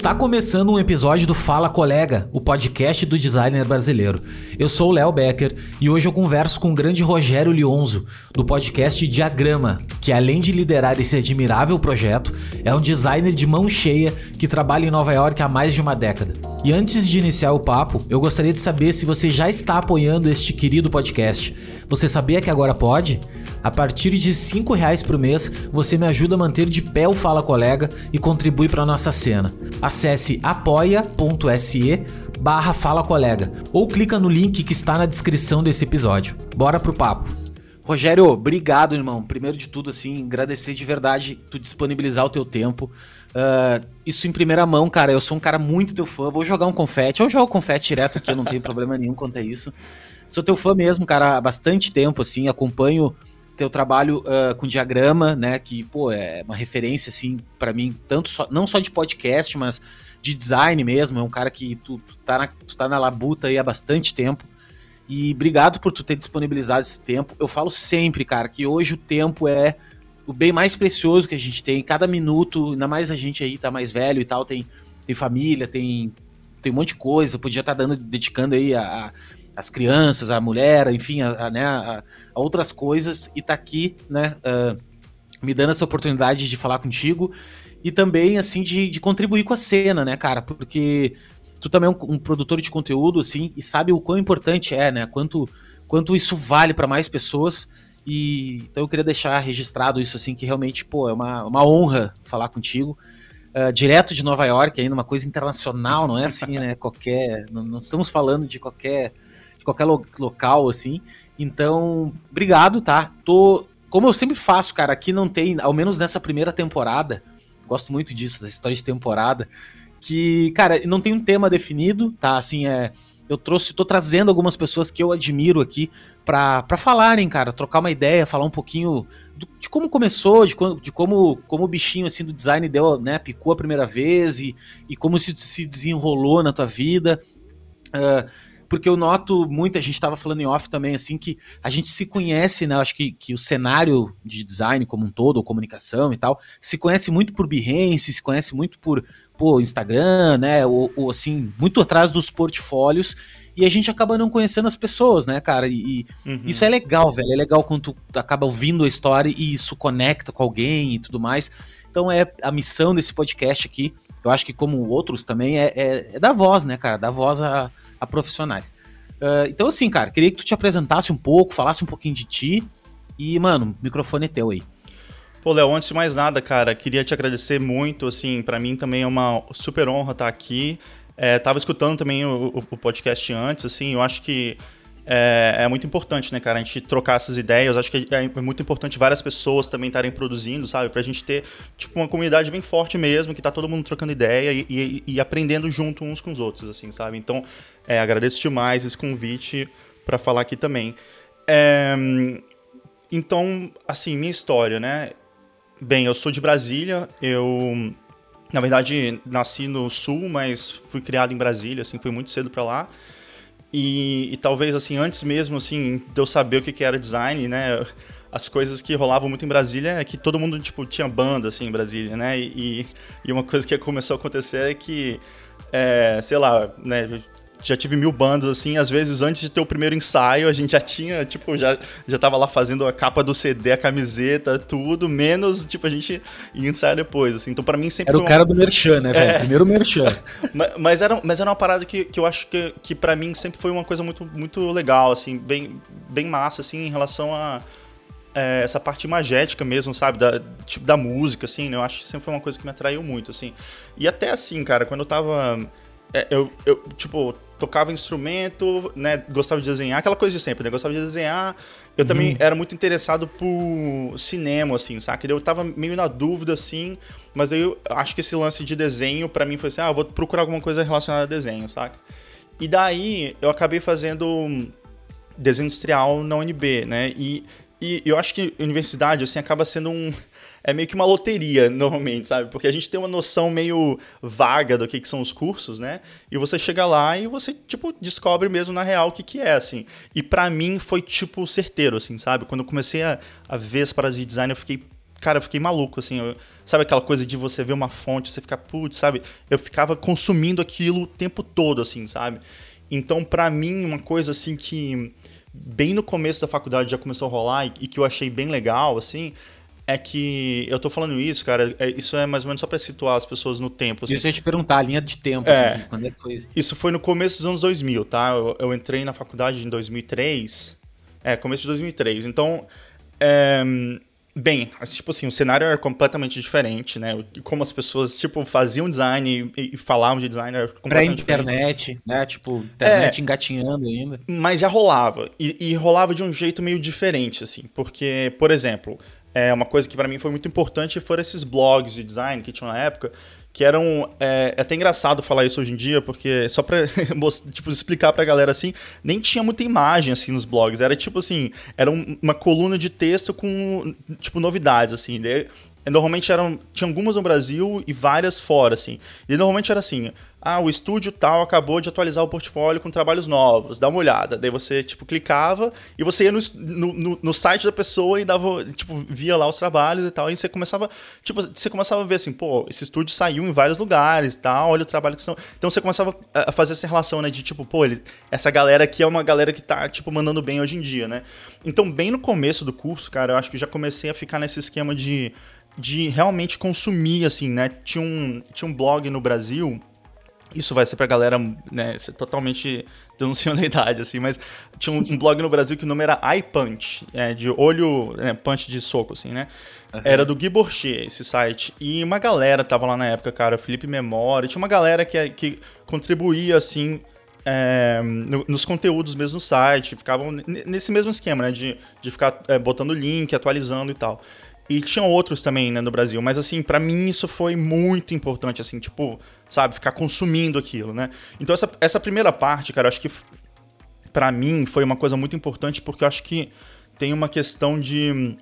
Está começando um episódio do Fala Colega, o podcast do designer brasileiro. Eu sou o Léo Becker e hoje eu converso com o grande Rogério Lionzo, do podcast Diagrama, que além de liderar esse admirável projeto, é um designer de mão cheia que trabalha em Nova York há mais de uma década. E antes de iniciar o papo, eu gostaria de saber se você já está apoiando este querido podcast. Você sabia que agora pode? A partir de R$ reais por mês, você me ajuda a manter de pé o Fala Colega e contribui para nossa cena. Acesse apoia.se barra Fala Colega ou clica no link que está na descrição desse episódio. Bora pro papo. Rogério, obrigado, irmão. Primeiro de tudo, assim, agradecer de verdade tu disponibilizar o teu tempo. Uh, isso em primeira mão, cara. Eu sou um cara muito teu fã. Vou jogar um confete. Eu jogo confete direto aqui, eu não tenho problema nenhum quanto a isso. Sou teu fã mesmo, cara, há bastante tempo, assim. Acompanho teu trabalho uh, com diagrama, né? Que, pô, é uma referência, assim, para mim, tanto só, não só de podcast, mas de design mesmo. É um cara que tu, tu, tá, na, tu tá na labuta aí há bastante tempo. E obrigado por tu ter disponibilizado esse tempo. Eu falo sempre, cara, que hoje o tempo é o bem mais precioso que a gente tem. Cada minuto, ainda mais a gente aí tá mais velho e tal, tem, tem família, tem, tem um monte de coisa. Podia estar tá dando, dedicando aí a, a as crianças, a mulher, enfim, a, a, né, a, a outras coisas, e tá aqui, né, uh, me dando essa oportunidade de falar contigo e também, assim, de, de contribuir com a cena, né, cara, porque tu também é um, um, produtor de conteúdo, assim, e sabe o quão importante é, né, quanto, quanto isso vale para mais pessoas, e então eu queria deixar registrado isso, assim, que realmente, pô, é uma, uma honra falar contigo, Uh, direto de Nova York, ainda uma coisa internacional, não é assim, né? Qualquer. Não, não estamos falando de qualquer de qualquer lo local, assim. Então, obrigado, tá? Tô. Como eu sempre faço, cara, aqui não tem, ao menos nessa primeira temporada, gosto muito disso, da história de temporada, que, cara, não tem um tema definido, tá? Assim, é. Eu trouxe, tô trazendo algumas pessoas que eu admiro aqui para falarem, cara, trocar uma ideia, falar um pouquinho do, de como começou, de, de, como, como o bichinho assim do design deu, né, picou a primeira vez e, e como se, se desenrolou na tua vida. Uh, porque eu noto muito, a gente estava falando em off também, assim, que a gente se conhece, né? Acho que, que o cenário de design como um todo, ou comunicação e tal, se conhece muito por Behance, se conhece muito por, por Instagram, né? Ou, ou assim, muito atrás dos portfólios e a gente acaba não conhecendo as pessoas, né, cara? E, uhum. isso é legal, velho. É legal quando tu acaba ouvindo a história e isso conecta com alguém e tudo mais. Então é a missão desse podcast aqui. Eu acho que como outros também é, é, é dar voz, né, cara? Dar voz a, a profissionais. Uh, então, assim, cara, queria que tu te apresentasse um pouco, falasse um pouquinho de ti. E, mano, o microfone é teu aí. Pô, Léo, antes de mais nada, cara, queria te agradecer muito, assim, para mim também é uma super honra estar aqui. É, tava escutando também o, o, podcast antes, assim, eu acho que é, é, muito importante, né, cara? A gente trocar essas ideias. Acho que é, é muito importante várias pessoas também estarem produzindo, sabe? Pra gente ter, tipo, uma comunidade bem forte mesmo, que tá todo mundo trocando ideia e, e, e aprendendo junto uns com os outros, assim, sabe? Então, é, agradeço demais esse convite para falar aqui também. É, então, assim, minha história, né? Bem, eu sou de Brasília, eu na verdade nasci no sul, mas fui criado em Brasília, assim, fui muito cedo para lá. E, e, talvez, assim, antes mesmo, assim, de eu saber o que, que era design, né? As coisas que rolavam muito em Brasília é que todo mundo, tipo, tinha banda, assim, em Brasília, né? E, e uma coisa que começou a acontecer é que, é, sei lá, né? Já tive mil bandas, assim, às vezes antes de ter o primeiro ensaio, a gente já tinha, tipo, já, já tava lá fazendo a capa do CD, a camiseta, tudo, menos, tipo, a gente ia ensaiar depois, assim. Então, para mim, sempre. Era o cara do Merchan, né, velho? É. Primeiro Merchan. mas, mas, era, mas era uma parada que, que eu acho que, que para mim sempre foi uma coisa muito, muito legal, assim, bem, bem massa, assim, em relação a. É, essa parte imagética mesmo, sabe? Da, tipo, da música, assim, né? Eu acho que sempre foi uma coisa que me atraiu muito, assim. E até assim, cara, quando eu tava é, eu, eu, tipo, tocava instrumento, né? Gostava de desenhar, aquela coisa de sempre, né? Gostava de desenhar. Eu também era muito interessado por cinema, assim, saca? Eu tava meio na dúvida, assim, mas aí eu acho que esse lance de desenho, para mim, foi assim, ah, vou procurar alguma coisa relacionada a desenho, saca? E daí eu acabei fazendo desenho industrial na UNB, né? E, e eu acho que universidade, assim, acaba sendo um é meio que uma loteria, normalmente, sabe? Porque a gente tem uma noção meio vaga do que, que são os cursos, né? E você chega lá e você, tipo, descobre mesmo na real o que, que é, assim. E para mim foi, tipo, certeiro, assim, sabe? Quando eu comecei a, a ver as paradas de design, eu fiquei cara, eu fiquei maluco, assim. Eu, sabe aquela coisa de você ver uma fonte, você ficar, putz, sabe? Eu ficava consumindo aquilo o tempo todo, assim, sabe? Então, para mim, uma coisa assim que bem no começo da faculdade já começou a rolar e, e que eu achei bem legal, assim, é que eu tô falando isso, cara, é, isso é mais ou menos só para situar as pessoas no tempo. Assim. Isso eu ia te perguntar, a linha de tempo, é, assim, quando é que foi? Isso foi no começo dos anos 2000, tá? Eu, eu, entrei na faculdade em 2003, é, começo de 2003, então, é, bem, tipo assim, o cenário era completamente diferente, né? Como as pessoas, tipo, faziam design e, e falavam de design era completamente Pré-internet, né? Tipo, internet é, engatinhando ainda. Mas já rolava, e, e rolava de um jeito meio diferente, assim, porque, por exemplo é uma coisa que para mim foi muito importante foram esses blogs de design que tinham na época, que eram é, é até engraçado falar isso hoje em dia, porque só para tipo explicar para a galera assim, nem tinha muita imagem assim nos blogs, era tipo assim, era uma coluna de texto com tipo novidades assim, normalmente eram tinha algumas no Brasil e várias fora assim. E normalmente era assim, ah, o estúdio tal acabou de atualizar o portfólio com trabalhos novos, dá uma olhada. Daí você, tipo, clicava e você ia no, no, no, site da pessoa e dava, tipo, via lá os trabalhos e tal. E você começava, tipo, você começava a ver assim, pô, esse estúdio saiu em vários lugares e tal, olha o trabalho que estão. Então você começava a fazer essa relação, né, de tipo, pô, ele, essa galera aqui é uma galera que tá, tipo, mandando bem hoje em dia, né? Então, bem no começo do curso, cara, eu acho que já comecei a ficar nesse esquema de, de realmente consumir, assim, né? Tinha um, tinha um blog no Brasil isso vai ser pra galera, né, totalmente denunciando a idade, assim, mas tinha um, um, blog no Brasil que o nome era iPunch, é, de olho, é, punch de soco, assim, né? Uhum. Era do Guy Borchet, esse site. E uma galera tava lá na época, cara, Felipe Memória, tinha uma galera que, que contribuía, assim, é, no, nos conteúdos mesmo no site, ficavam nesse mesmo esquema, né, de, de ficar é, botando link, atualizando e tal. E tinham outros também, né, no Brasil. Mas, assim, para mim isso foi muito importante, assim, tipo, sabe, ficar consumindo aquilo, né? Então, essa, essa primeira parte, cara, acho que para mim foi uma coisa muito importante porque eu acho que tem uma questão de.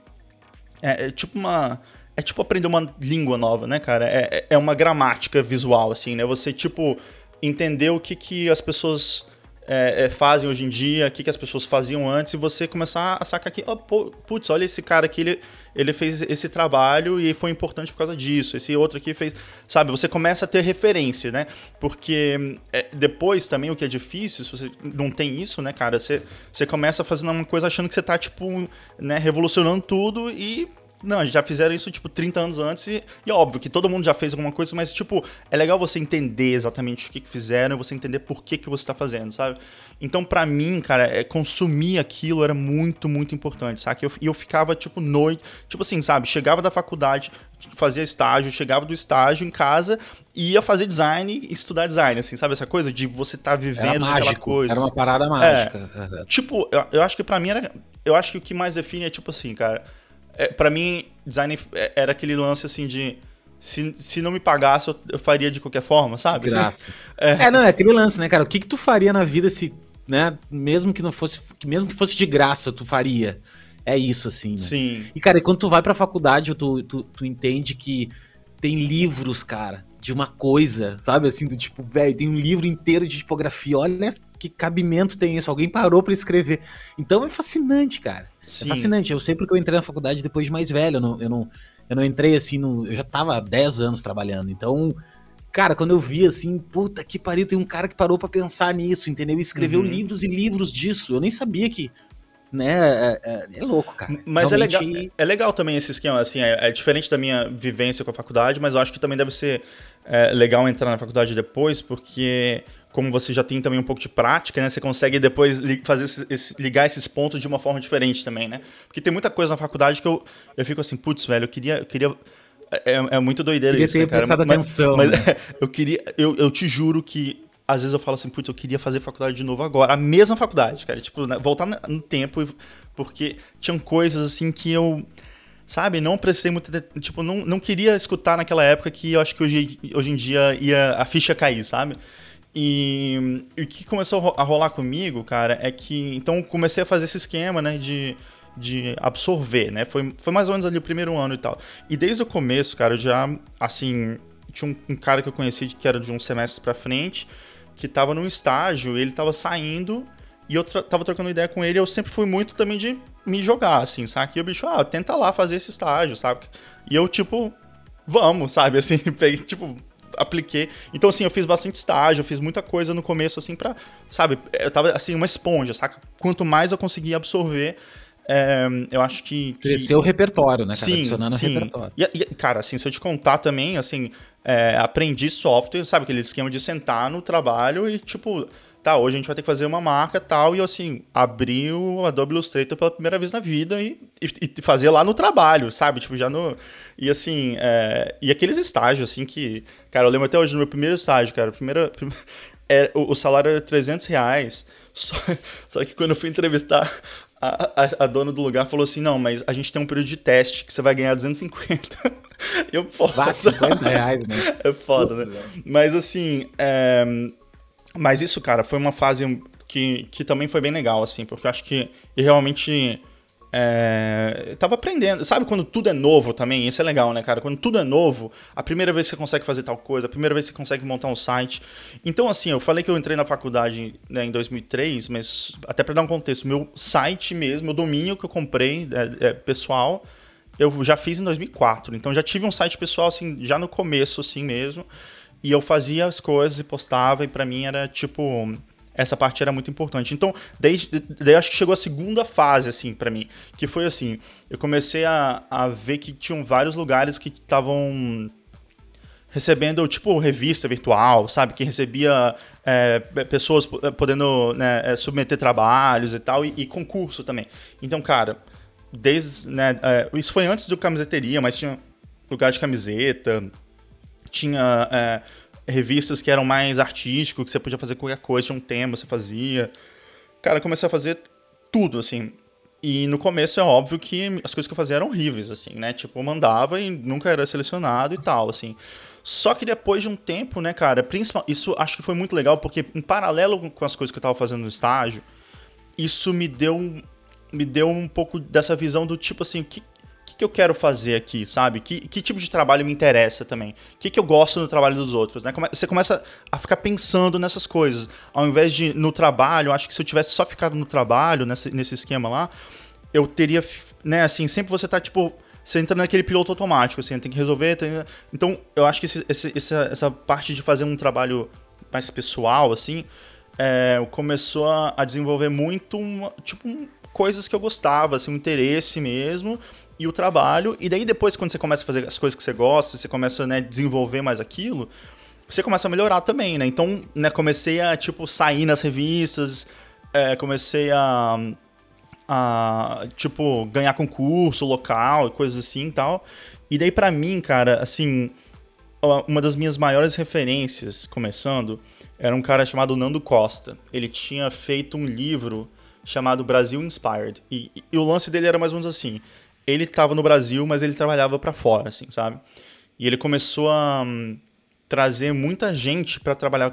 É, é tipo uma. É tipo aprender uma língua nova, né, cara? É, é, é uma gramática visual, assim, né? Você, tipo, entender o que, que as pessoas é, é, fazem hoje em dia, o que, que as pessoas faziam antes, e você começar a sacar que, oh, putz, olha esse cara aqui, ele, ele fez esse trabalho e foi importante por causa disso. Esse outro aqui fez. Sabe, você começa a ter referência, né? Porque é, depois também o que é difícil, se você não tem isso, né, cara, você, você começa fazendo uma coisa achando que você tá, tipo, né, revolucionando tudo e não, já fizeram isso, tipo, 30 anos antes e, e, óbvio que todo mundo já fez alguma coisa, mas, tipo, é legal você entender exatamente o que, que fizeram e você entender por que, que você tá fazendo, sabe? Então, para mim, cara, é, consumir aquilo era muito, muito importante, sabe? E eu, eu ficava, tipo, noite, tipo assim, sabe? Chegava da faculdade, fazia estágio, chegava do estágio em casa ia fazer design e estudar design, assim, sabe? Essa coisa de você tá vivendo aquela coisa. Era uma parada mágica. É, uhum. Tipo, eu, eu acho que para mim era. Eu acho que o que mais define é, tipo assim, cara é, para mim, design é, era aquele lance assim de. Se, se não me pagasse, eu, eu faria de qualquer forma, sabe? De graça. É. é. não, é aquele lance, né, cara? O que, que tu faria na vida se, né, mesmo que não fosse, mesmo que fosse de graça, tu faria? É isso, assim, né? Sim. E, cara, quando tu vai pra faculdade, tu, tu, tu entende que tem livros, cara, de uma coisa, sabe? Assim, do tipo, velho, tem um livro inteiro de tipografia. Olha que cabimento tem isso? Alguém parou para escrever. Então é fascinante, cara. É Sim. É fascinante. Eu sei porque eu entrei na faculdade depois de mais velho. Eu não, eu não, eu não entrei assim, no, eu já tava há 10 anos trabalhando. Então, cara, quando eu vi assim, puta que pariu, tem um cara que parou para pensar nisso, entendeu? E escreveu uhum. livros e livros disso. Eu nem sabia que né? É, é, é, louco, cara. Mas Realmente... é, legal, é legal também esse esquema, assim, é, é, diferente da minha vivência com a faculdade, mas eu acho que também deve ser é, legal entrar na faculdade depois, porque como você já tem também um pouco de prática, né? Você consegue depois fazer esse, esse, ligar esses pontos de uma forma diferente também, né? Porque tem muita coisa na faculdade que eu, eu fico assim, putz, velho, eu queria. Eu queria é, é muito doideira queria isso, ter né, cara? prestado mas, atenção. Mas, né? eu queria. Eu, eu te juro que às vezes eu falo assim, putz, eu queria fazer faculdade de novo agora. A mesma faculdade, cara. Tipo, né, voltar no tempo, porque tinham coisas assim que eu sabe? Não prestei muito. Tipo, não, não queria escutar naquela época que eu acho que hoje, hoje em dia ia a ficha cair, sabe? E, o que começou a rolar comigo, cara, é que. Então comecei a fazer esse esquema, né, de, de absorver, né? Foi, foi mais ou menos ali o primeiro ano e tal. E desde o começo, cara, eu já, assim. Tinha um, um cara que eu conheci que era de um semestre pra frente, que tava num estágio, ele tava saindo e eu tava trocando ideia com ele. Eu sempre fui muito também de me jogar, assim, sabe? E o bicho, ah, tenta lá fazer esse estágio, sabe? E eu, tipo, vamos, sabe? Assim, peguei, tipo, apliquei. Então, assim, eu fiz bastante estágio, eu fiz muita coisa no começo, assim, pra, sabe? Eu tava, assim, uma esponja, saca? Quanto mais eu conseguia absorver, é, eu acho que, que... Cresceu o repertório, né, cara? Sim, Adicionando sim. repertório. E, e, cara, assim, se eu te contar também, assim, é, aprendi software, sabe? Aquele esquema de sentar no trabalho e, tipo, tá, hoje a gente vai ter que fazer uma marca tal, e eu, assim, abri o Adobe Illustrator pela primeira vez na vida e, e, e fazer lá no trabalho, sabe? Tipo, já no... E, assim, é, e aqueles estágios, assim, que... Cara, eu lembro até hoje, no meu primeiro estágio, cara, primeira... É, o, o salário era 300 reais, só, só que quando eu fui entrevistar a, a, a, dona do lugar falou assim: não, mas a gente tem um período de teste que você vai ganhar 250. eu posso. Vá, 50 reais, né? É foda, né? Mas assim. É... Mas isso, cara, foi uma fase que, que também foi bem legal, assim, porque eu acho que realmente é, tava aprendendo. Sabe quando tudo é novo também? Isso é legal, né, cara? Quando tudo é novo, a primeira vez que você consegue fazer tal coisa, a primeira vez que você consegue montar um site. Então, assim, eu falei que eu entrei na faculdade né, em 2003, mas até para dar um contexto, meu site mesmo, meu domínio que eu comprei, é, é, pessoal, eu já fiz em 2004. Então, já tive um site pessoal, assim, já no começo, assim mesmo. E eu fazia as coisas e postava, e para mim era tipo essa parte era muito importante. Então, desde, daí acho que chegou a segunda fase, assim, para mim, que foi assim, eu comecei a, a ver que tinham vários lugares que estavam recebendo, tipo, revista virtual, sabe? Que recebia é, pessoas podendo né, é, submeter trabalhos e tal, e, e, concurso também. Então, cara, desde, né, é, isso foi antes do camiseteria, mas tinha lugar de camiseta, tinha é, revistas que eram mais artístico, que você podia fazer qualquer coisa, tinha um tema, você fazia. Cara, comecei a fazer tudo, assim. E no começo é óbvio que as coisas que eu fazia eram horríveis, assim, né? Tipo, eu mandava e nunca era selecionado e tal, assim. Só que depois de um tempo, né, cara, principal, isso acho que foi muito legal, porque em paralelo com as coisas que eu tava fazendo no estágio, isso me deu me deu um pouco dessa visão do tipo assim, que, que, que eu quero fazer aqui, sabe? Que, que tipo de trabalho me interessa também? O que, que eu gosto no trabalho dos outros, né? Você começa a ficar pensando nessas coisas. Ao invés de no trabalho, acho que se eu tivesse só ficado no trabalho, nesse, nesse esquema lá, eu teria, né, assim, sempre você tá, tipo, você entra naquele piloto automático, assim, tem que resolver. Tem... Então, eu acho que esse, esse, essa, essa parte de fazer um trabalho mais pessoal, assim, é, começou a, a desenvolver muito, uma, tipo, um, coisas que eu gostava, assim, um interesse mesmo e o trabalho. E daí depois, quando você começa a fazer as coisas que você gosta, você começa a né, desenvolver mais aquilo, você começa a melhorar também, né? Então, né, comecei a, tipo, sair nas revistas, é, comecei a, a, tipo, ganhar concurso local, coisas assim e tal. E daí, para mim, cara, assim, uma das minhas maiores referências, começando, era um cara chamado Nando Costa. Ele tinha feito um livro chamado Brasil Inspired. E, e, o lance dele era mais ou menos assim ele estava no Brasil, mas ele trabalhava para fora, assim, sabe? E ele começou a um, trazer muita gente para trabalhar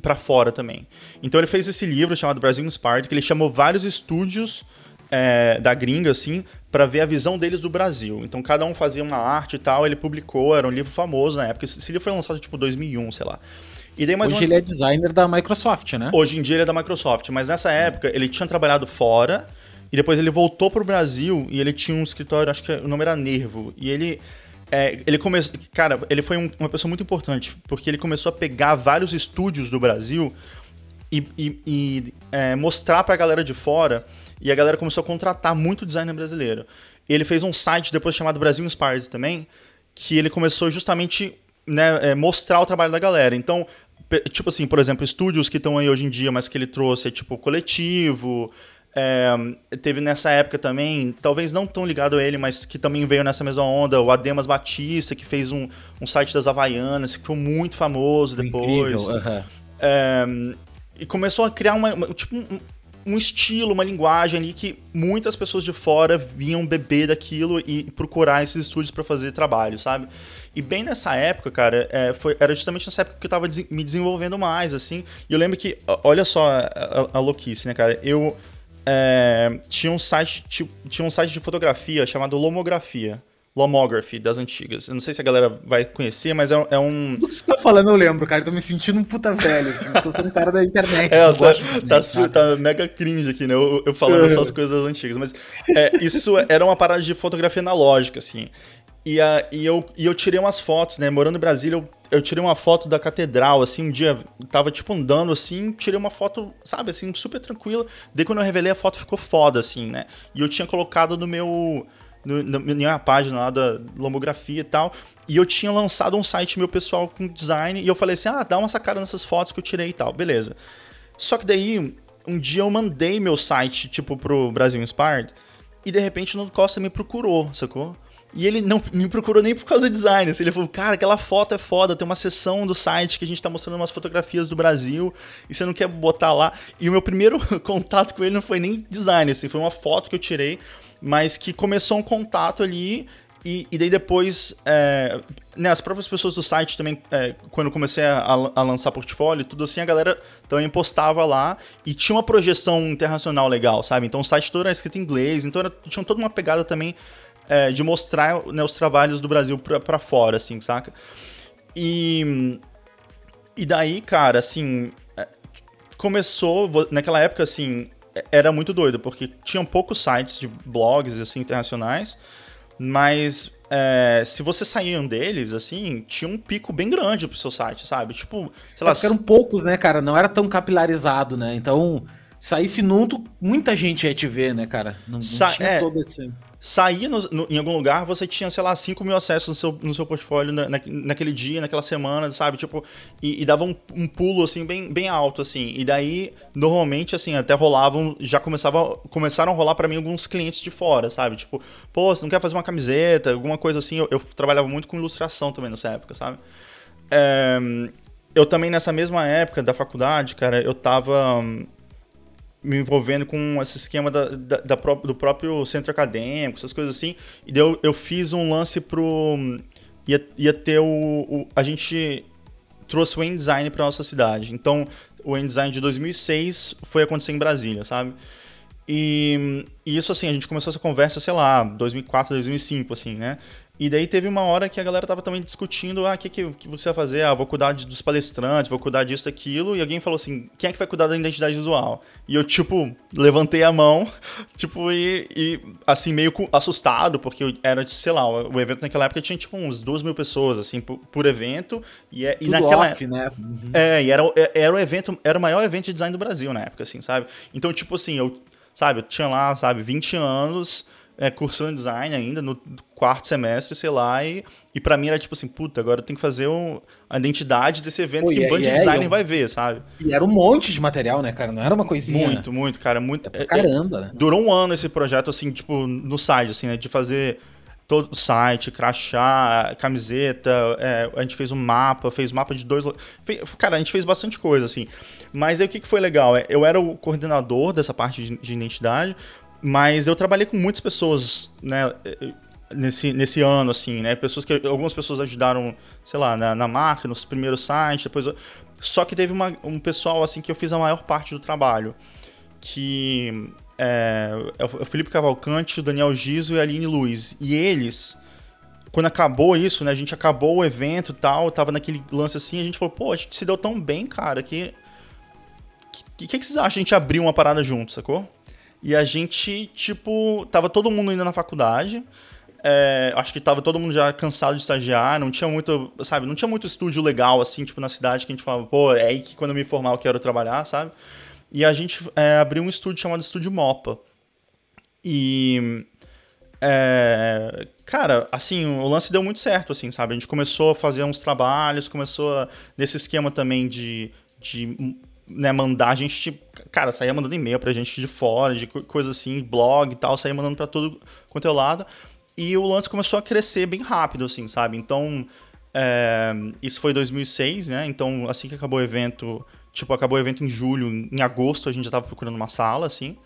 para fora também. Então ele fez esse livro chamado Brasil Inspired, que ele chamou vários estúdios é, da gringa, assim, para ver a visão deles do Brasil. Então cada um fazia uma arte e tal, ele publicou, era um livro famoso na época. Esse livro foi lançado tipo 2001, sei lá. E daí, mais Hoje ele é designer da Microsoft, né? Hoje em dia ele é da Microsoft, mas nessa época ele tinha trabalhado fora e depois ele voltou pro Brasil e ele tinha um escritório, acho que o nome era Nervo. E ele. É, ele começou. Cara, ele foi um, uma pessoa muito importante, porque ele começou a pegar vários estúdios do Brasil e, e, e é, mostrar pra galera de fora. E a galera começou a contratar muito designer brasileiro. Ele fez um site depois chamado Brasil Inspired também, que ele começou justamente né, é, mostrar o trabalho da galera. Então, tipo assim, por exemplo, estúdios que estão aí hoje em dia, mas que ele trouxe, é tipo coletivo, é, teve nessa época também, talvez não tão ligado a ele, mas que também veio nessa mesma onda, o Ademas Batista, que fez um, um site das Havaianas, que foi muito famoso depois. Incrível, é, e começou a criar uma, tipo, um, um, estilo, uma linguagem ali que muitas pessoas de fora vinham beber daquilo e procurar esses estúdios para fazer trabalho, sabe? E bem nessa época, cara, é, foi, era justamente nessa época que eu tava me desenvolvendo mais, assim. E eu lembro que, olha só a, a, a louquice, né, cara? Eu é, tinha, um site, tinha um site de fotografia chamado Lomografia. Lomography das antigas. Eu não sei se a galera vai conhecer, mas é, é um. Tudo que você tá falando eu lembro, cara. Eu tô me sentindo um puta velho, assim. Eu tô sendo um cara da internet. É, tá, tá, tá, mega cringe aqui, né? Eu, eu falando essas coisas antigas. Mas é, isso era uma parada de fotografia analógica, assim. E, a, e, eu, e eu tirei umas fotos, né? Morando em Brasília, eu, eu tirei uma foto da catedral, assim, um dia tava, tipo, andando, assim, tirei uma foto, sabe, assim, super tranquila. Daí quando eu revelei a foto ficou foda, assim, né? E eu tinha colocado no meu no, na minha página lá da lomografia e tal. E eu tinha lançado um site meu pessoal com design e eu falei assim: ah, dá uma sacada nessas fotos que eu tirei e tal. Beleza. Só que daí, um dia eu mandei meu site, tipo, pro Brasil Inspired e de repente o Nuno Costa me procurou, sacou? E ele não me procurou nem por causa do design. Assim, ele falou, cara, aquela foto é foda, tem uma seção do site que a gente tá mostrando umas fotografias do Brasil e você não quer botar lá. E o meu primeiro contato com ele não foi nem design, assim, foi uma foto que eu tirei mas que começou um contato ali e, e daí depois, é, né, as próprias pessoas do site também, é, quando eu comecei a, a, lançar portfólio tudo assim, a galera também postava lá e tinha uma projeção internacional legal, sabe? Então o site todo era escrito em inglês, então era, tinha toda uma pegada também é, de mostrar né, os trabalhos do Brasil pra, pra fora, assim, saca? E, e daí, cara, assim, é, começou, naquela época, assim, era muito doido, porque tinham poucos sites de blogs assim internacionais, mas é, se você saía um deles, assim, tinha um pico bem grande pro seu site, sabe? Tipo, sei lá. É eram poucos, né, cara? Não era tão capilarizado, né? Então, saísse num, muita gente ia te ver, né, cara? Não, não Sa tinha é, todo esse saía no, no, em algum lugar, você tinha, sei lá, 5 mil acessos no seu, no seu portfólio na, na, naquele dia, naquela semana, sabe? Tipo, e, e dava um, um, pulo, assim, bem, bem alto, assim. E daí, normalmente, assim, até rolavam, já começava, começaram a rolar para mim alguns clientes de fora, sabe? Tipo, pô, você não quer fazer uma camiseta, alguma coisa assim. Eu, eu trabalhava muito com ilustração também nessa época, sabe? É, eu também, nessa mesma época da faculdade, cara, eu tava me envolvendo com esse esquema da, da, da do próprio centro acadêmico, essas coisas assim. E eu, eu fiz um lance pro. Ia, ia ter o, o A gente trouxe o InDesign para nossa cidade. Então, o InDesign de 2006 foi acontecer em Brasília, sabe? E, e, isso, assim, a gente começou essa conversa, sei lá, 2004, 2005, assim, né? E daí teve uma hora que a galera tava também discutindo, ah, o que, que, que, você vai fazer? Ah, vou cuidar dos palestrantes, vou cuidar disso, daquilo. E alguém falou assim, quem é que vai cuidar da identidade visual? E eu, tipo, levantei a mão, tipo, e, e assim, meio assustado, porque era, sei lá, o, evento naquela época tinha, tipo, uns duas mil pessoas, assim, por, por evento. E, é, e naquela... Off, né? Uhum. É, e era, é, era o evento, era o maior evento de design do Brasil na época, assim, sabe? Então, tipo assim, eu, sabe, eu tinha lá, sabe, 20 anos é, cursando design ainda, no quarto semestre, sei lá, e, e para mim era tipo assim, puta, agora eu tenho que fazer um, a identidade desse evento Pô, que o é, band é, designer vai ver, sabe? E era um monte de material, né, cara? Não era uma coisinha. Muito, muito, cara, muito. É caramba, né? Durou um ano esse projeto, assim, tipo, no site, assim, né, de fazer todo o site, crachá, camiseta, é, a gente fez um mapa, fez mapa de dois. Cara, a gente fez bastante coisa, assim. Mas aí o que, que foi legal? Eu era o coordenador dessa parte de, de identidade, mas eu trabalhei com muitas pessoas, né? Nesse, nesse ano, assim, né? Pessoas que. Algumas pessoas ajudaram, sei lá, na, na marca, nos primeiros sites, depois. Só que teve uma, um pessoal, assim, que eu fiz a maior parte do trabalho. Que é, é o Felipe Cavalcante, o Daniel Giso e a Aline Luiz. E eles, quando acabou isso, né? A gente acabou o evento e tal, tava naquele lance assim, a gente falou, pô, a gente se deu tão bem, cara, que. O que, que, que vocês acham de a gente abrir uma parada junto, sacou? E a gente, tipo, tava todo mundo ainda na faculdade. É, acho que tava todo mundo já cansado de estagiar, não tinha muito, sabe, não tinha muito estúdio legal, assim, tipo, na cidade que a gente falava, pô, é aí que quando eu me formar eu quero trabalhar, sabe? E a gente é, abriu um estúdio chamado Estúdio Mopa. E. É, cara, assim, o lance deu muito certo, assim, sabe? A gente começou a fazer uns trabalhos, começou a, nesse esquema também de, de né, mandar, a gente, cara, saía mandando e-mail pra gente de fora, de coisa assim, blog e tal, saía mandando pra todo quanto é lado. E o lance começou a crescer bem rápido, assim, sabe? Então, é, isso foi 2006, né? Então, assim que acabou o evento, tipo, acabou o evento em julho, em agosto a gente já tava procurando uma sala, assim.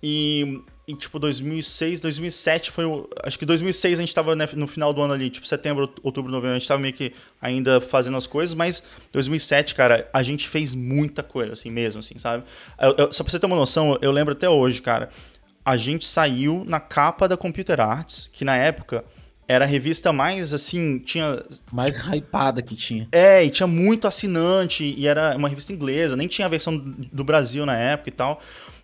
E em tipo 2006, 2007 foi o. Acho que 2006 a gente tava né, no final do ano ali, tipo setembro, outubro, novembro, a gente tava meio que ainda fazendo as coisas, mas 2007, cara, a gente fez muita coisa, assim mesmo, assim, sabe? Eu, eu, só pra você ter uma noção, eu lembro até hoje, cara, a gente saiu na capa da Computer Arts, que na época era a revista mais, assim, tinha... Mais hypada que tinha. É, e tinha muito assinante, e era uma revista inglesa, nem tinha a versão do Brasil na época e tal.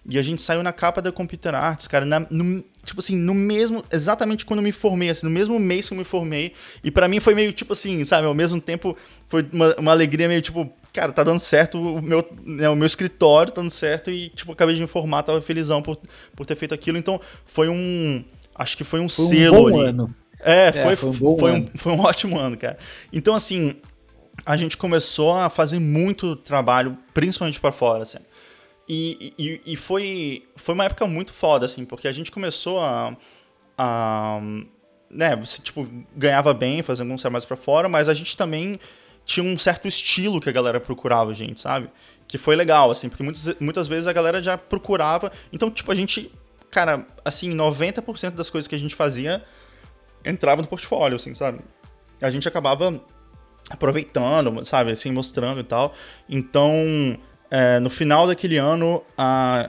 E a gente saiu na capa da Computer Arts, cara, na, no, tipo assim, no mesmo, exatamente quando eu me formei, assim, no mesmo mês que eu me formei. E para mim foi meio tipo assim, sabe, ao mesmo tempo foi uma, uma alegria meio tipo, cara, tá dando certo o meu, né, o meu escritório tá dando certo e, tipo, acabei de me formar, tava felizão por, por ter feito aquilo. Então foi um, acho que foi um foi selo um ali. Ano. É, é, foi, foi, um, bom foi, um, foi um ótimo ano, cara. Então, assim, a gente começou a fazer muito trabalho, principalmente para fora, assim. E, e, e, foi, foi uma época muito foda, assim, porque a gente começou a. a né, você, tipo, ganhava bem fazendo alguns trabalhos para fora, mas a gente também tinha um certo estilo que a galera procurava gente, sabe? Que foi legal, assim, porque muitas, muitas vezes a galera já procurava. Então, tipo, a gente. Cara, assim, 90% das coisas que a gente fazia entrava no portfólio, assim, sabe? A gente acabava aproveitando, sabe, assim, mostrando e tal. Então, é, no final daquele ano, a,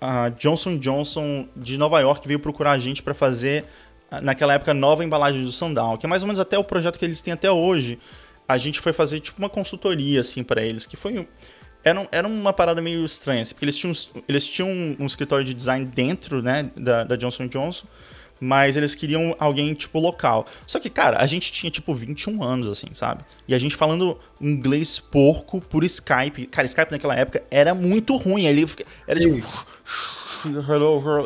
a Johnson Johnson de Nova York veio procurar a gente para fazer, naquela época, nova embalagem do Sundown, que é mais ou menos até o projeto que eles têm até hoje. A gente foi fazer, tipo, uma consultoria, assim, para eles, que foi... Era, era uma parada meio estranha, assim, porque eles tinham, eles tinham um, um escritório de design dentro, né, da, da Johnson Johnson, mas eles queriam alguém, tipo, local. Só que, cara, a gente tinha, tipo, 21 anos, assim, sabe? E a gente falando inglês porco por Skype. Cara, Skype naquela época era muito ruim. Ali era tipo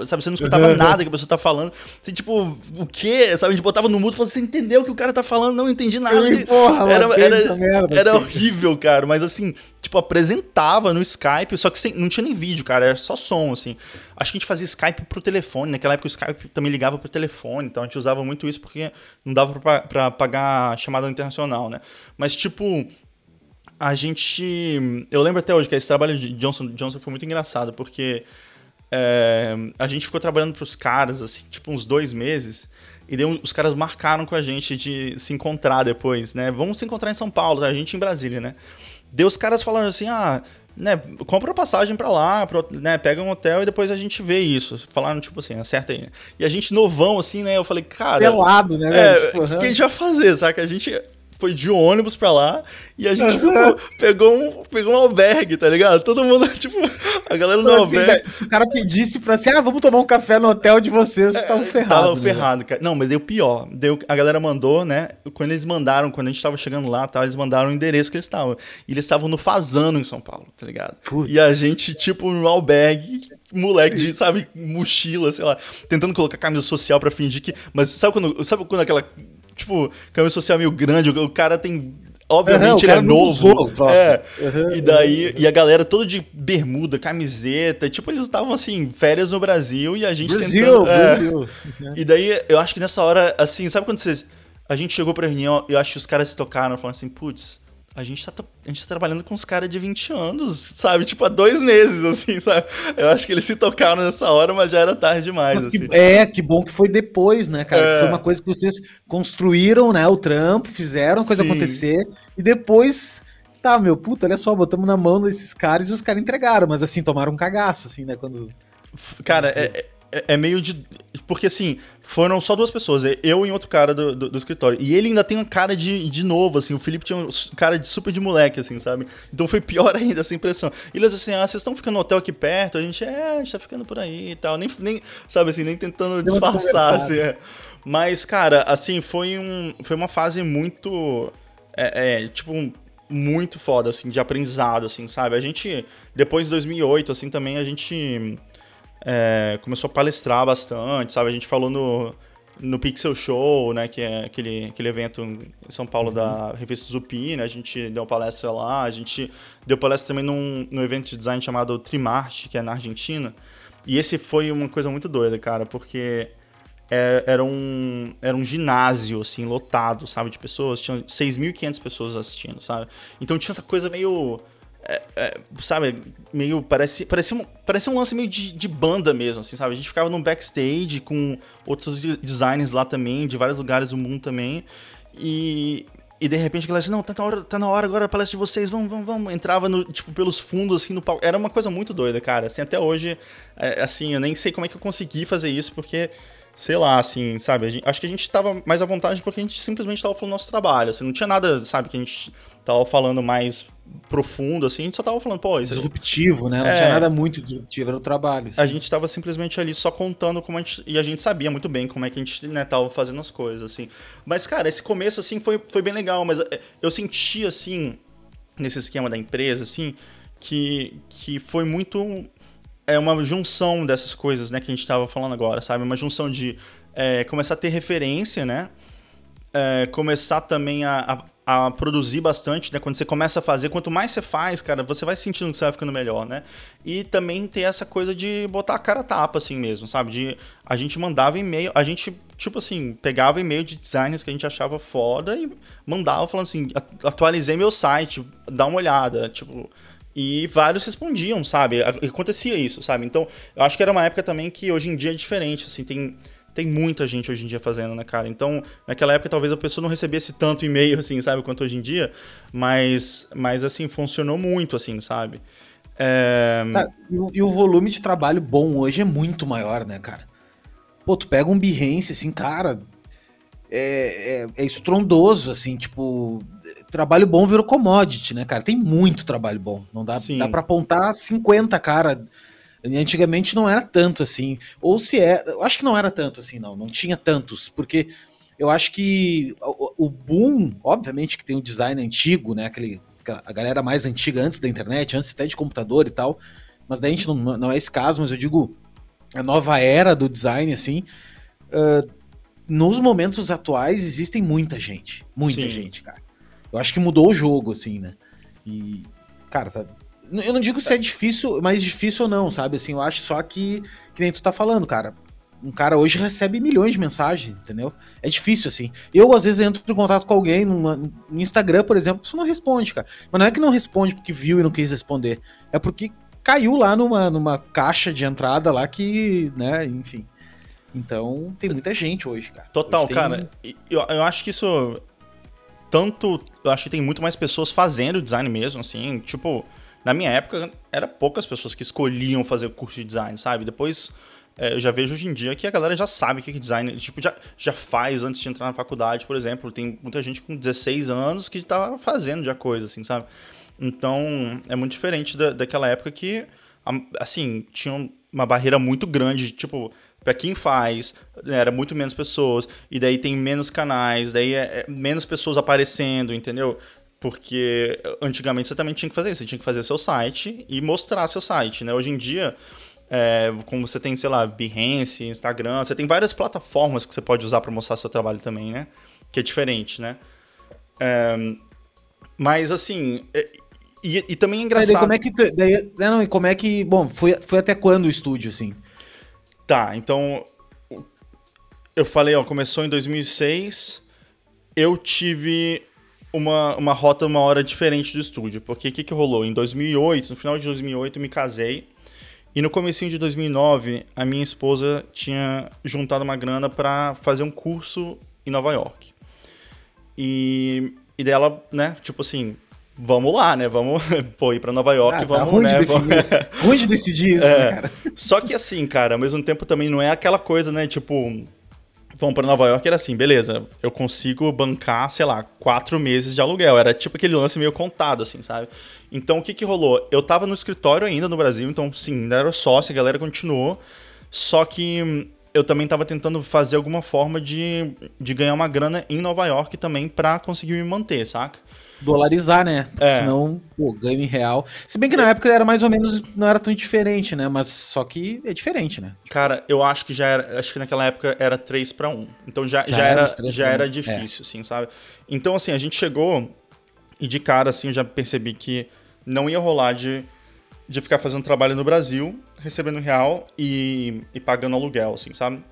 sabe? Você não escutava nada que a pessoa tá falando. Você, tipo, o quê? Sabe? A gente botava no mudo e falava, você entendeu o que o cara tá falando? Não entendi nada. Sim, porra, era, mano, era, merda, era assim. horrível, cara. Mas assim, tipo, apresentava no Skype, só que sem, não tinha nem vídeo, cara, era só som, assim. Acho que a gente fazia Skype pro telefone. Naquela época o Skype também ligava pro telefone, então a gente usava muito isso porque não dava pra, pra pagar chamada internacional, né? Mas, tipo, a gente. Eu lembro até hoje que esse trabalho de Johnson Johnson foi muito engraçado, porque é, a gente ficou trabalhando pros caras, assim, tipo, uns dois meses. E os caras marcaram com a gente de se encontrar depois, né? Vamos se encontrar em São Paulo, a gente em Brasília, né? Deu os caras falando assim, ah, né, compra a passagem pra lá, pro, né, pega um hotel e depois a gente vê isso. Falaram, tipo assim, acerta aí. E a gente novão, assim, né, eu falei, cara... Pelado, né? É, tipo, o que, que a gente vai fazer, sabe? A gente foi de ônibus pra lá e a gente tipo, pegou, um, pegou um albergue, tá ligado? Todo mundo, tipo, a galera no assim, albergue. Se o cara pedisse pra assim, ah, vamos tomar um café no hotel de vocês, vocês estavam é, ferrados. Tava né? ferrado, cara. Não, mas deu pior. Deu, a galera mandou, né? Quando eles mandaram, quando a gente tava chegando lá, tá, eles mandaram o endereço que eles estavam. E eles estavam no Fazano em São Paulo, tá ligado? Putz. E a gente, tipo, no albergue, moleque de, sabe, mochila, sei lá, tentando colocar camisa social para fingir que. Mas sabe quando, sabe quando aquela tipo, camisa social meio grande, o cara tem Obviamente uhum, ele é novo. é. Uhum, e daí, uhum. e a galera toda de bermuda, camiseta, tipo, eles estavam assim, férias no Brasil e a gente Brasil, tentando. É. Brasil. E daí, eu acho que nessa hora, assim, sabe quando vocês. A gente chegou pra reunião, eu acho que os caras se tocaram, falando assim, putz, a gente tá, a gente tá trabalhando com uns caras de 20 anos, sabe? Tipo, há dois meses, assim, sabe? Eu acho que eles se tocaram nessa hora, mas já era tarde demais. Que, assim. É, que bom que foi depois, né, cara? É. Foi uma coisa que vocês construíram, né? O trampo, fizeram a coisa Sim. acontecer, e depois. Tá, meu, puta, olha só, botamos na mão desses caras e os caras entregaram, mas assim, tomaram um cagaço, assim, né? Quando. Cara, é, é, é meio de. Porque assim, foram só duas pessoas, eu e outro cara do, do, do, escritório. E ele ainda tem uma cara de, de novo, assim. O Felipe tinha um cara de super de moleque, assim, sabe? Então foi pior ainda essa impressão. E eles assim, ah, vocês estão ficando no hotel aqui perto? A gente, é, a gente tá ficando por aí e tal. Nem, nem sabe assim, nem tentando Deu disfarçar, assim. É. Mas, cara, assim, foi, um, foi uma fase muito. É, é tipo, um, muito foda, assim, de aprendizado, assim, sabe? A gente, depois de 2008, assim, também a gente é, começou a palestrar bastante, sabe? A gente falou no, no Pixel Show, né? Que é aquele, aquele evento em São Paulo uhum. da revista Zupi, né? A gente deu palestra lá, a gente deu palestra também num, num evento de design chamado Trimart, que é na Argentina. E esse foi uma coisa muito doida, cara, porque é, era, um, era um ginásio, assim, lotado, sabe, de pessoas. Tinha 6.500 pessoas assistindo, sabe? Então tinha essa coisa meio é, é, sabe, meio. Parece, parece, um, um lance meio de, de, banda mesmo, assim, sabe? A gente ficava num backstage com outros designers lá também, de vários lugares do mundo também. E, e de repente a galera disse, não, tá na hora, tá na hora agora a palestra de vocês, vamos, vamos, vamos. Entrava no, tipo, pelos fundos, assim, no palco. Era uma coisa muito doida, cara. Assim, até hoje, é, assim, eu nem sei como é que eu consegui fazer isso, porque sei lá, assim, sabe? Gente, acho que a gente tava mais à vontade porque a gente simplesmente tava falando nosso trabalho, assim, não tinha nada, sabe, que a gente tava falando mais profundo, assim, a gente só tava falando, pô, isso... Disruptivo, né? Não é, tinha nada muito disruptivo, era o trabalho. Assim. A gente tava simplesmente ali só contando como a gente... E a gente sabia muito bem como é que a gente, né, tava fazendo as coisas, assim. Mas, cara, esse começo, assim, foi, foi bem legal, mas é, eu senti, assim, nesse esquema da empresa, assim, que, que foi muito é uma junção dessas coisas, né, que a gente estava falando agora, sabe? Uma junção de é, começar a ter referência, né? É, começar também a, a, a, produzir bastante, né? Quando você começa a fazer, quanto mais você faz, cara, você vai sentindo que você vai ficando melhor, né? E também ter essa coisa de botar a cara tapa, assim mesmo, sabe? De a gente mandava e-mail, a gente, tipo assim, pegava e-mail de designers que a gente achava foda e mandava falando assim, atualizei meu site, dá uma olhada, tipo e vários respondiam, sabe? Acontecia isso, sabe? Então, eu acho que era uma época também que hoje em dia é diferente, assim, tem, tem muita gente hoje em dia fazendo, né, cara? Então, naquela época talvez a pessoa não recebesse tanto e-mail, assim, sabe, quanto hoje em dia, mas, mas assim, funcionou muito, assim, sabe? É... Cara, e, o, e, o, volume de trabalho bom hoje é muito maior, né, cara? Pô, tu pega um Behance, assim, cara, é, é, é estrondoso, assim, tipo, trabalho bom virou commodity, né, cara? Tem muito trabalho bom. Não dá, Sim. dá pra apontar 50, cara. Antigamente não era tanto assim. Ou se é. Eu acho que não era tanto assim, não. Não tinha tantos. Porque eu acho que o, o boom, obviamente que tem o design antigo, né? Aquele, a galera mais antiga antes da internet, antes até de computador e tal. Mas daí a gente não, não é esse caso, mas eu digo a nova era do design, assim. Uh, nos momentos atuais existem muita gente. Muita Sim. gente, cara. Eu acho que mudou o jogo, assim, né? E, cara, tá... eu não digo se é difícil, mais difícil ou não, sabe? Assim, eu acho só que, que nem tu tá falando, cara. Um cara hoje recebe milhões de mensagens, entendeu? É difícil, assim. Eu, às vezes, entro em contato com alguém numa, no Instagram, por exemplo, pessoa não responde, cara. Mas não é que não responde porque viu e não quis responder. É porque caiu lá numa, numa caixa de entrada lá que, né, enfim. Então, tem muita gente hoje, cara. Total, hoje cara. Eu, eu acho que isso tanto. Eu acho que tem muito mais pessoas fazendo design mesmo, assim. Tipo, na minha época, era poucas pessoas que escolhiam fazer o curso de design, sabe? Depois. É, eu já vejo hoje em dia que a galera já sabe o que é design, tipo, já, já faz antes de entrar na faculdade, por exemplo. Tem muita gente com 16 anos que tá fazendo já coisa, assim, sabe? Então, é muito diferente da, daquela época que, assim, tinha uma barreira muito grande, tipo, para quem faz, né, era muito menos pessoas, e daí tem menos canais, daí é, é menos pessoas aparecendo, entendeu? Porque antigamente você também tinha que fazer isso, você tinha que fazer seu site e mostrar seu site, né? Hoje em dia, é, como você tem, sei lá, Behance, Instagram, você tem várias plataformas que você pode usar para mostrar seu trabalho também, né? Que é diferente, né? É, mas assim, é, e, e, também é engraçado. Daí, como é que. Daí, não, e como é que. Bom, foi, foi até quando o estúdio, assim? Tá, então eu falei, ó, começou em 2006. Eu tive uma, uma rota uma hora diferente do estúdio, porque o que, que rolou? Em 2008, no final de 2008, eu me casei. E no comecinho de 2009, a minha esposa tinha juntado uma grana para fazer um curso em Nova York. E, e dela, né, tipo assim, vamos lá, né? Vamos pô, ir pra Nova York, ah, vamos, tá ruim né? De vamos... ruim de decidir isso, é. né, cara? Só que assim, cara, ao mesmo tempo também não é aquela coisa, né? Tipo, vamos para Nova York, era assim, beleza, eu consigo bancar, sei lá, quatro meses de aluguel. Era tipo aquele lance meio contado, assim, sabe? Então, o que que rolou? Eu tava no escritório ainda no Brasil, então, sim, ainda era sócio, a galera continuou. Só que eu também estava tentando fazer alguma forma de, de ganhar uma grana em Nova York também para conseguir me manter, saca? Dolarizar, né? É. senão, pô, ganho em real. Se bem que na época era mais ou menos, não era tão diferente, né? Mas só que é diferente, né? Cara, eu acho que já era, acho que naquela época era 3 para 1. Então já, já, já era, já era difícil, é. assim, sabe? Então, assim, a gente chegou e de cara, assim, eu já percebi que não ia rolar de, de ficar fazendo trabalho no Brasil, recebendo real e, e pagando aluguel, assim, sabe?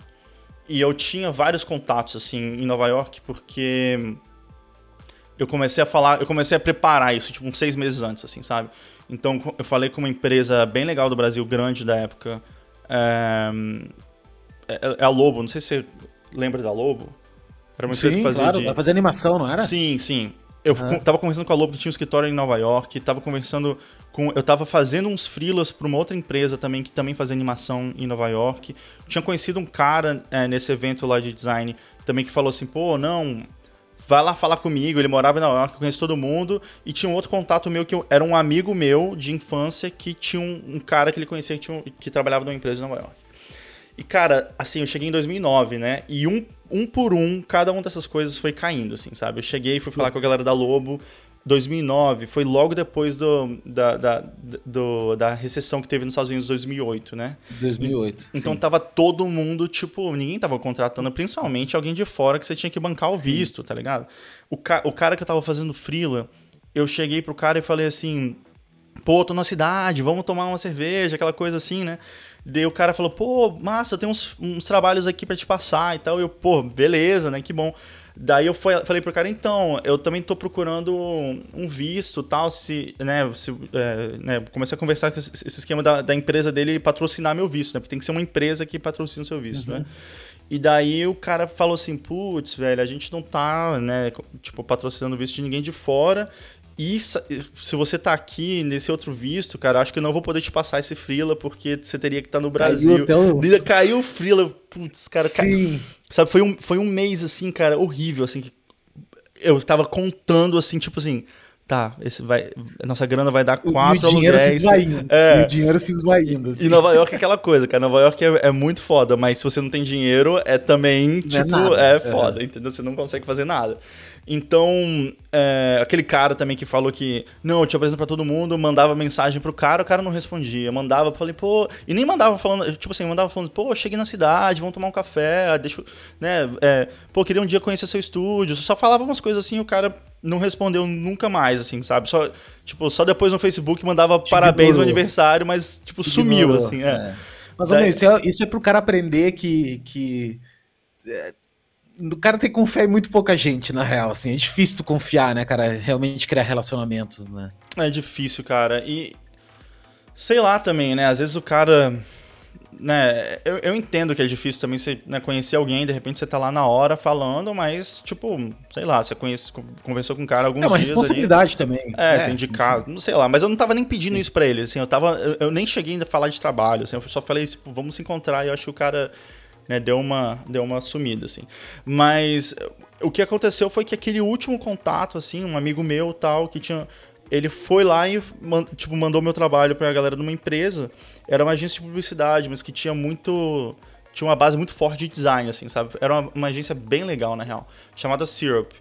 E eu tinha vários contatos, assim, em Nova York, porque eu comecei a falar, eu comecei a preparar isso, tipo, uns seis meses antes, assim, sabe? Então, eu falei com uma empresa bem legal do Brasil, grande da época. É, é, é a Lobo, não sei se você lembra da Lobo. Era uma empresa que fazia claro, de... fazia animação, não era? Sim, sim. eu ah. tava conversando com a Lobo que tinha um escritório em Nova York, tava conversando com. Eu tava fazendo uns freelas para uma outra empresa também, que também fazia animação em Nova York. Tinha conhecido um cara é, nesse evento lá de design também que falou assim, pô, não. Vai lá falar comigo, ele morava em Nova York, conhece todo mundo, e tinha um outro contato meu que eu, era um amigo meu de infância que tinha um, um cara que ele conhecia que, tinha, que trabalhava numa empresa em Nova York. E, cara, assim, eu cheguei em 2009, né? E um, um por um, cada uma dessas coisas foi caindo, assim, sabe? Eu cheguei, fui falar com a galera da Lobo. 2009 foi logo depois do, da, da, do, da recessão que teve nos Estados Unidos em 2008, né? 2008. Então sim. tava todo mundo, tipo, ninguém tava contratando, principalmente alguém de fora que você tinha que bancar o sim. visto, tá ligado? O, ca o cara que eu tava fazendo freela, eu cheguei pro cara e falei assim: pô, tô na cidade, vamos tomar uma cerveja, aquela coisa assim, né? Daí o cara falou, pô, massa, tem uns, uns trabalhos aqui para te passar e tal. E eu, pô, beleza, né? Que bom. Daí eu foi, falei pro cara, então, eu também tô procurando um visto tal, se, né, se, é, né, comecei a conversar com esse, esquema da, da, empresa dele patrocinar meu visto, né, porque tem que ser uma empresa que patrocina o seu visto, né. uhum. né. E daí o cara falou assim, putz, velho, a gente não tá, né, tipo, patrocinando o visto de ninguém de fora, e se você tá aqui nesse outro visto, cara, acho que eu não vou poder te passar esse Frila porque você teria que estar tá no Brasil. Caiu, então... caiu o Frila, putz, cara, Sim. Sabe, foi um, foi um mês assim, cara, horrível, assim, que eu tava contando assim, tipo assim, tá, esse vai, a nossa grana vai dar quatro e o dinheiro aluguéis. Se esvaindo, é. E o dinheiro se esvaindo. Assim. E Nova York é aquela coisa, cara. Nova York é, é, muito foda, mas se você não tem dinheiro, é também, não tipo, é, é foda, é. entendeu? Você não consegue fazer nada. Então, é, aquele cara também que falou que, não, eu te apresento pra todo mundo, mandava mensagem pro cara, o cara não respondia. Mandava, falei, pô, e nem mandava falando, tipo assim, mandava falando, pô, cheguei na cidade, vamos tomar um café, deixa, né, é, pô, queria um dia conhecer seu estúdio. Só falava umas coisas assim, o cara não respondeu nunca mais, assim, sabe? Só, tipo, só depois no Facebook mandava Te parabéns no aniversário, mas, tipo, Te sumiu, assim, é. é. Mas, Daí... isso, é, isso é pro cara aprender que. que é, o cara tem que confiar em muito pouca gente, na real, assim. É difícil tu confiar, né, cara? Realmente criar relacionamentos, né? É difícil, cara. E. Sei lá também, né? Às vezes o cara. Né, eu, eu entendo que é difícil também você né, conhecer alguém, de repente você tá lá na hora falando, mas, tipo, sei lá, você conhece, conversou com um cara alguns dias. É uma responsabilidade ali, também. É, é você indicar, não sei lá, mas eu não tava nem pedindo isso pra ele, assim, eu tava. Eu, eu, nem cheguei ainda a falar de trabalho, assim, eu só falei, tipo, vamos se encontrar e eu acho que o cara né, deu uma, deu uma sumida, assim. Mas o que aconteceu foi que aquele último contato, assim, um amigo meu tal, que tinha. Ele foi lá e tipo, mandou meu trabalho pra galera de uma empresa. Era uma agência de publicidade, mas que tinha muito. Tinha uma base muito forte de design, assim, sabe? Era uma, uma agência bem legal, na real. Chamada Syrup.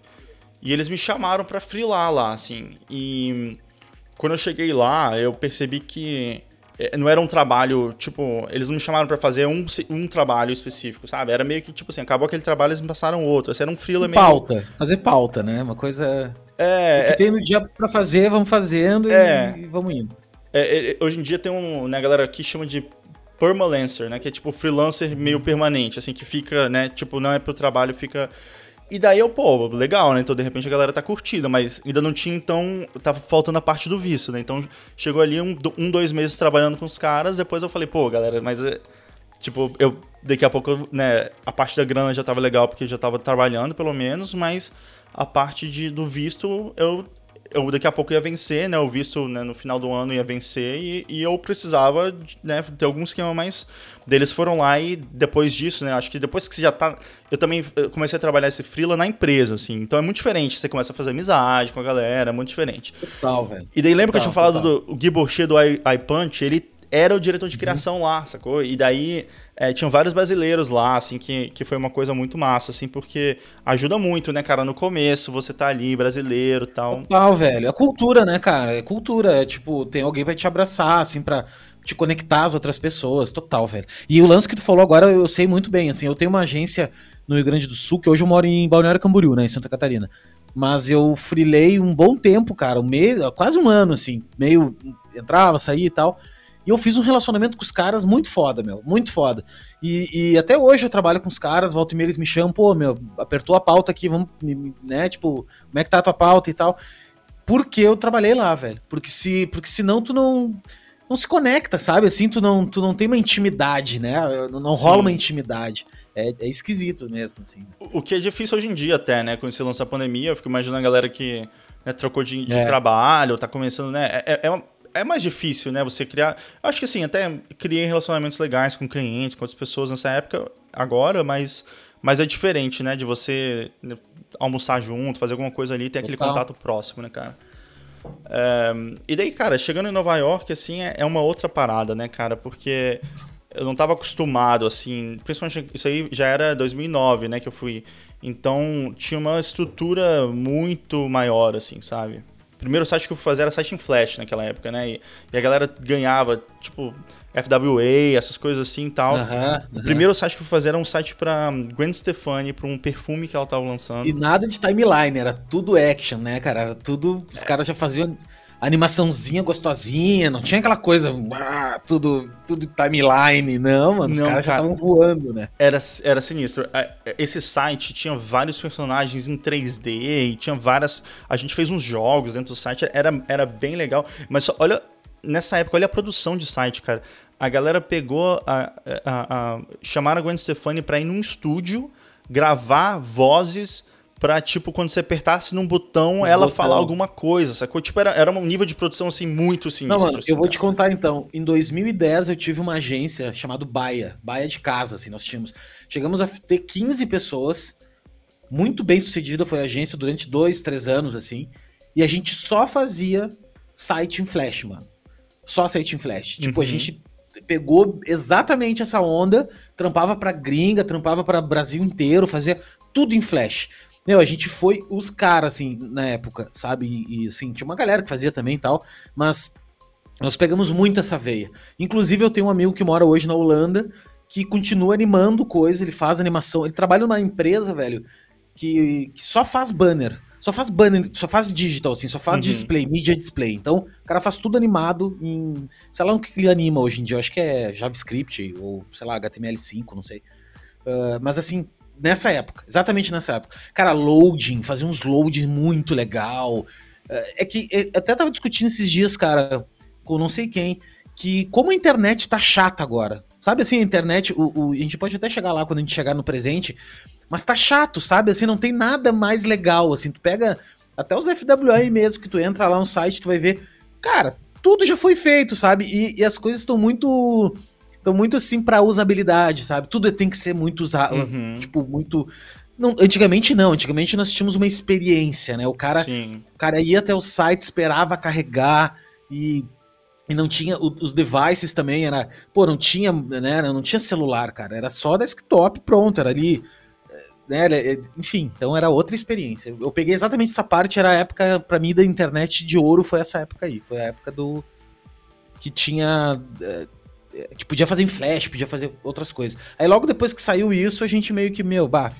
E eles me chamaram pra freelar lá, assim. E quando eu cheguei lá, eu percebi que não era um trabalho, tipo, eles não me chamaram para fazer um, um trabalho específico, sabe? Era meio que, tipo assim, acabou aquele trabalho, eles me passaram outro. Esse era um freela meio... Pauta, fazer pauta, né? Uma coisa... É... O que é... tem no dia para fazer, vamos fazendo é... e vamos indo. É, é, hoje em dia tem um, né, galera aqui chama de permalancer, né? Que é tipo freelancer meio permanente, assim, que fica, né? Tipo, não é pro trabalho, fica e daí eu, pô, legal, né? Então de repente a galera tá curtida, mas ainda não tinha, então, tava faltando a parte do visto, né? Então chegou ali um, um dois meses trabalhando com os caras, depois eu falei, pô, galera, mas é. Tipo, eu daqui a pouco, né, a parte da grana já tava legal porque eu já tava trabalhando, pelo menos, mas a parte de, do visto eu eu daqui a pouco ia vencer, né? O visto né, no final do ano ia vencer e, e eu precisava né, ter algum esquema mais. Deles foram lá e depois disso, né? Acho que depois que você já tá. Eu também comecei a trabalhar esse freela na empresa, assim. Então é muito diferente. Você começa a fazer amizade com a galera, é muito diferente. Total, velho. E daí lembra total, que eu tinha falado total. do Gui Borcher do iPunch? Ele era o diretor de uhum. criação uhum. lá, sacou? E daí é, tinham vários brasileiros lá, assim, que, que foi uma coisa muito massa, assim, porque ajuda muito, né, cara? No começo, você tá ali, brasileiro tal. Total, velho. É cultura, né, cara? É cultura. É tipo, tem alguém pra te abraçar, assim, pra te conectar às outras pessoas. Total, velho. E o lance que tu falou agora, eu sei muito bem, assim, eu tenho uma agência no Rio Grande do Sul, que hoje eu moro em Balneário Camboriú, né, em Santa Catarina. Mas eu frilei um bom tempo, cara, um mês, quase um ano, assim, meio entrava, saía e tal. E eu fiz um relacionamento com os caras muito foda, meu. Muito foda. E, e até hoje eu trabalho com os caras, volta e meia eles me chamam, pô, meu, apertou a pauta aqui, vamos, né, tipo, como é que tá a tua pauta e tal. Porque eu trabalhei lá, velho. Porque se, porque senão tu não não se conecta, sabe? Assim, tu não, tu não tem uma intimidade, né? Não, rola uma intimidade. É, é, esquisito mesmo, assim. O que é difícil hoje em dia até, né? Com esse lance da pandemia, eu fico imaginando a galera que né, trocou de, de é. trabalho, tá começando, né? É, é, é, mais difícil, né? Você criar. Acho que assim, até criei relacionamentos legais com clientes, com outras pessoas nessa época, agora, mas, mas é diferente, né? De você né, almoçar junto, fazer alguma coisa ali, ter aquele contato próximo, né, cara? É, e daí, cara, chegando em Nova York, assim, é, é uma outra parada, né, cara? Porque eu não estava acostumado, assim, principalmente isso aí já era 2009, né, que eu fui. Então tinha uma estrutura muito maior, assim, sabe? O primeiro site que eu fui fazer era site em Flash naquela época, né? E, e a galera ganhava, tipo, FWA, essas coisas assim e tal. O primeiro site que eu fui fazer era um site pra Gwen Stefani, pra um perfume que ela tava lançando. E nada de timeline, era tudo action, né, cara? Era tudo. Os é. caras já faziam animaçãozinha gostosinha, não tinha aquela coisa, ah, tudo, tudo timeline, não, mano, os caras já estavam voando, né? Era, era sinistro. Esse site tinha vários personagens em 3D e tinha várias. A gente fez uns jogos dentro do site, era, era bem legal. Mas só, olha, nessa época, olha a produção de site, cara. A galera pegou a, a, a chamaram a Gwen Stefani pra ir num estúdio gravar vozes pra, tipo, quando você apertasse num botão, ela botão. falar alguma coisa, sacou? Tipo, era, era um nível de produção, assim, muito sinistro. Não, mano, assim, eu vou te contar, então. Em 2010, eu tive uma agência chamada Baia, Baia de casa, assim, nós tínhamos. Chegamos a ter 15 pessoas, muito bem sucedida foi a agência durante dois, três anos, assim, e a gente só fazia site em Flash, mano. Só site em Flash. Tipo, uhum. a gente pegou exatamente essa onda, trampava pra gringa, trampava para Brasil inteiro, fazia tudo em Flash. Meu, a gente foi os caras, assim, na época, sabe? E, e, assim, tinha uma galera que fazia também e tal, mas nós pegamos muito essa veia. Inclusive, eu tenho um amigo que mora hoje na Holanda, que continua animando coisa, ele faz animação, ele trabalha numa empresa, velho, que, que só faz banner. Só faz banner, só faz digital, assim, só faz uhum. display, media display. Então, o cara faz tudo animado em. Sei lá o que ele anima hoje em dia. Eu acho que é JavaScript ou, sei lá, HTML5, não sei. Uh, mas assim, nessa época, exatamente nessa época. Cara, loading, fazia uns loadings muito legal. É, é que eu até tava discutindo esses dias, cara, com não sei quem, que como a internet tá chata agora. Sabe assim, a internet, o, o, a gente pode até chegar lá quando a gente chegar no presente, mas tá chato, sabe? Assim, não tem nada mais legal, assim, tu pega até os FWA mesmo, que tu entra lá no site, tu vai ver, cara, tudo já foi feito, sabe? E, e as coisas estão muito então, muito assim pra usabilidade, sabe? Tudo tem que ser muito usado, uhum. tipo, muito. Não, antigamente não, antigamente nós tínhamos uma experiência, né? O cara, Sim. o cara ia até o site, esperava carregar e, e não tinha os devices também, era, pô, não tinha, né, não tinha celular, cara, era só desktop, pronto, era ali, né, enfim, então era outra experiência. Eu peguei exatamente essa parte, era a época para mim da internet de ouro, foi essa época aí, foi a época do que tinha eh, que podia fazer em flash, podia fazer outras coisas. Aí logo depois que saiu isso, a gente meio que, meu, bah,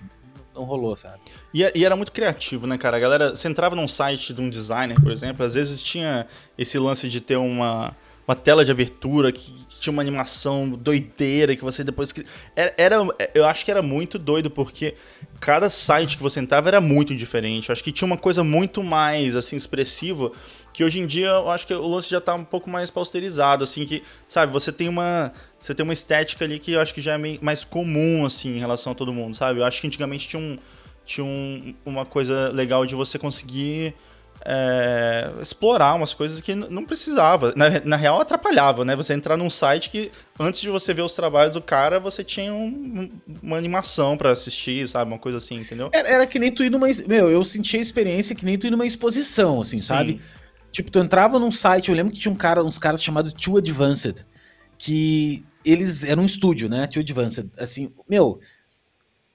não rolou, sabe? E, e, era muito criativo, né, cara? A galera, você entrava num site de um designer, por exemplo, às vezes tinha esse lance de ter uma, uma tela de abertura que, que tinha uma animação doideira que você depois. Era, era, eu acho que era muito doido, porque cada site que você entrava era muito diferente. Eu acho que tinha uma coisa muito mais, assim, expressiva que hoje em dia eu acho que o lance já tá um pouco mais posterizado, assim, que, sabe, você tem uma. Você tem uma estética ali que eu acho que já é meio mais comum, assim, em relação a todo mundo, sabe? Eu acho que antigamente tinha, um, tinha um, uma coisa legal de você conseguir é, explorar umas coisas que não precisava. Na, na, real, atrapalhava, né? Você entrar num site que, antes de você ver os trabalhos do cara, você tinha um, uma animação para assistir, sabe? Uma coisa assim, entendeu? Era, era, que nem tu ir numa. Meu, eu senti a experiência que nem tu ir numa exposição, assim, Sim. sabe? Tipo, tu entrava num site, eu lembro que tinha um cara, uns caras chamados Too Advanced, que eles eram um estúdio, né? Too Advanced. Assim, meu,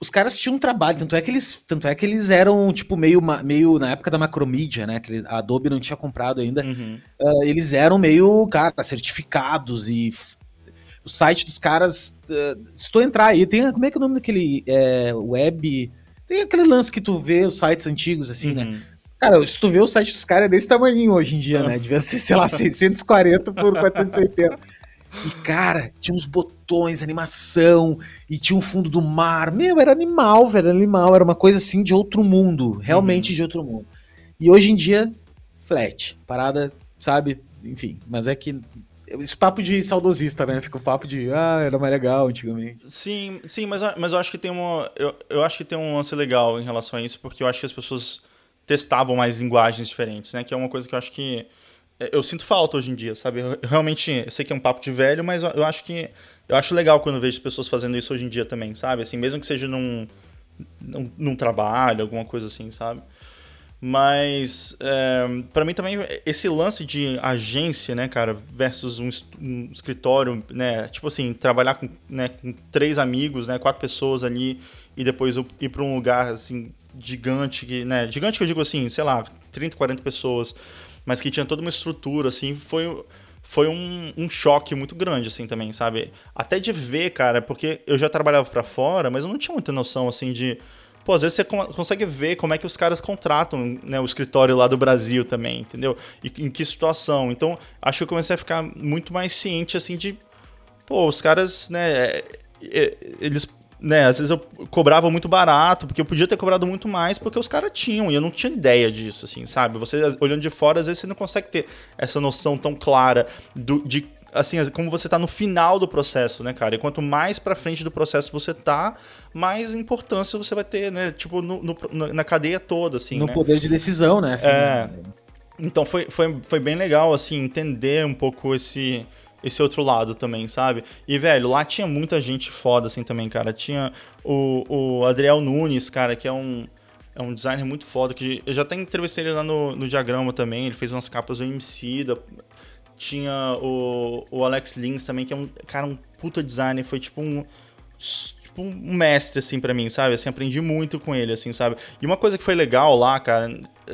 os caras tinham um trabalho, tanto é que eles, tanto é que eles eram, tipo, meio, meio na época da Macromedia, né? Que a Adobe não tinha comprado ainda. Uhum. Uh, eles eram meio, cara, certificados e o site dos caras. Uh, se tu entrar aí, tem. Como é que é o nome daquele é, web. Tem aquele lance que tu vê os sites antigos, assim, né? uhum. né? Cara, se tu vê o site dos caras é desse tamanho hoje em dia, né? Devia ser, sei lá, 640 por 480. E, cara, tinha uns botões, animação, e tinha um fundo do mar. Meu, era animal, velho, era animal. Era uma coisa assim de outro mundo, realmente uhum. de outro mundo. E hoje em dia, flat. Parada, sabe? Enfim, mas é que. Esse papo de saudosista, né? Fica o papo de, ah, era mais legal antigamente. Sim, sim, mas, mas eu acho que tem uma. Eu, eu acho que tem um lance legal em relação a isso, porque eu acho que as pessoas testavam mais linguagens diferentes, né? Que é uma coisa que eu acho que eu sinto falta hoje em dia, sabe? Eu, realmente, eu sei que é um papo de velho, mas eu acho que eu acho legal quando vejo pessoas fazendo isso hoje em dia também, sabe? Assim, mesmo que seja num, num, num trabalho, alguma coisa assim, sabe? Mas é, para mim também esse lance de agência, né, cara, versus um, um, escritório, né, tipo assim, trabalhar com, né, com três amigos, né, quatro pessoas ali e depois ir para um lugar assim gigante, que, né, gigante que eu digo assim, sei lá, 30, 40 pessoas, mas que tinha toda uma estrutura, assim, foi foi um, um, choque muito grande, assim, também, sabe? Até de ver, cara, porque eu já trabalhava para fora, mas eu não tinha muita noção, assim, de pô, às vezes você consegue ver como é que os caras contratam né, o escritório lá do Brasil também, entendeu? E em que situação. Então, acho que eu comecei a ficar muito mais ciente, assim, de, pô, os caras, né, é, é, eles né, às vezes eu cobrava muito barato, porque eu podia ter cobrado muito mais, porque os caras tinham, e eu não tinha ideia disso, assim, sabe? Você, olhando de fora, às vezes você não consegue ter essa noção tão clara do, de assim, como você tá no final do processo, né, cara? E quanto mais pra frente do processo você tá, mais importância você vai ter, né? Tipo, no, no na cadeia toda, assim. No né? poder de decisão, né? Assim, é. Né? Então foi, foi, foi bem legal, assim, entender um pouco esse esse outro lado também, sabe? E, velho, lá tinha muita gente foda, assim, também, cara. Tinha o, o Adriel Nunes, cara, que é um, é um designer muito foda, que eu já até entrevistei ele lá no, no Diagrama também, ele fez umas capas do MC, da, tinha o, o Alex Lins também, que é um cara, um puta designer, foi tipo um tipo um mestre assim para mim, sabe? Assim, aprendi muito com ele assim, sabe? E uma coisa que foi legal lá, cara,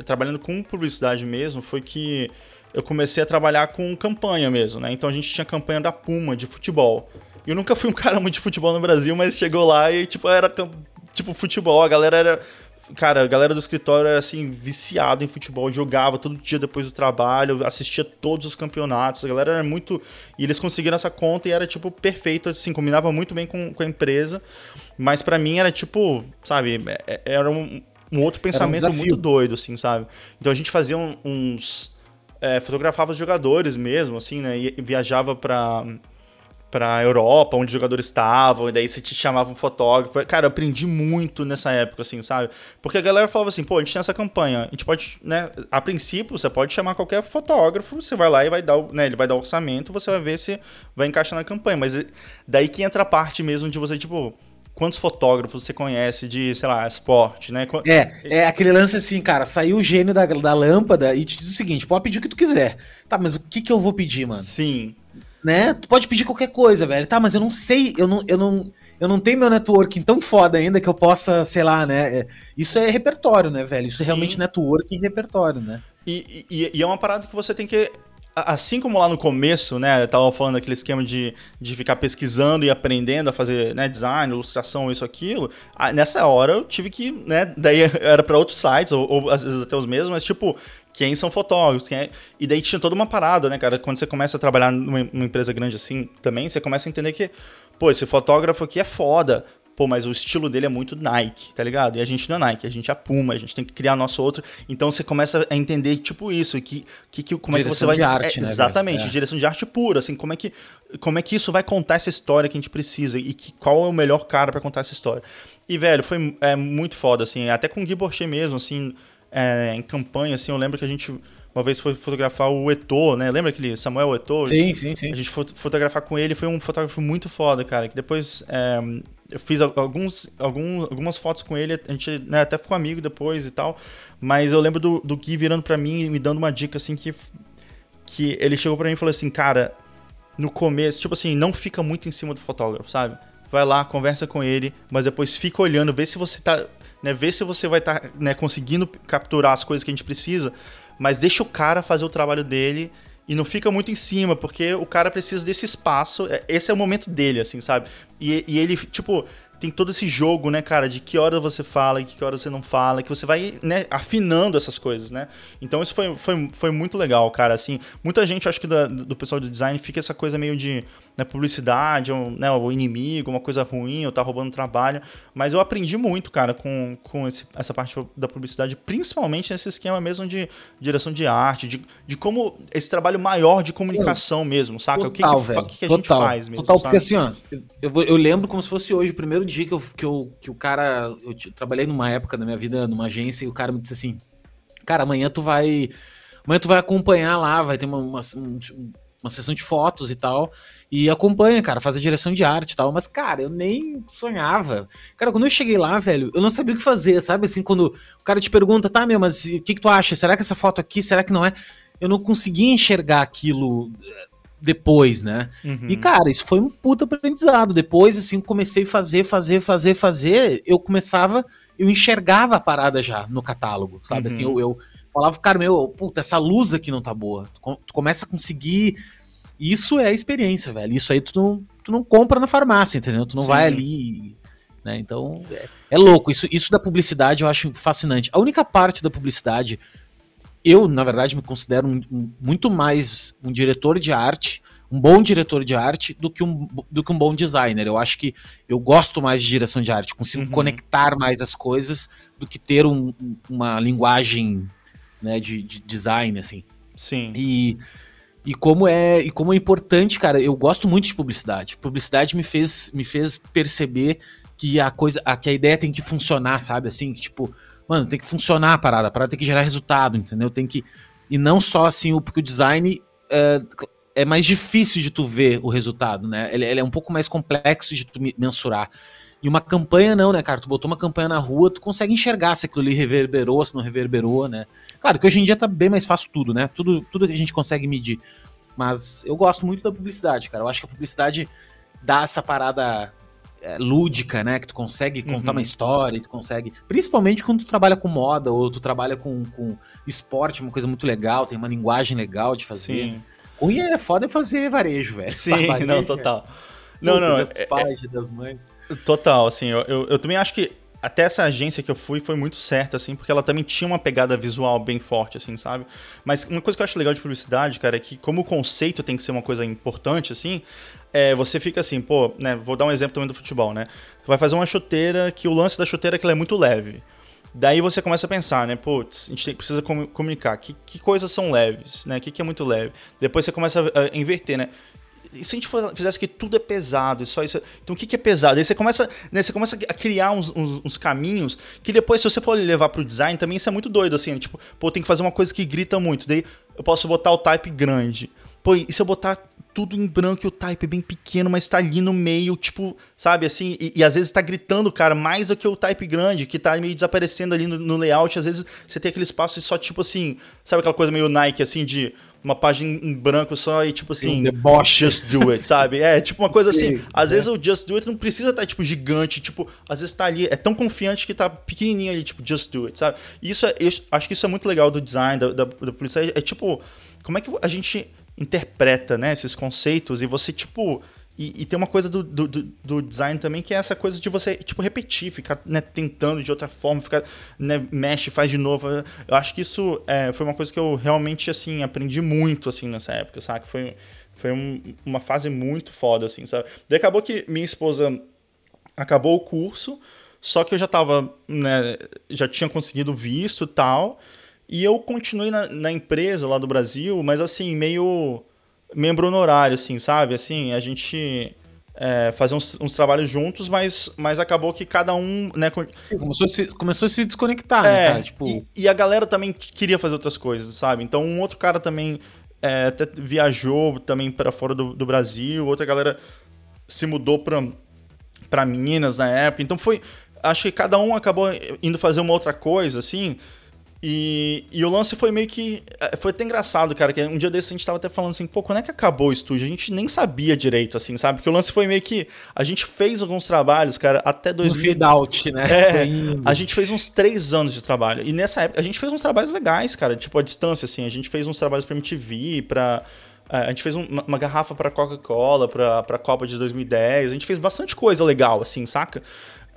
trabalhando com publicidade mesmo, foi que eu comecei a trabalhar com campanha mesmo, né? Então a gente tinha campanha da Puma de futebol. Eu nunca fui um cara muito de futebol no Brasil, mas chegou lá e tipo era tipo futebol, a galera era Cara, a galera do escritório era assim, viciada em futebol, jogava todo dia depois do trabalho, assistia todos os campeonatos. A galera era muito. E eles conseguiram essa conta e era, tipo, perfeito, assim, combinava muito bem com, com a empresa. Mas para mim era, tipo, sabe, é, é, era um, um outro pensamento um muito doido, assim, sabe? Então a gente fazia uns. É, fotografava os jogadores mesmo, assim, né? E viajava pra pra Europa, onde os jogadores estavam, e daí você te chamava um fotógrafo. Cara, eu aprendi muito nessa época, assim, sabe? Porque a galera falava assim, pô, a gente tem essa campanha, a gente pode, né, a princípio, você pode chamar qualquer fotógrafo, você vai lá e vai dar, né, ele vai dar o orçamento, você vai ver se vai encaixar na campanha, mas daí que entra a parte mesmo de você, tipo, quantos fotógrafos você conhece de, sei lá, esporte, né? É, é aquele lance assim, cara, saiu o gênio da, da lâmpada e te diz o seguinte, pode pedir o que tu quiser. Tá, mas o que que eu vou pedir, mano? Sim né? Tu pode pedir qualquer coisa, velho. Tá, mas eu não sei, eu não, eu não, eu não tenho meu networking tão foda ainda que eu possa, sei lá, né? É, isso é repertório, né, velho? Isso é Sim. é realmente networking e repertório, né? E, e, e, é uma parada que você tem que. Assim como lá no começo, né? Eu tava falando daquele esquema de, de ficar pesquisando e aprendendo a fazer né, design, ilustração, isso, aquilo. Nessa hora eu tive que, né? Daí era para outros sites, ou, ou às vezes até os mesmos, mas tipo, quem são fotógrafos, quem é... E daí tinha toda uma parada, né, cara? Quando você começa a trabalhar numa, numa empresa grande assim, também, você começa a entender que, pô, esse fotógrafo aqui é foda. Pô, mas o estilo dele é muito Nike, tá ligado? E a gente não é Nike, a gente é Puma, a gente tem que criar nosso outro. Então você começa a entender, tipo, isso, e que, que, que como direção é que você vai. De arte, é, né, exatamente, é. direção de arte pura, assim, como é, que, como é que isso vai contar essa história que a gente precisa e que, qual é o melhor cara para contar essa história. E, velho, foi é, muito foda, assim, até com o Gui Borcher mesmo, assim, é, em campanha, assim, eu lembro que a gente uma vez foi fotografar o Eto'o, né? Lembra aquele Samuel Eto'o? Sim, sim, sim. A gente foi fotografar com ele, foi um fotógrafo muito foda, cara. Que depois é, eu fiz alguns, alguns, algumas fotos com ele, a gente né, até ficou amigo depois e tal. Mas eu lembro do, do Gui virando para mim e me dando uma dica assim que, que ele chegou para mim e falou assim, cara, no começo, tipo assim, não fica muito em cima do fotógrafo, sabe? Vai lá, conversa com ele, mas depois fica olhando, vê se você tá. Né, vê se você vai estar tá, né, conseguindo capturar as coisas que a gente precisa mas deixa o cara fazer o trabalho dele e não fica muito em cima, porque o cara precisa desse espaço. É, esse é o momento dele, assim, sabe? E, e ele, tipo, tem todo esse jogo, né, cara, de que hora você fala e que hora você não fala, que você vai, né, afinando essas coisas, né? Então isso foi, foi, foi muito legal, cara, assim, muita gente, acho que do, do pessoal do design fica essa coisa meio de, né, publicidade, ou, né, o inimigo, uma coisa ruim, ou tá roubando trabalho, mas eu aprendi muito, cara, com, com esse, essa parte da publicidade, principalmente nesse esquema mesmo de direção de arte, de, de como esse trabalho maior de comunicação mesmo, saca? Total, o que, que, que, que a gente faz mesmo, Total, sabe? porque assim, ó, eu, eu lembro como se fosse hoje, o primeiro dia que, eu, que, eu, que o cara, eu trabalhei numa época da minha vida numa agência e o cara me disse assim, Cara, amanhã tu vai. Amanhã tu vai acompanhar lá, vai ter uma, uma, uma sessão de fotos e tal. E acompanha, cara, faz a direção de arte e tal. Mas, cara, eu nem sonhava. Cara, quando eu cheguei lá, velho, eu não sabia o que fazer, sabe? Assim, quando o cara te pergunta, tá, meu, mas o que, que tu acha? Será que essa foto aqui, será que não é? Eu não conseguia enxergar aquilo eh, depois, né? Uhum. E, cara, isso foi um puta aprendizado. Depois, assim, comecei a fazer, fazer, fazer, fazer. Eu começava, eu enxergava a parada já no catálogo, sabe? Assim, uhum. Assim, eu, eu falava, cara, meu, puta, essa luz aqui não tá boa. Tu, tu começa a conseguir. Isso é a experiência, velho. Isso aí tu não, tu não compra na farmácia, entendeu? Tu não Sim. vai ali. Né? Então, é, é, louco. Isso, isso da publicidade eu acho fascinante. A única parte da publicidade, eu, na verdade, me considero um, um, muito mais um diretor de arte, um bom diretor de arte, do que um, do que um bom designer. Eu acho que eu gosto mais de direção de arte, consigo uhum. conectar mais as coisas do que ter um, uma linguagem né, de, de design, assim. Sim. E, e como é e como é importante, cara, eu gosto muito de publicidade. Publicidade me fez, me fez perceber que a coisa, a, que a ideia tem que funcionar, sabe? Assim, tipo, mano, tem que funcionar a parada, a parada tem que gerar resultado, entendeu? Tem que. E não só assim, o, porque o design é, é mais difícil de tu ver o resultado, né? Ele, ele é um pouco mais complexo de tu mensurar. E uma campanha não, né, cara? Tu botou uma campanha na rua, tu consegue enxergar se aquilo ali reverberou, se não reverberou, né? Claro que hoje em dia tá bem mais fácil tudo, né? Tudo, tudo que a gente consegue medir. Mas eu gosto muito da publicidade, cara. Eu acho que a publicidade dá essa parada é, lúdica, né? Que tu consegue contar uhum. uma história, tu consegue. Principalmente quando tu trabalha com moda ou tu trabalha com, com esporte, uma coisa muito legal, tem uma linguagem legal de fazer. Sim. É foda é fazer varejo, velho. Sim, não, total. Não, não, não. Dia é, pais, é, das mães. Total, assim, eu, eu, eu, também acho que até essa agência que eu fui foi muito certa, assim, porque ela também tinha uma pegada visual bem forte, assim, sabe? Mas uma coisa que eu acho legal de publicidade, cara, é que como o conceito tem que ser uma coisa importante, assim, é, você fica assim, pô, né, vou dar um exemplo também do futebol, né? Você vai fazer uma chuteira que o lance da chuteira é que ela é muito leve. Daí você começa a pensar, né? Putz, a gente precisa comunicar. Que, que coisas são leves, né? O que, que é muito leve? Depois você começa a inverter, né? E se a gente fizesse que tudo é pesado e só isso. Então o que, que é pesado? Aí você começa, né, você começa a criar uns, uns, uns caminhos que depois, se você for levar pro design, também isso é muito doido, assim. Tipo, pô, tem que fazer uma coisa que grita muito. Daí eu posso botar o type grande. Pô, e se eu botar tudo em branco e o type bem pequeno, mas tá ali no meio, tipo, sabe, assim, e, e, às vezes tá gritando, cara, mais do que o type grande, que tá meio desaparecendo ali no, no layout, às vezes você tem aquele espaço e só, tipo assim, sabe aquela coisa meio Nike, assim, de uma página em branco só e tipo assim, deboche. just do it, sabe? É, tipo uma coisa assim, às é. vezes o just do it não precisa estar tá, tipo gigante, tipo, às vezes tá ali, é tão confiante que tá pequenininho ali, tipo, just do it, sabe? E isso é, eu acho que isso é muito legal do design, da, da, da polícia, é, é tipo, como é que a gente interpreta, né, esses conceitos e você, tipo, e, e, tem uma coisa do, do, do, design também que é essa coisa de você, tipo, repetir, ficar né, tentando de outra forma, ficar, né, mexe, faz de novo. Eu acho que isso é, foi uma coisa que eu realmente, assim, aprendi muito, assim, nessa época, sabe? Foi, foi um, uma fase muito foda, assim, sabe? Daí acabou que minha esposa acabou o curso, só que eu já tava, né, já tinha conseguido visto e tal, e eu continuei na, na empresa lá do Brasil, mas, assim, meio membro honorário, assim, sabe? Assim, a gente é, fazia uns, uns, trabalhos juntos, mas, mas acabou que cada um, né? Sim, começou a se, começou a se desconectar, né, é, né, cara? Tipo... E, e, a galera também queria fazer outras coisas, sabe? Então, um outro cara também é, até viajou também para fora do, do, Brasil, outra galera se mudou para para Minas na época. Então, foi. Acho que cada um acabou indo fazer uma outra coisa, assim. E, e o lance foi meio que. É, foi até engraçado, cara, que um dia desse a gente tava até falando assim, pô, quando é que acabou o estúdio? A gente nem sabia direito, assim, sabe? Porque o lance foi meio que. A gente fez alguns trabalhos, cara, até 2000. Um fade out, né? É, a gente fez uns três anos de trabalho. E nessa época, a gente fez uns trabalhos legais, cara, tipo, a distância, assim. A gente fez uns trabalhos pra MTV, pra. É, a gente fez uma, uma garrafa pra Coca-Cola, pra, pra Copa de 2010. A gente fez bastante coisa legal, assim, saca?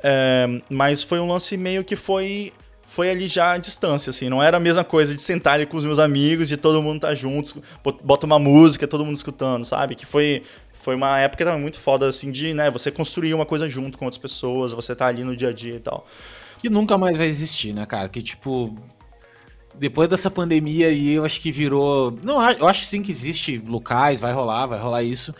É, mas foi um lance meio que foi foi ali já à distância, assim. Não era a mesma coisa de sentar ali com os meus amigos, de todo mundo tá juntos, bota uma música, todo mundo escutando, sabe? Que foi, foi uma época também muito foda, assim, de, né, você construir uma coisa junto com outras pessoas, você tá ali no dia a dia e tal. Que nunca mais vai existir, né, cara? Que, tipo, depois dessa pandemia aí, eu acho que virou... Não, eu acho sim que existe locais, vai rolar, vai rolar isso,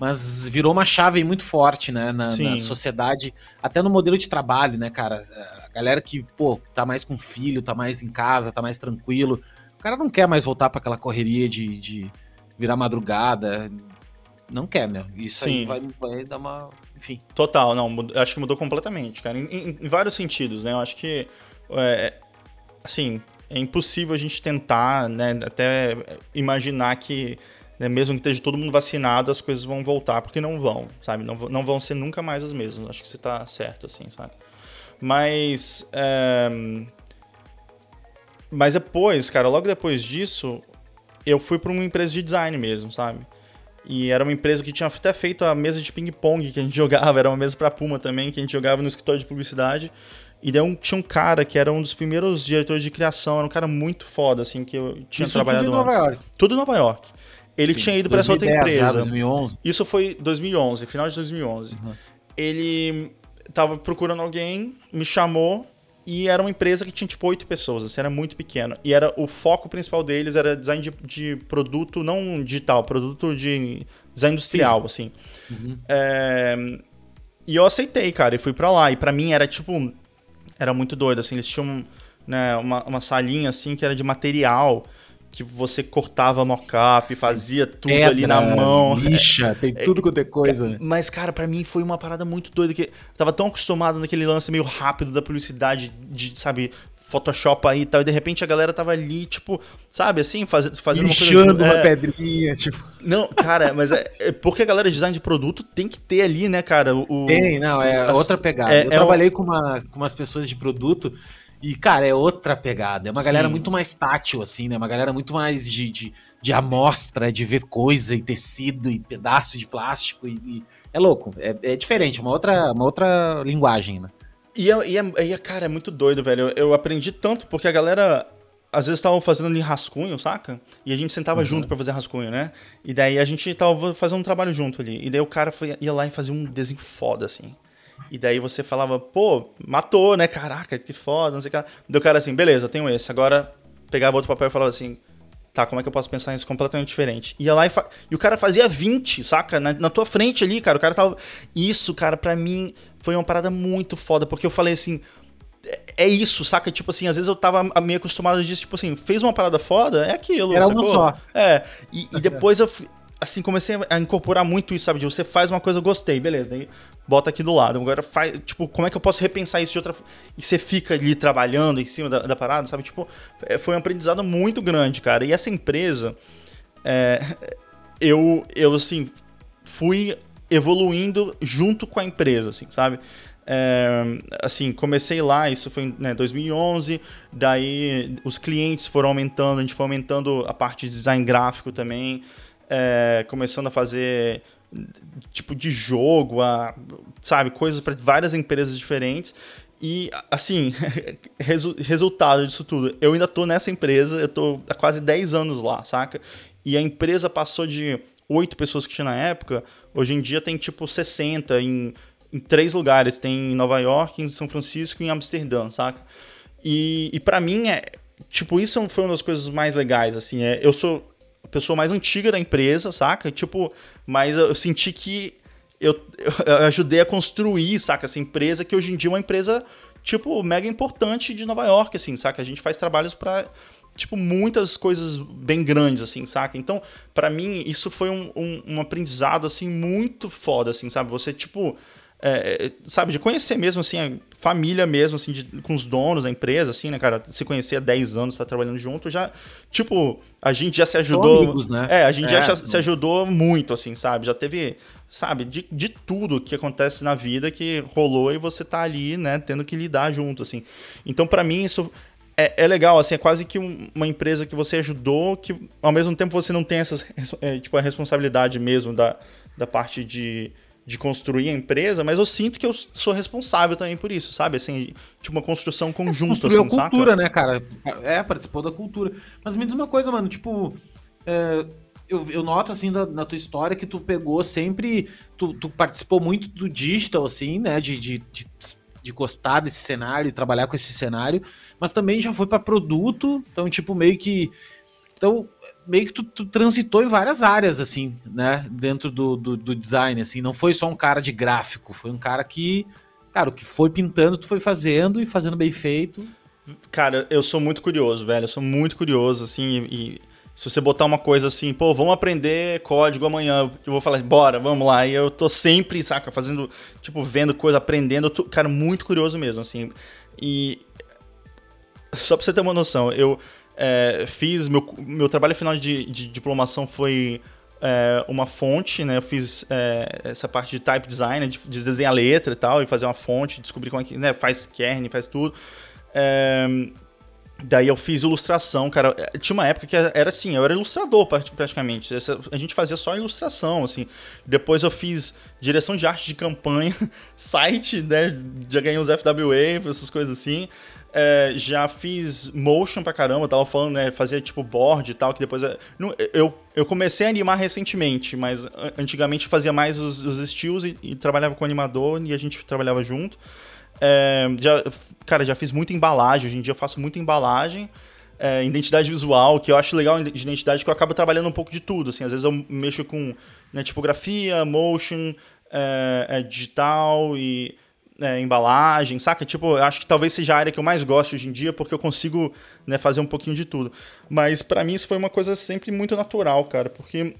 mas virou uma chave muito forte, né, na, na, sociedade, até no modelo de trabalho, né, cara? A galera que, pô, tá mais com filho, tá mais em casa, tá mais tranquilo. O cara não quer mais voltar para aquela correria de, de virar madrugada. Não quer, meu. Isso Sim. aí vai, vai dar uma. Enfim. Total, não. Acho que mudou completamente, cara. Em, em, em vários sentidos, né? Eu acho que. É, assim, é impossível a gente tentar, né? Até imaginar que né, mesmo que esteja todo mundo vacinado, as coisas vão voltar, porque não vão, sabe? Não, não vão ser nunca mais as mesmas. Acho que você está certo, assim, sabe? Mas. É... Mas depois, cara, logo depois disso, eu fui para uma empresa de design mesmo, sabe? E era uma empresa que tinha até feito a mesa de ping-pong que a gente jogava, era uma mesa para Puma também, que a gente jogava no escritório de publicidade. E daí um, tinha um cara que era um dos primeiros diretores de criação, era um cara muito foda, assim, que eu tinha Isso trabalhado tudo em Nova York. Tudo em Nova York. Ele Sim, tinha ido para essa outra empresa. 2011. Isso foi 2011, final de 2011. Uhum. Ele tava procurando alguém, me chamou e era uma empresa que tinha tipo oito pessoas, assim, era muito pequeno. E era o foco principal deles era design de, de produto não digital, produto de design industrial, assim. Uhum. É, e eu aceitei, cara, e fui para lá. E para mim era tipo era muito doido, assim, eles tinham né, uma, uma salinha assim que era de material que você cortava mockup, fazia tudo Pedra, ali na mão. Lixa, tem é, tudo quanto é coisa. Né? Mas, cara, para mim foi uma parada muito doida, que eu tava tão acostumado naquele lance meio rápido da publicidade, de, sabe, Photoshop aí e tal, e de repente a galera tava ali, tipo, sabe, assim, faz, fazendo Lixando uma, coisa, uma é... pedrinha, tipo... Não, cara, mas é, é, porque a galera de design de produto tem que ter ali, né, cara, o... Tem, não, é outra pegada. É, eu é trabalhei um... com, uma, com umas pessoas de produto e, cara, é outra pegada. É uma Sim. galera muito mais tátil, assim, né? Uma galera muito mais de, de, de amostra, de ver coisa e tecido e pedaço de plástico. E, e... é louco, é, é diferente, é uma outra, uma outra linguagem, né? E, é, e, é, e é, cara, é muito doido, velho. Eu, eu aprendi tanto porque a galera às vezes estavam fazendo ali rascunho, saca? E a gente sentava uhum. junto para fazer rascunho, né? E daí a gente tava fazendo um trabalho junto ali. E daí o cara foi, ia lá e fazia um desenho foda, assim. E daí você falava, pô, matou, né? Caraca, que foda, não sei o que. Daí o cara assim, beleza, eu tenho esse. Agora pegava outro papel e falava assim, tá, como é que eu posso pensar isso completamente diferente? Ia lá e, fa... e o cara fazia 20, saca? Na, na, tua frente ali, cara. O cara tava. Isso, cara, pra mim foi uma parada muito foda, porque eu falei assim. É, é isso, saca? Tipo assim, às vezes eu tava meio acostumado disso, tipo assim, fez uma parada foda, é aquilo. Era uma só. É. E, e depois eu, assim, comecei a incorporar muito isso, sabe? De você faz uma coisa, eu gostei, beleza. Daí bota aqui do lado. Agora faz, tipo, como é que eu posso repensar isso de outra E você fica ali trabalhando em cima da, da parada, sabe? Tipo, é, foi um aprendizado muito grande, cara. E essa empresa, é, eu, eu, assim, fui evoluindo junto com a empresa, assim, sabe? É, assim, comecei lá, isso foi em né, 2011, daí os clientes foram aumentando, a gente foi aumentando a parte de design gráfico também, é, começando a fazer tipo de jogo, a, sabe, coisas para várias empresas diferentes. E, assim, resu resultado disso tudo, eu ainda tô nessa empresa, eu tô há quase 10 anos lá, saca? E a empresa passou de 8 pessoas que tinha na época, hoje em dia tem tipo 60 em, em três lugares, tem em Nova York, em São Francisco e em Amsterdã, saca? E, e para mim, é, tipo, isso foi uma das coisas mais legais, assim, é, eu sou pessoa mais antiga da empresa, saca? Tipo, mas eu senti que eu, eu ajudei a construir, saca, essa empresa que hoje em dia é uma empresa, tipo, mega importante de Nova York, assim, saca? A gente faz trabalhos para tipo, muitas coisas bem grandes, assim, saca? Então, para mim, isso foi um, um, um, aprendizado, assim, muito foda, assim, sabe? Você, tipo, é, é, sabe, de conhecer mesmo, assim, a família mesmo, assim, de, com os donos da empresa, assim, né, cara? Se conhecer há 10 anos, tá trabalhando junto, já, tipo, a gente já se ajudou. amigos, né? É, a gente é, já se ajudou muito, assim, sabe? Já teve, sabe, de, de tudo que acontece na vida que rolou e você tá ali, né, tendo que lidar junto, assim. Então, para mim, isso é, é, legal, assim, é quase que um, uma empresa que você ajudou, que ao mesmo tempo você não tem essas, é, tipo, a responsabilidade mesmo da, da parte de de construir a empresa, mas eu sinto que eu sou responsável também por isso, sabe? Assim, tipo uma construção conjunta, Construiu assim, a cultura, saca? né, cara? É, participou da cultura. Mas me diz uma coisa, mano, tipo, é, eu, eu noto, assim, da, na tua história que tu pegou sempre, tu, tu participou muito do digital, assim, né, de, de, de, de gostar desse cenário, trabalhar com esse cenário, mas também já foi para produto, então, tipo, meio que Então, meio que tu, tu, transitou em várias áreas, assim, né? Dentro do, do, do, design, assim. Não foi só um cara de gráfico, foi um cara que, cara, o que foi pintando, tu foi fazendo e fazendo bem feito. Cara, eu sou muito curioso, velho. Eu sou muito curioso, assim, e, se você botar uma coisa assim, pô, vamos aprender código amanhã, eu vou falar, bora, vamos lá. E eu tô sempre, saca, fazendo, tipo, vendo coisa, aprendendo. Eu tô, cara, muito curioso mesmo, assim. E. Só pra você ter uma noção, eu é, fiz. Meu, meu trabalho final de, de diplomação foi é, uma fonte, né? Eu fiz é, essa parte de type design, de, de, desenhar letra e tal, e fazer uma fonte, descobrir como é que né, faz kern, faz tudo. É, daí eu fiz ilustração, cara. É, tinha uma época que era assim, eu era ilustrador praticamente. Essa, a gente fazia só ilustração, assim. Depois eu fiz direção de arte de campanha, site, né? Já ganhei uns FWA, essas coisas assim. É, já fiz motion pra caramba, tava falando, né? Fazia tipo board e tal, que depois. Eu, eu comecei a animar recentemente, mas antigamente fazia mais os, os estilos e, e, trabalhava com animador e a gente trabalhava junto. É, já, cara, já fiz muita embalagem, hoje em dia eu faço muita embalagem. É, identidade visual, que eu acho legal de identidade, que eu acabo trabalhando um pouco de tudo. Assim, às vezes eu mexo com né, tipografia, motion, é, é digital e é, embalagem, saca? Tipo, eu acho que talvez seja a área que eu mais gosto hoje em dia, porque eu consigo né, fazer um pouquinho de tudo. Mas para mim isso foi uma coisa sempre muito natural, cara, porque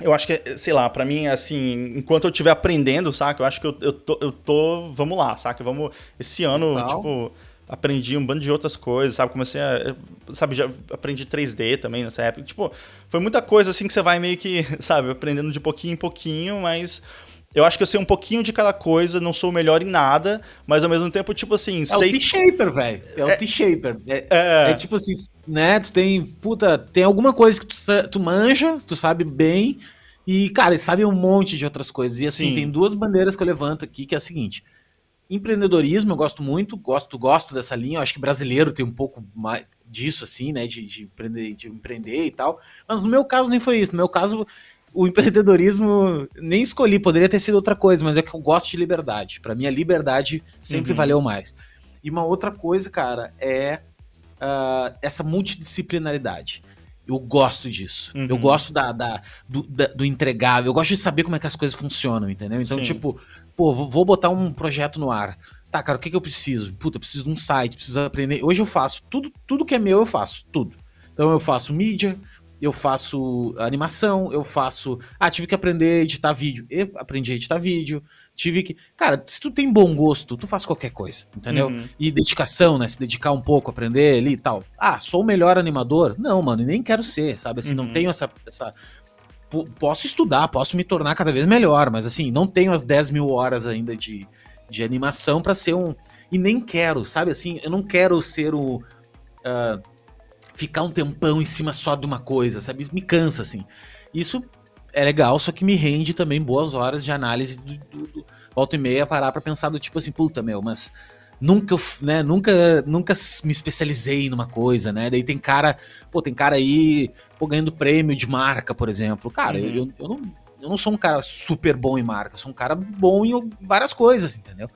eu acho que, sei lá, para mim, assim, enquanto eu estiver aprendendo, saca? Eu acho que eu, eu, tô, eu tô. Vamos lá, saca? Vamos. Esse ano, Legal. tipo, aprendi um bando de outras coisas, sabe? Comecei a. Sabe, já aprendi 3D também nessa época. Tipo, foi muita coisa assim que você vai meio que, sabe, aprendendo de pouquinho em pouquinho, mas eu acho que eu sei um pouquinho de cada coisa, não sou o melhor em nada, mas ao mesmo tempo, tipo assim, é sei... o T-Shaper, velho. É, é, o T-Shaper. É, é... é, tipo assim, né? Tu tem, puta, tem alguma coisa que tu, tu manja, tu sabe bem, e, cara, sabe um monte de outras coisas. E assim, Sim. tem duas bandeiras que eu levanto aqui, que é a seguinte. Empreendedorismo, eu gosto muito, gosto, gosto dessa linha. Eu acho que brasileiro tem um pouco mais disso, assim, né? De, de, empreender, de empreender e tal. Mas no meu caso nem foi isso. No meu caso, o empreendedorismo nem escolhi, poderia ter sido outra coisa, mas é que eu gosto de liberdade. Para mim, a liberdade sempre uhum. valeu mais. E uma outra coisa, cara, é uh, essa multidisciplinaridade. Eu gosto disso. Uhum. Eu gosto da, da, do, da, do entregável. Eu gosto de saber como é que as coisas funcionam, entendeu? Então, Sim. tipo, pô, vou botar um projeto no ar. Tá, cara, o que, que eu preciso? Puta, eu preciso de um site, preciso aprender. Hoje eu faço tudo, tudo que é meu, eu faço, tudo. Então eu faço mídia, eu faço animação, eu faço. Ah, tive que aprender a editar vídeo. Eu aprendi a editar vídeo. Tive que. Cara, se tu tem bom gosto, tu faz qualquer coisa, entendeu? Uhum. E dedicação, né? Se dedicar um pouco, aprender ali e tal. Ah, sou o melhor animador? Não, mano, nem quero ser, sabe? Assim, uhum. não tenho essa. essa... Posso estudar, posso me tornar cada vez melhor, mas assim, não tenho as 10 mil horas ainda de, de animação para ser um. E nem quero, sabe? Assim, eu não quero ser o. Uh, ficar um tempão em cima só de uma coisa, sabe? Me cansa, assim. Isso é legal, só que me rende também boas horas de análise do, do, do volta e meia parar pra pensar do tipo assim, puta, meu, mas nunca, né, nunca, nunca me especializei numa coisa, né? Daí tem cara, pô, tem cara aí, pô, ganhando prêmio de marca, por exemplo. Cara, uhum. eu, eu, não, eu não sou um cara super bom em marca, sou um cara bom em várias coisas, entendeu?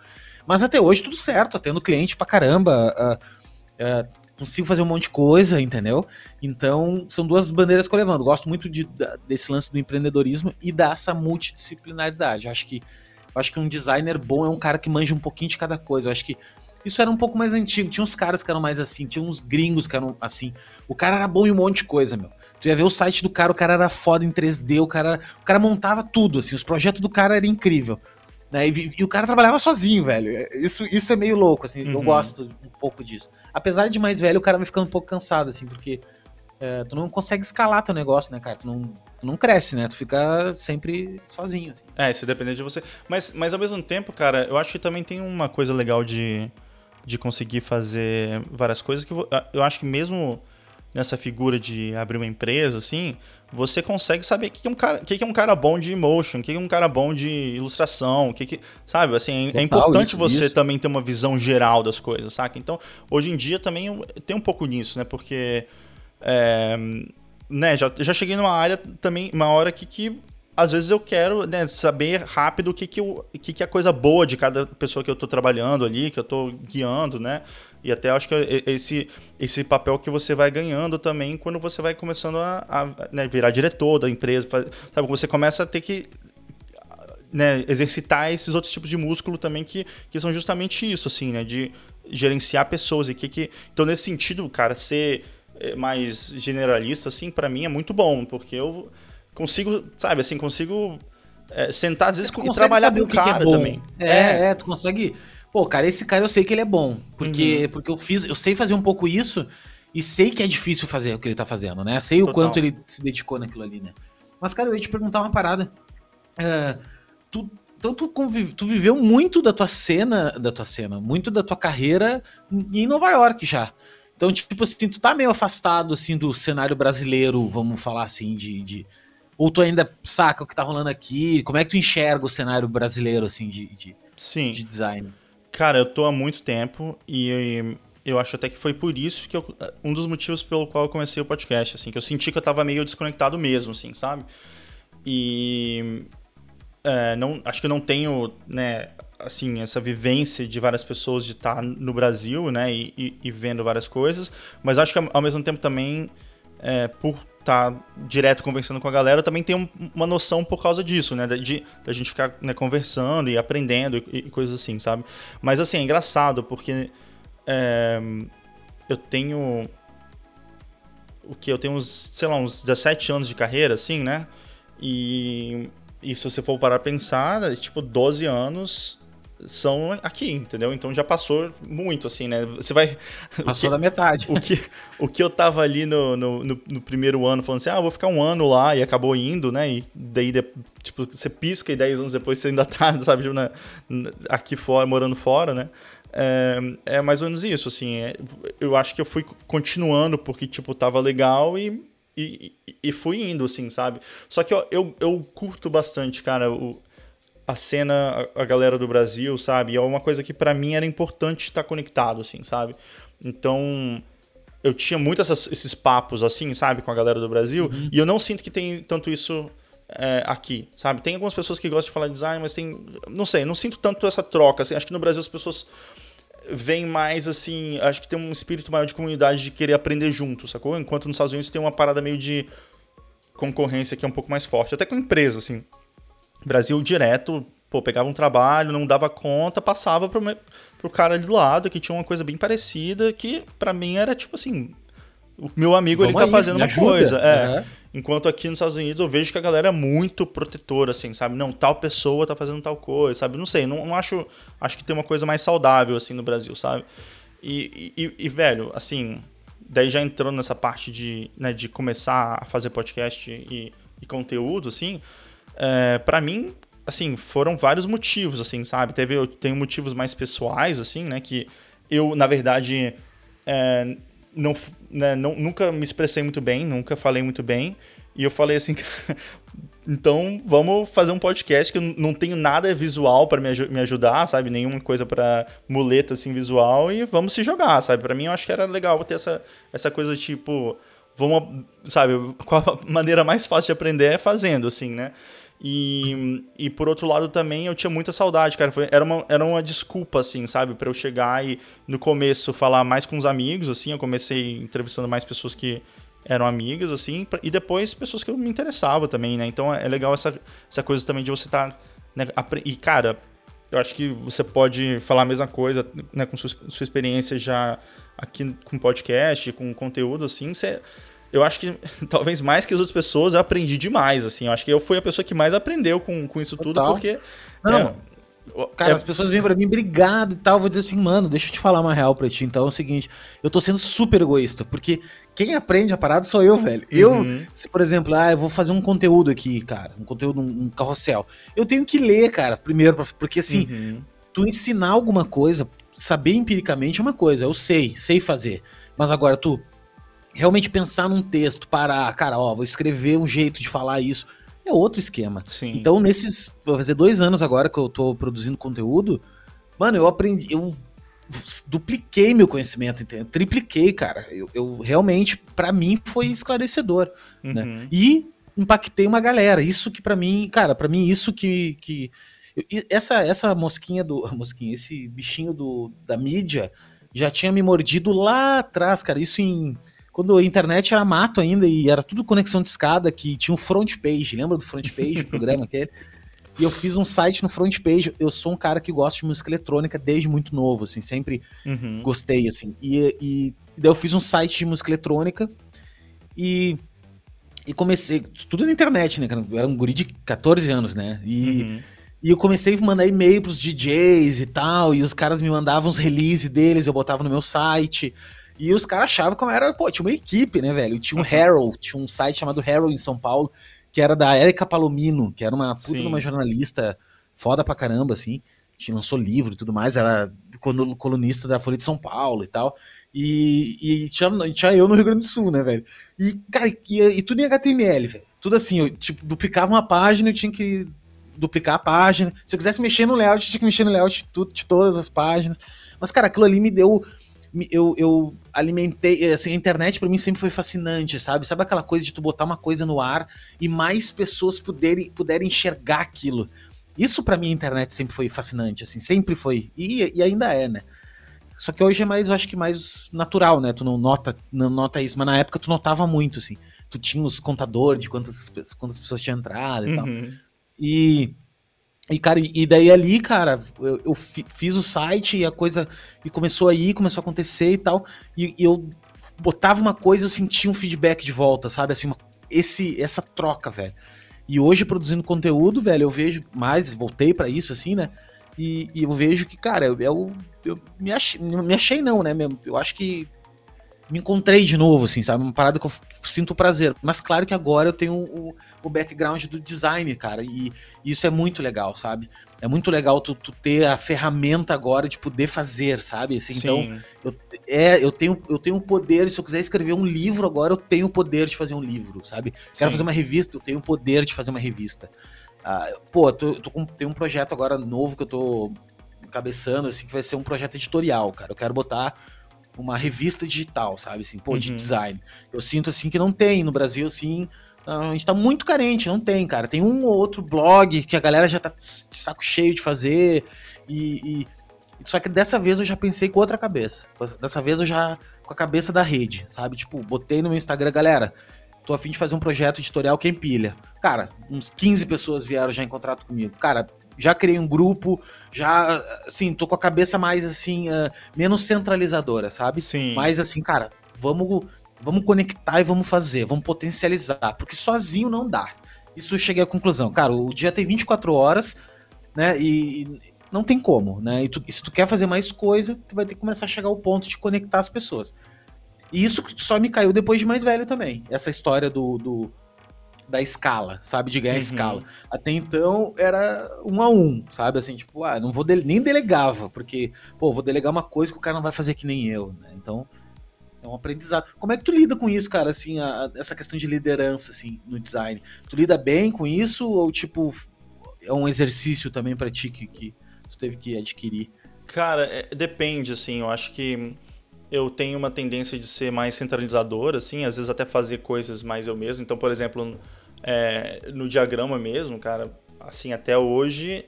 Mas até hoje tudo certo, tendo cliente pra caramba, uh, uh, consigo fazer um monte de coisa, entendeu? Então, são duas bandeiras que eu levando. Gosto muito de, desse lance do empreendedorismo e dessa multidisciplinaridade. Acho que, acho que um designer bom é um cara que manja um pouquinho de cada coisa. Acho que isso era um pouco mais antigo. Tinha uns caras que eram mais assim, tinha uns gringos que eram assim. O cara era bom em um monte de coisa, meu. Tu ia ver o site do cara, o cara era foda em 3D, o cara, o cara montava tudo, assim, os projetos do cara eram incrível. Né? E, e, o cara trabalhava sozinho, velho. Isso, isso é meio louco, assim. Uhum. Eu gosto um pouco disso. Apesar de mais velho, o cara vai ficando um pouco cansado, assim, porque é, tu não consegue escalar teu negócio, né, cara? Tu não, tu não cresce, né? Tu fica sempre sozinho. Assim. É, se depender de você. Mas, mas ao mesmo tempo, cara, eu acho que também tem uma coisa legal de, de conseguir fazer várias coisas que eu, eu acho que mesmo nessa figura de abrir uma empresa, assim, você consegue saber o que é um cara, que é um cara bom de motion, o que é um cara bom de ilustração, o que, que sabe? Assim, é, é importante isso, você isso. também ter uma visão geral das coisas, saca? Então, hoje em dia também tem um pouco nisso, né? Porque, é, né? Já, já cheguei numa área também, uma hora que, que às vezes eu quero né, saber rápido o que, que, eu, que, que é a coisa boa de cada pessoa que eu estou trabalhando ali, que eu estou guiando, né? E até acho que é esse, esse papel que você vai ganhando também quando você vai começando a, a né, virar diretor da empresa. Sabe, você começa a ter que né, exercitar esses outros tipos de músculo também que, que são justamente isso, assim, né? De gerenciar pessoas e que, que... Então, nesse sentido, cara, ser eh, mais generalista, assim, para mim é muito bom, porque eu consigo, sabe, assim, consigo é, sentar às vezes e trabalhar com o cara é também. É, é, é, tu consegue. Pô, cara, esse cara eu sei que ele é bom. Porque, uhum. porque eu fiz, eu sei fazer um pouco isso e sei que é difícil fazer o que ele tá fazendo, né? Sei Total. o quanto ele se dedicou naquilo ali, né? Mas, cara, eu ia te perguntar uma parada. Uh, tu, então tu, convive, tu viveu muito da tua cena, da tua cena, muito da tua carreira em Nova York já. Então, tipo assim, tu tá meio afastado, assim, do cenário brasileiro, vamos falar assim, de, de ou tu ainda saca o que tá rolando aqui? Como é que tu enxerga o cenário brasileiro, assim, de, de, Sim. de design? Cara, eu tô há muito tempo e eu acho até que foi por isso que eu, um dos motivos pelo qual eu comecei o podcast, assim, que eu senti que eu tava meio desconectado mesmo, assim, sabe? E é, não, acho que eu não tenho, né, assim, essa vivência de várias pessoas de estar no Brasil, né, e, e, e vendo várias coisas, mas acho que ao mesmo tempo também, é, por tá direto conversando com a galera, também tenho uma noção por causa disso, né? De, a gente ficar né, conversando e aprendendo e, e, coisas assim, sabe? Mas assim, é engraçado porque é, eu tenho. O que? Eu tenho uns, sei lá, uns 17 anos de carreira, assim, né? E, e se você for parar a pensar, é, tipo, 12 anos são aqui, entendeu? Então já passou muito, assim, né? Você vai. Passou que, da metade. O que, o que eu tava ali no, no, no, no, primeiro ano falando assim, ah, vou ficar um ano lá, e acabou indo, né? E daí, tipo, você pisca e 10 anos depois você ainda tá, sabe, tipo, na, aqui fora, morando fora, né? É, é mais ou menos isso, assim. É, eu acho que eu fui continuando porque, tipo, tava legal e. E, e fui indo, assim, sabe? Só que eu, eu, eu curto bastante, cara, o, a cena, a, galera do Brasil, sabe? E é uma coisa que para mim era importante estar conectado, assim, sabe? Então, eu tinha muito essas, esses papos, assim, sabe, com a galera do Brasil, uhum. e eu não sinto que tem tanto isso é, aqui, sabe? Tem algumas pessoas que gostam de falar de design, mas tem. Não sei, não sinto tanto essa troca, assim. Acho que no Brasil as pessoas veem mais assim. Acho que tem um espírito maior de comunidade de querer aprender junto, sacou? Enquanto nos Estados Unidos tem uma parada meio de concorrência que é um pouco mais forte, até com empresa, assim. Brasil direto, pô, pegava um trabalho, não dava conta, passava pro, pro cara ali do lado que tinha uma coisa bem parecida, que para mim era tipo assim, o meu amigo Vamos ele tá aí, fazendo uma ajuda. coisa. É. Uhum. Enquanto aqui nos Estados Unidos eu vejo que a galera é muito protetora, assim, sabe? Não, tal pessoa tá fazendo tal coisa, sabe? Não sei, não, não acho. Acho que tem uma coisa mais saudável, assim, no Brasil, sabe? E, e, e, velho, assim, daí já entrando nessa parte de, né, de começar a fazer podcast e, e conteúdo, assim, é, para mim, assim, foram vários motivos, assim, sabe? Teve, eu tenho motivos mais pessoais, assim, né? Que eu, na verdade, é, não, né, não, nunca me expressei muito bem, nunca falei muito bem. E eu falei assim, então vamos fazer um podcast que eu não tenho nada visual para me, me ajudar, sabe? Nenhuma coisa para muleta assim visual e vamos se jogar, sabe? Para mim eu acho que era legal ter essa, essa coisa tipo, vamos, sabe? A maneira mais fácil de aprender é fazendo, assim, né? E, e por outro lado também eu tinha muita saudade, cara. Foi, era, uma, era uma desculpa, assim, sabe? para eu chegar e no começo falar mais com os amigos, assim. Eu comecei entrevistando mais pessoas que eram amigas, assim. E depois pessoas que eu me interessava também, né? Então é legal essa, essa coisa também de você estar. Tá, né, e, cara, eu acho que você pode falar a mesma coisa né, com sua, sua experiência já aqui com podcast, com conteúdo, assim. Você eu acho que talvez mais que as outras pessoas eu aprendi demais, assim. Eu acho que eu fui a pessoa que mais aprendeu com, com isso Total. tudo, porque. Não, é, Cara, é... as pessoas vêm pra mim, obrigado e tal. Eu vou dizer assim, mano, deixa eu te falar uma real pra ti. Então é o seguinte, eu tô sendo super egoísta, porque quem aprende a parada sou eu, velho. Eu, uhum. se por exemplo, ah, eu vou fazer um conteúdo aqui, cara, um conteúdo, um carrossel. Eu tenho que ler, cara, primeiro, porque assim, uhum. tu ensinar alguma coisa, saber empiricamente é uma coisa, eu sei, sei fazer. Mas agora tu realmente pensar num texto, parar, cara, ó, vou escrever um jeito de falar isso, é outro esquema. Sim. Então, nesses. Vou fazer dois anos agora que eu tô produzindo conteúdo, mano, eu aprendi. Eu dupliquei meu conhecimento, entendeu? tripliquei, cara. Eu, eu realmente, para mim, foi esclarecedor. Né? Uhum. Né? E impactei uma galera. Isso que para mim, cara, para mim isso que, que essa essa mosquinha do mosquinha, esse bichinho do da mídia já tinha me mordido lá atrás, cara. Isso em quando a internet era mato ainda e era tudo conexão de escada que tinha um front page, lembra do front page, o programa aquele? E eu fiz um site no front page. Eu sou um cara que gosta de música eletrônica desde muito novo, assim, sempre uhum. gostei, assim. E, e, e daí eu fiz um site de música eletrônica e e comecei, tudo na internet, né? Eu era um guri de 14 anos, né? E, uhum. e eu comecei a mandar e-mail pros DJs e tal, e os caras me mandavam os releases deles, eu botava no meu site. E os caras achavam eu era, pô, tinha uma equipe, né, velho? Tinha um. Harold, tinha um site chamado Harold em São Paulo, que era da Erika Palomino, que era uma puta uma jornalista foda pra caramba, assim. Tinha lançou livro e tudo mais, era colunista da Folha de São Paulo e tal. E, e tinha, tinha, eu no Rio Grande do Sul, né, velho? E, cara, e, e tudo em HTML, velho. Tudo assim, eu, tipo, duplicava uma página, eu tinha que duplicar a página. Se eu quisesse mexer no layout, eu tinha que mexer no layout de, tudo, de todas as páginas. Mas, cara, aquilo ali me deu. Eu, eu alimentei. Assim, a internet para mim sempre foi fascinante, sabe? Sabe aquela coisa de tu botar uma coisa no ar e mais pessoas puderem, puderem enxergar aquilo. Isso para mim a internet sempre foi fascinante, assim, sempre foi. E, e ainda é, né? Só que hoje é mais, eu acho que mais natural, né? Tu não nota, não nota isso, mas na época tu notava muito, assim. Tu tinha os contadores de quantas, quantas pessoas tinham entrado e uhum. tal. E, e, cara, e daí ali, cara, eu, eu fiz o site e a coisa e começou a ir, começou a acontecer e tal. E, e eu botava uma coisa, eu sentia um feedback de volta, sabe? Assim, uma, esse, essa troca, velho. E hoje, produzindo conteúdo, velho, eu vejo mais, voltei para isso, assim, né? E, e, eu vejo que, cara, eu, eu, eu me, achei, me achei não, né? Eu acho que me encontrei de novo, assim, sabe? Uma parada que eu sinto prazer. Mas claro que agora eu tenho o, o background do design, cara, e isso é muito legal, sabe? É muito legal tu, tu ter a ferramenta agora de poder fazer, sabe? Assim, então, eu, é, eu tenho eu tenho o poder, se eu quiser escrever um livro agora, eu tenho o poder de fazer um livro, sabe? Sim. Quero fazer uma revista, eu tenho o poder de fazer uma revista. Ah, pô, tô, tô com, tem um projeto agora novo que eu tô cabeçando, assim, que vai ser um projeto editorial, cara. Eu quero botar uma revista digital, sabe? Assim, pô, uhum. de design. Eu sinto, assim, que não tem no Brasil, assim. A gente tá muito carente, não tem, cara. Tem um ou outro blog que a galera já tá de saco cheio de fazer. E, e, Só que dessa vez eu já pensei com outra cabeça. Dessa vez eu já. com a cabeça da rede, sabe? Tipo, botei no meu Instagram, galera tô afim de fazer um projeto editorial que empilha. Cara, uns 15 pessoas vieram já em contrato comigo. Cara, já criei um grupo, já, assim, tô com a cabeça mais, assim, uh, menos centralizadora, sabe? Sim. Mais assim, cara, vamos, vamos conectar e vamos fazer, vamos potencializar, porque sozinho não dá. Isso eu cheguei à conclusão. Cara, o dia tem 24 horas, né, e não tem como, né? E, tu, e se tu quer fazer mais coisa, tu vai ter que começar a chegar ao ponto de conectar as pessoas. E isso só me caiu depois de mais velho também. Essa história do, do da escala, sabe? De ganhar uhum. escala. Até então era um a um, sabe? Assim, tipo, ah, não vou de nem delegava, porque, pô, vou delegar uma coisa que o cara não vai fazer que nem eu, né? Então, é um aprendizado. Como é que tu lida com isso, cara, assim, a, a, essa questão de liderança, assim, no design? Tu lida bem com isso ou, tipo, é um exercício também pra ti que, que tu teve que adquirir? Cara, é, depende, assim, eu acho que eu tenho uma tendência de ser mais centralizador, assim, às vezes até fazer coisas mais eu mesmo. Então, por exemplo, é, no diagrama mesmo, cara, assim, até hoje,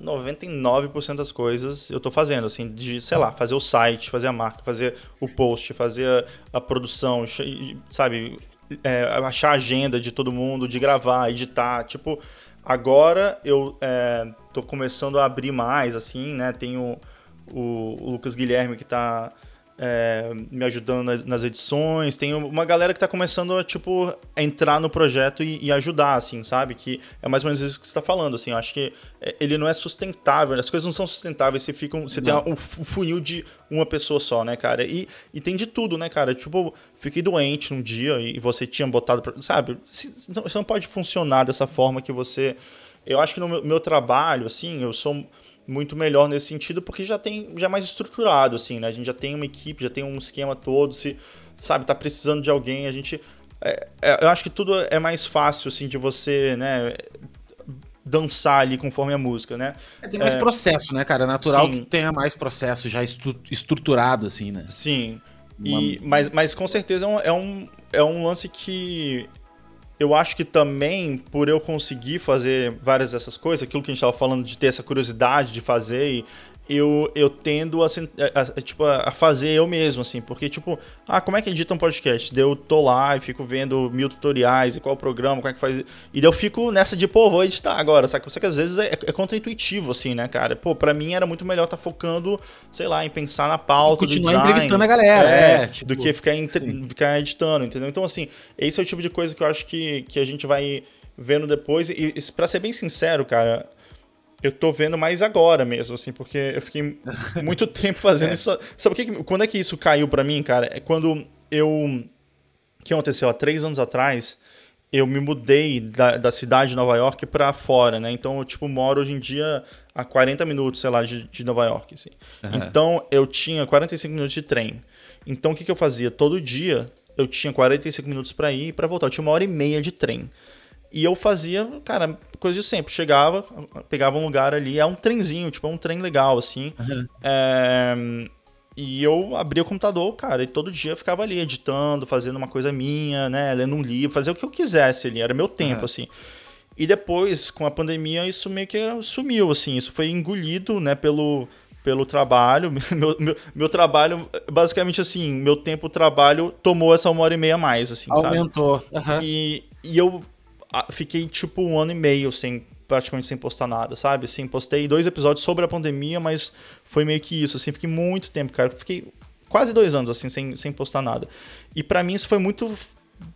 99% das coisas eu tô fazendo, assim, de, sei lá, fazer o site, fazer a marca, fazer o post, fazer a, a produção, sabe, é, achar a agenda de todo mundo, de gravar, editar, tipo, agora eu é, tô começando a abrir mais, assim, né, tenho o, o Lucas Guilherme que tá é, me ajudando nas, nas, edições. Tem uma galera que está começando a, tipo, entrar no projeto e, e, ajudar, assim, sabe? Que é mais ou menos isso que você está falando, assim. Eu acho que é, ele não é sustentável, as coisas não são sustentáveis se ficam... Você não. tem um, um funil de uma pessoa só, né, cara? E, e tem de tudo, né, cara? Tipo, fiquei doente um dia e você tinha botado... Pra, sabe? Você não pode funcionar dessa forma que você... Eu acho que no meu, meu trabalho, assim, eu sou muito melhor nesse sentido, porque já tem já é mais estruturado, assim, né? A gente já tem uma equipe, já tem um esquema todo, se, sabe, tá precisando de alguém, a gente... É, é, eu acho que tudo é mais fácil, assim, de você, né, dançar ali conforme a música, né? É, tem mais é, processo, né, cara? É natural sim. que tenha mais processo já estru estruturado, assim, né? Sim. E, Uma... mas, mas com certeza é um, é um, é um lance que eu acho que também, por eu conseguir fazer várias dessas coisas, aquilo que a gente estava falando de ter essa curiosidade de fazer e eu, eu tendo a, a, a, tipo, a fazer eu mesmo, assim, porque, tipo, ah, como é que edita um podcast? Daí eu tô lá e fico vendo mil tutoriais e qual programa, como é que faz. E daí eu fico nessa de, pô, vou editar agora, sabe? Só que às vezes é, é contra-intuitivo, assim, né, cara? Pô, pra mim era muito melhor estar tá focando, sei lá, em pensar na pauta, e continuar do design, entrevistando a galera, é, é tipo, do que ficar, ficar editando, entendeu? Então, assim, esse é o tipo de coisa que eu acho que, que a gente vai vendo depois. E, e para ser bem sincero, cara, eu tô vendo mais agora mesmo, assim, porque eu fiquei muito tempo fazendo é. isso. Sabe que, quando é que isso caiu para mim, cara? É quando eu. O que aconteceu? Há três anos atrás, eu me mudei da, da cidade de Nova York para fora, né? Então eu, tipo, moro hoje em dia a 40 minutos, sei lá, de, de Nova York, assim. Uhum. Então eu tinha 45 minutos de trem. Então o que, que eu fazia? Todo dia eu tinha 45 minutos para ir e pra voltar. Eu tinha uma hora e meia de trem. E eu fazia, cara, coisa de sempre. Chegava, pegava um lugar ali, é um trenzinho, tipo, é um trem legal, assim. Uhum. É, e eu abria o computador, cara, e todo dia eu ficava ali editando, fazendo uma coisa minha, né? Lendo um livro, fazer o que eu quisesse ali, era meu tempo, uhum. assim. E depois, com a pandemia, isso meio que sumiu, assim. Isso foi engolido, né, pelo, pelo trabalho. Meu, meu, meu, trabalho, basicamente assim, meu tempo trabalho tomou essa uma hora e meia a mais, assim, Aumentou. sabe? Aumentou. Uhum. E, e eu fiquei tipo um ano e meio sem praticamente sem postar nada, sabe? Assim, postei dois episódios sobre a pandemia, mas foi meio que isso, assim, fiquei muito tempo, cara. Fiquei quase dois anos, assim, sem, sem postar nada. E para mim isso foi muito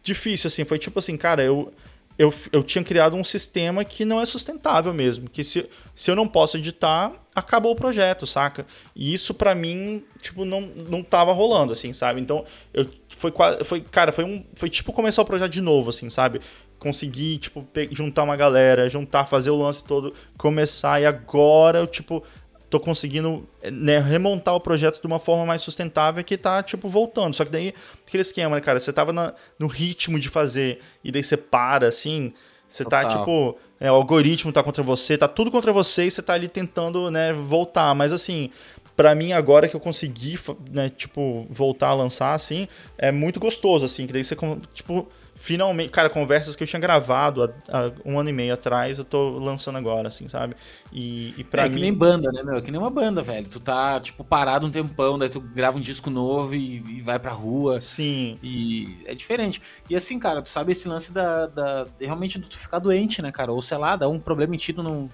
difícil, assim, foi tipo assim, cara, eu, eu, eu tinha criado um sistema que não é sustentável mesmo, que se, se eu não posso editar, acabou o projeto, saca? E isso para mim, tipo, não, não tava rolando, assim, sabe? Então, eu, foi, foi, cara, foi um, foi tipo começar o projeto de novo, assim, sabe? Conseguir, tipo, juntar uma galera, juntar, fazer o lance todo, começar, e agora eu, tipo, tô conseguindo né, remontar o projeto de uma forma mais sustentável que tá, tipo, voltando. Só que daí, aquele esquema, né, cara, você tava na, no ritmo de fazer, e daí você para, assim, você tá, Total. tá, tipo, é, o algoritmo tá contra você, tá tudo contra você, e você tá ali tentando, né, voltar. Mas, assim, para mim agora que eu consegui, né, tipo, voltar a lançar, assim, é muito gostoso, assim, que daí você, tipo finalmente, cara, conversas que eu tinha gravado há, há, um ano e meio atrás, eu tô lançando agora, assim, sabe? E, e pra é mim... que nem banda, né, meu? É que nem uma banda, velho. Tu tá, tipo, parado um tempão, daí tu grava um disco novo e, e vai pra rua. Sim. E é diferente. E assim, cara, tu sabe esse lance da, da realmente tu ficar doente, né, cara? Ou sei lá, dá um problema em ti, tu não...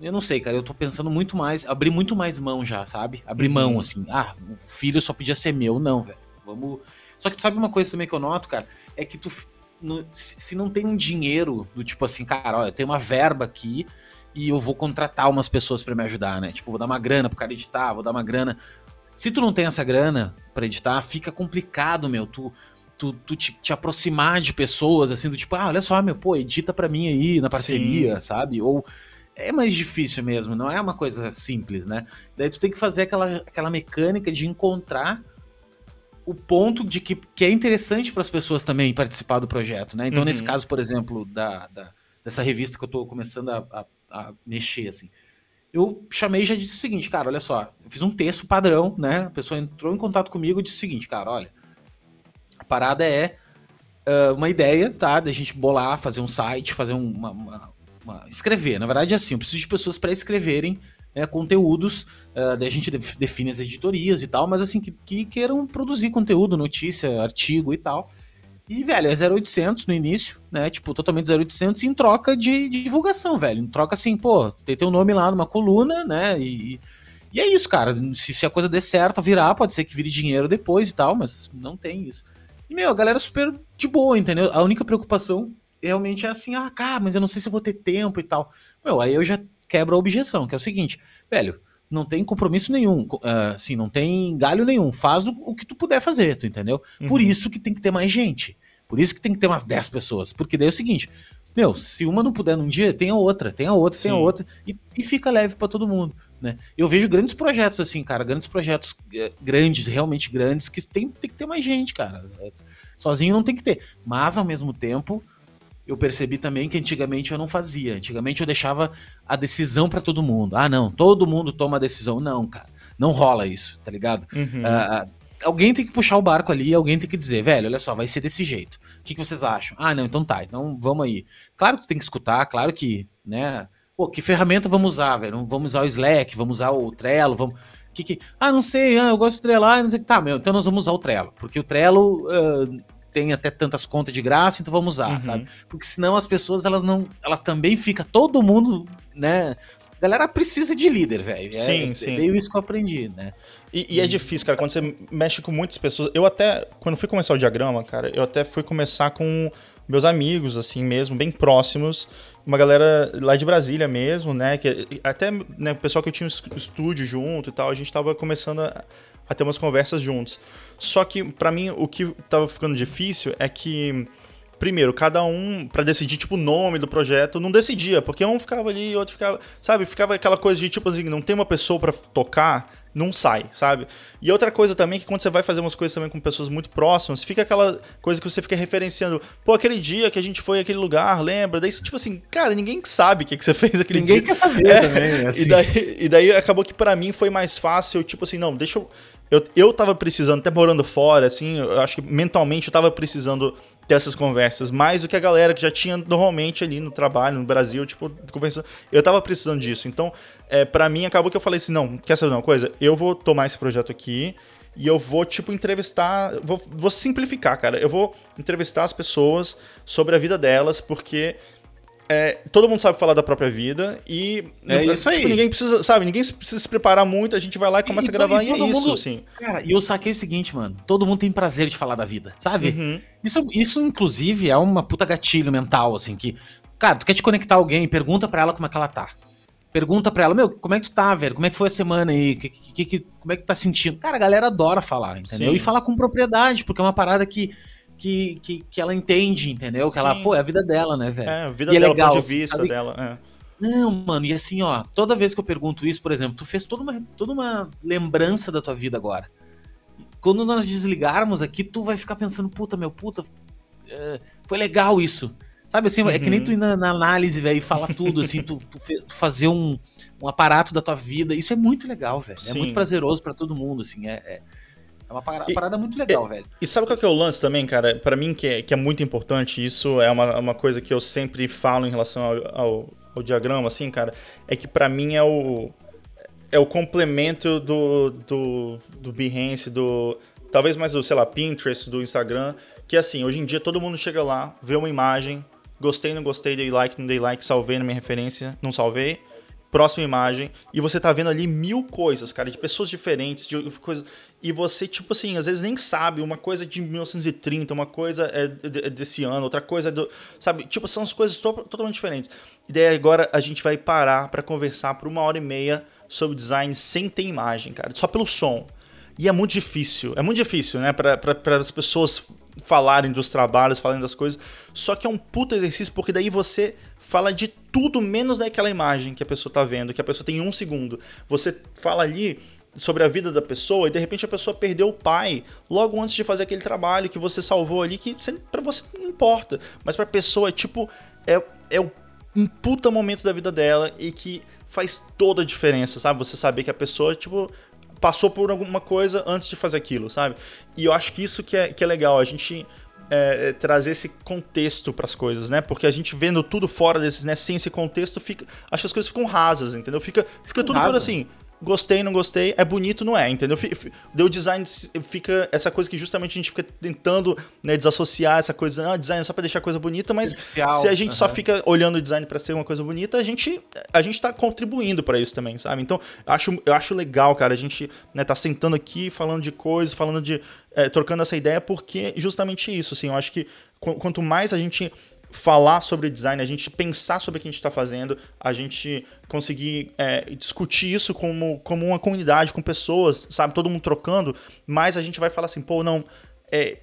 Eu não sei, cara, eu tô pensando muito mais, abrir muito mais mão já, sabe? Abrir uhum. mão, assim. Ah, o filho só podia ser meu, não, velho. Vamos... Só que tu sabe uma coisa também que eu noto, cara? É que tu no, se não tem um dinheiro do tipo assim, cara, olha, eu tenho uma verba aqui e eu vou contratar umas pessoas para me ajudar, né? Tipo, vou dar uma grana pro cara editar, vou dar uma grana. Se tu não tem essa grana para editar, fica complicado, meu, tu tu, tu te, te, aproximar de pessoas assim do tipo, ah, olha só, meu, pô, edita para mim aí na parceria, Sim. sabe? Ou é mais difícil mesmo, não é uma coisa simples, né? Daí tu tem que fazer aquela, aquela mecânica de encontrar o ponto de que, que é interessante para as pessoas também participar do projeto, né? Então, uhum. nesse caso, por exemplo, da, da, dessa revista que eu estou começando a, a, a, mexer, assim, eu chamei e já disse o seguinte, cara, olha só, eu fiz um texto padrão, né? A pessoa entrou em contato comigo e disse o seguinte, cara, olha, a parada é uh, uma ideia, tá? Da gente bolar, fazer um site, fazer uma, uma, uma, escrever. Na verdade, é assim, eu preciso de pessoas para escreverem né, conteúdos, uh, daí a gente define as editorias e tal, mas assim, que, que queiram produzir conteúdo, notícia, artigo e tal. E, velho, é 0800 no início, né? Tipo, totalmente 0800 em troca de, de divulgação, velho. Em troca, assim, pô, tem teu nome lá numa coluna, né? E, e é isso, cara. Se, se a coisa der certo, virar, pode ser que vire dinheiro depois e tal, mas não tem isso. E, meu, a galera é super de boa, entendeu? A única preocupação realmente é assim, ah, cara, mas eu não sei se eu vou ter tempo e tal. Meu, aí eu já quebra a objeção, que é o seguinte, velho, não tem compromisso nenhum, uh, assim, não tem galho nenhum, faz o, o, que tu puder fazer, tu entendeu? Uhum. Por isso que tem que ter mais gente, por isso que tem que ter umas 10 pessoas, porque daí é o seguinte, meu, se uma não puder num dia, tem a outra, tem a outra, Sim. tem a outra, e, e fica leve para todo mundo, né? Eu vejo grandes projetos assim, cara, grandes projetos uh, grandes, realmente grandes, que tem, tem que ter mais gente, cara. Sozinho não tem que ter, mas ao mesmo tempo eu percebi também que antigamente eu não fazia. Antigamente eu deixava a decisão para todo mundo. Ah, não, todo mundo toma a decisão. Não, cara, não rola isso, tá ligado? Uhum. Uh, alguém tem que puxar o barco ali, alguém tem que dizer, velho, olha só, vai ser desse jeito. O que, que vocês acham? Ah, não, então tá, então vamos aí. Claro que tu tem que escutar, claro que, né? Pô, que ferramenta vamos usar, velho? Vamos usar o Slack, vamos usar o Trello, vamos. Que, que... Ah, não sei, ah, eu gosto de Trello, não sei. Tá, meu, então nós vamos usar o Trello, porque o Trello uh, tem até tantas contas de graça, então vamos usar, uhum. sabe? Porque senão as pessoas, elas não. Elas também ficam, todo mundo, né? A galera precisa de líder, velho. É, sim, é, sim. Veio isso que eu aprendi, né? E, e, é difícil, cara, quando você mexe com muitas pessoas. Eu até, quando fui começar o diagrama, cara, eu até fui começar com meus amigos, assim mesmo, bem próximos. Uma galera lá de Brasília mesmo, né? Que até né, o pessoal que eu tinha estúdio junto e tal, a gente tava começando a, a ter umas conversas juntos. Só que, para mim, o que tava ficando difícil é que primeiro, cada um, para decidir, tipo, o nome do projeto, não decidia, porque um ficava ali, outro ficava, sabe, ficava aquela coisa de, tipo assim, não tem uma pessoa para tocar, não sai, sabe? E outra coisa também que quando você vai fazer umas coisas também com pessoas muito próximas, fica aquela coisa que você fica referenciando, pô, aquele dia que a gente foi àquele lugar, lembra? Daí, tipo assim, cara, ninguém sabe o que, que você fez aquele ninguém dia. Ninguém quer saber é, também, assim. E daí, e daí acabou que para mim foi mais fácil, tipo assim, não, deixa eu eu, eu tava precisando, até morando fora, assim, eu acho que mentalmente eu tava precisando ter essas conversas, mais do que a galera que já tinha normalmente ali no trabalho, no Brasil, tipo, conversando. Eu tava precisando disso. Então, é, para mim, acabou que eu falei assim: não, quer saber uma coisa? Eu vou tomar esse projeto aqui e eu vou, tipo, entrevistar. Vou, vou simplificar, cara. Eu vou entrevistar as pessoas sobre a vida delas, porque é, todo mundo sabe falar da própria vida e é isso tipo, aí. ninguém precisa, sabe, ninguém precisa se preparar muito, a gente vai lá e começa e, a gravar e, e é isso, mundo, assim. Cara, e eu saquei o seguinte, mano, todo mundo tem prazer de falar da vida, sabe? Uhum. Isso, isso, inclusive, é uma puta gatilho mental, assim, que, cara, tu quer te conectar a alguém, pergunta pra ela como é que ela tá. Pergunta pra ela, meu, como é que tu tá, velho? Como é que foi a semana aí? Que, que, que, como é que tu tá sentindo? Cara, a galera adora falar, entendeu? Sim. E falar com propriedade, porque é uma parada que que, que, que ela entende, entendeu? Que Sim. ela, pô, é a vida dela, né, velho? É, a vida e é dela, é legal, ponto de vista sabe? dela. É. Não, mano, e assim, ó, toda vez que eu pergunto isso, por exemplo, tu fez toda uma, toda uma lembrança da tua vida agora. Quando nós desligarmos aqui, tu vai ficar pensando, puta, meu, puta, uh, foi legal isso. Sabe assim, uhum. é que nem tu ir na, na análise, velho, e falar tudo, assim, tu, tu, tu, fazer um, um aparato da tua vida. Isso é muito legal, velho. É muito prazeroso para todo mundo, assim. É, é, é uma parada, e, parada muito legal, e, velho. E sabe qual que é o lance também, cara? para mim, que é, que é muito importante, isso é uma, uma coisa que eu sempre falo em relação ao, ao, ao diagrama, assim, cara, é que para mim é o, é o complemento do, do, do Behance, do. Talvez mais do, sei lá, Pinterest, do Instagram. Que assim, hoje em dia todo mundo chega lá, vê uma imagem, gostei, não gostei, dei like, não dei like, salvei na minha referência, não salvei próxima imagem, e você tá vendo ali mil coisas, cara, de pessoas diferentes, de coisas. E você, tipo assim, às vezes nem sabe, uma coisa é de 1930, uma coisa é desse ano, outra coisa é do. Sabe? Tipo, são as coisas to totalmente diferentes. E daí agora a gente vai parar para conversar por uma hora e meia sobre design sem ter imagem, cara, só pelo som. E é muito difícil, é muito difícil, né, para as pessoas falarem dos trabalhos, falarem das coisas. Só que é um puto exercício, porque daí você fala de tudo menos daquela imagem que a pessoa tá vendo, que a pessoa tem um segundo. Você fala ali sobre a vida da pessoa e de repente a pessoa perdeu o pai logo antes de fazer aquele trabalho que você salvou ali, que para você não importa, mas pra pessoa é tipo, é, é um puta momento da vida dela e que faz toda a diferença, sabe? Você saber que a pessoa, tipo, passou por alguma coisa antes de fazer aquilo, sabe? E eu acho que isso que é, que é legal, a gente é, trazer esse contexto para as coisas, né? Porque a gente vendo tudo fora desses, né, sem esse contexto, fica, acho que as coisas ficam rasas, entendeu? Fica, fica tudo por assim, gostei, não gostei, é bonito, não é, entendeu? Deu design, fica essa coisa que justamente a gente fica tentando né, desassociar essa coisa, ah, design é só para deixar a coisa bonita, mas se a gente só fica olhando o design para ser uma coisa bonita, a gente a gente tá contribuindo para isso também, sabe? Então, eu acho, eu acho legal, cara, a gente né, tá sentando aqui, falando de coisas, falando de é, trocando essa ideia, porque justamente isso, assim, eu acho que quanto mais a gente falar sobre design, a gente pensar sobre o que a gente está fazendo, a gente conseguir é, discutir isso como, como uma comunidade, com pessoas, sabe? Todo mundo trocando, mas a gente vai falar assim, pô, não, é,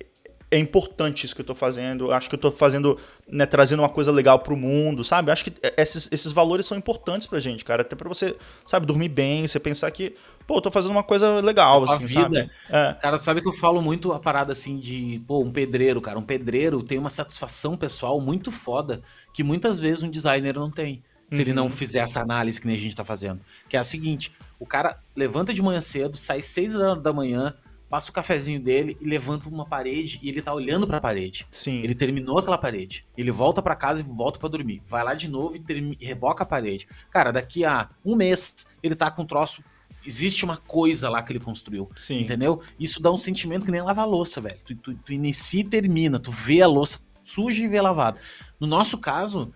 é importante isso que eu estou fazendo, acho que eu estou fazendo, né, trazendo uma coisa legal para o mundo, sabe? Acho que esses, esses valores são importantes pra gente, cara, até para você, sabe, dormir bem, você pensar que, pô, tô fazendo uma coisa legal, a assim, vida. sabe? É. Cara, sabe que eu falo muito a parada assim de, pô, um pedreiro, cara, um pedreiro tem uma satisfação pessoal muito foda que muitas vezes um designer não tem. Se uhum. ele não uhum. fizer essa análise que nem a gente tá fazendo. Que é a seguinte: o cara levanta de manhã cedo, sai seis da manhã, passa o cafezinho dele e levanta uma parede e ele tá olhando para a parede. Sim. Ele terminou aquela parede. Ele volta para casa e volta para dormir. Vai lá de novo e, e reboca a parede. Cara, daqui a um mês ele tá com um troço. Existe uma coisa lá que ele construiu. Sim. Entendeu? Isso dá um sentimento que nem lavar louça, velho. Tu, tu, tu inicia e termina. Tu vê a louça suja e vê lavada. No nosso caso,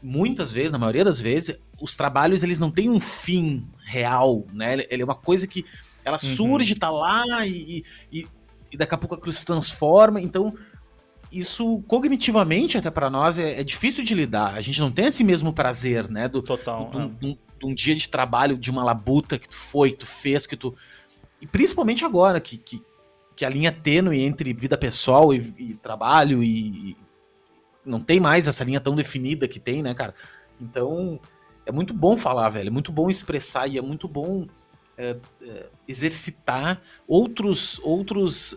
muitas vezes, na maioria das vezes, os trabalhos eles não têm um fim real, né? Ele, ele é uma coisa que ela Uhum. surge, tá lá e, e, e daqui a pouco aquilo se transforma. Então, isso cognitivamente até para nós é, é difícil de lidar. A gente não tem esse mesmo prazer, né? Do, Total. um, de um- de um dia de trabalho, de uma labuta que tu foi, que tu fez, que tu. E principalmente agora, que, que, que a linha tênue entre vida pessoal e, e trabalho e, e não tem mais essa linha tão definida que tem, né, cara? Então, é muito bom falar, velho. É muito bom expressar e é muito bom é, é, exercitar outros. outros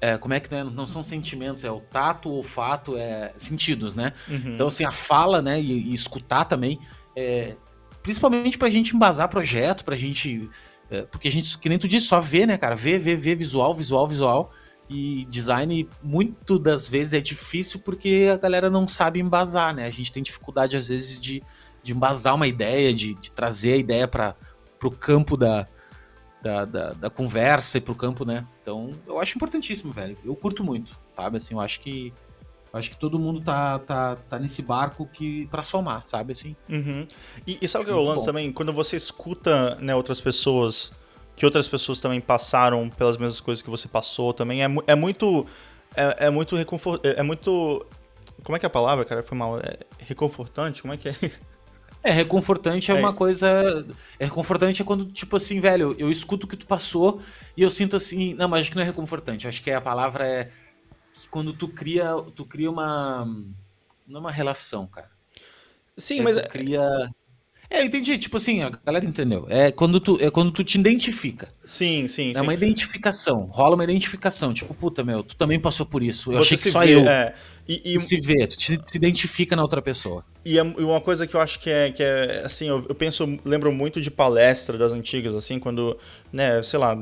é, como é que né? não são sentimentos, é o tato, o olfato, é sentidos, né? Uhum. Então, assim, a fala, né, e, e escutar também, é, principalmente pra gente embasar projeto, pra gente. é, porque a gente, que nem tu disse, só vê, né, cara? Vê, vê, vê, visual, visual, visual. E design, muito das vezes, é difícil porque a galera não sabe embasar, né? A gente tem dificuldade, às vezes, de, de embasar uma ideia, de, de trazer a ideia para pro campo da, da, da, da conversa e pro campo, né? Então, eu acho importantíssimo, velho. Eu curto muito, sabe? Assim, eu acho que acho que todo mundo tá, tá, tá nesse barco que para somar, sabe? Assim. Uhum. E, e sabe o que é o lance bom. também? Quando você escuta né, outras pessoas, que outras pessoas também passaram pelas mesmas coisas que você passou também, é, é muito. É, é muito reconfor... É é muito. Como é que é a palavra, cara? Foi mal. É reconfortante? Como é que é? É, reconfortante é, É. uma coisa. É reconfortante é quando, tipo assim, velho, eu escuto o que tu passou e eu sinto assim. Não, mas acho que não é reconfortante. Acho que a palavra é que quando tu cria. Tu cria uma. Não é uma relação, cara. Sim, É, mas. tu cria. É, eu entendi, tipo assim, a galera entendeu. É quando tu, é quando tu te identifica. Sim, sim, É sim. uma identificação. Rola uma identificação. Tipo, puta, meu, tu também passou por isso. Eu Você achei que só vê, eu. é. E, e, se vê, tu te, se identifica na outra pessoa. E é e uma coisa que eu acho que é, que é assim, eu, eu penso, lembro muito de palestra das antigas, assim, quando, né, sei lá,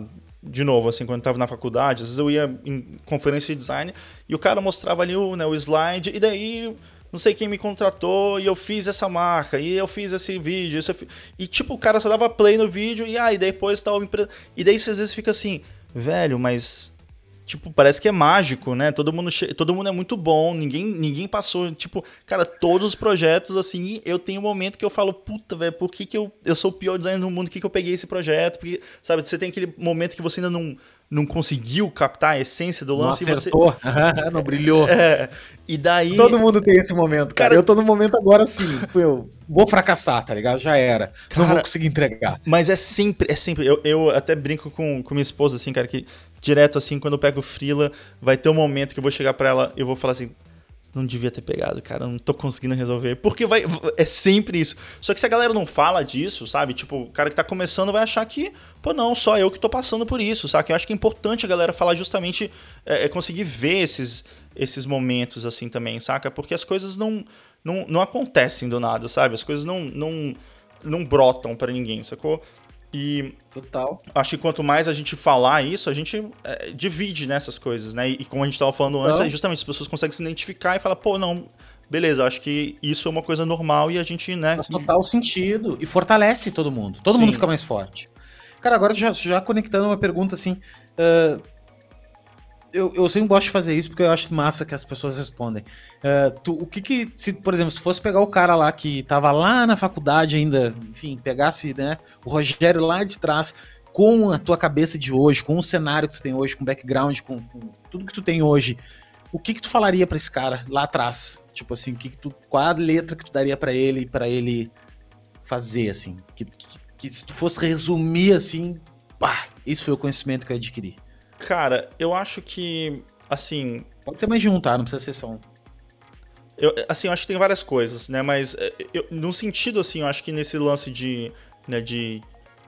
de novo, assim, quando eu tava na faculdade, às vezes eu ia em conferência de design e o cara mostrava ali o, né, o slide, e daí não sei quem me contratou e eu fiz essa marca, e eu fiz esse vídeo, isso eu fi- e tipo, o cara só dava play no vídeo e aí depois tal empresa. E daí você às vezes fica assim, velho, mas Tipo, parece que é mágico, né? Todo mundo, todo mundo é muito bom, ninguém, ninguém passou. Tipo, cara, todos os projetos, assim, eu tenho um momento que eu falo, puta, velho, por que, que eu, eu sou o pior designer do mundo? Por que, que eu peguei esse projeto? Porque, sabe, você tem aquele momento que você ainda não, não conseguiu captar a essência do Não lance e você. acertou, não brilhou. É, e daí. Todo mundo tem esse momento, cara. Cara- eu tô no momento agora assim, eu vou fracassar, tá ligado? Já era. não Cara- vou conseguir entregar. Mas é sempre, é sempre. Eu, eu até brinco com, com minha esposa, assim, cara, que direto assim, quando eu pego Frila, vai ter um momento que eu vou chegar pra ela eu vou falar assim. Não devia ter pegado, cara. Não tô conseguindo resolver. Porque vai. É sempre isso. Só que se a galera não fala disso, sabe? Tipo, o cara que tá começando vai achar que, pô, não, só eu que tô passando por isso, sabe? Eu acho que é importante a galera falar justamente. É, é conseguir ver esses, esses momentos assim também, saca? Porque as coisas não, não, não acontecem do nada, sabe? As coisas não, não, não brotam pra ninguém, sacou? E Total. acho que quanto mais a gente falar isso, a gente é, divide nessas coisas, né? E, e como a gente tava falando antes, Então. é justamente as pessoas conseguem se identificar e falar, pô, não, beleza, acho que isso é uma coisa normal e a gente, né? Faz total sentido. E fortalece todo mundo. Todo Sim. mundo fica mais forte. Cara, agora já, já conectando uma pergunta assim. ah, eu, eu sempre gosto de fazer isso porque eu acho massa que as pessoas respondem. Ah, tu, o que que, se, por exemplo, se tu fosse pegar o cara lá que tava lá na faculdade ainda, enfim, pegasse, né, o Rogério lá de trás, com a tua cabeça de hoje, com o cenário que tu tem hoje, com o background, com, com tudo que tu tem hoje, o que que tu falaria pra esse cara lá atrás? Tipo assim, o que que tu, qual a letra que tu daria pra ele, para ele fazer, assim? Que, que, que se tu fosse resumir, assim, pá, esse foi o conhecimento que eu adquiri. Cara, eu acho que, assim, Pode ser mais de um, tá? Não precisa ser só um. Eu, assim, eu acho que tem várias coisas, né? Mas é, eu, no sentido, assim, eu acho que nesse lance de, né, de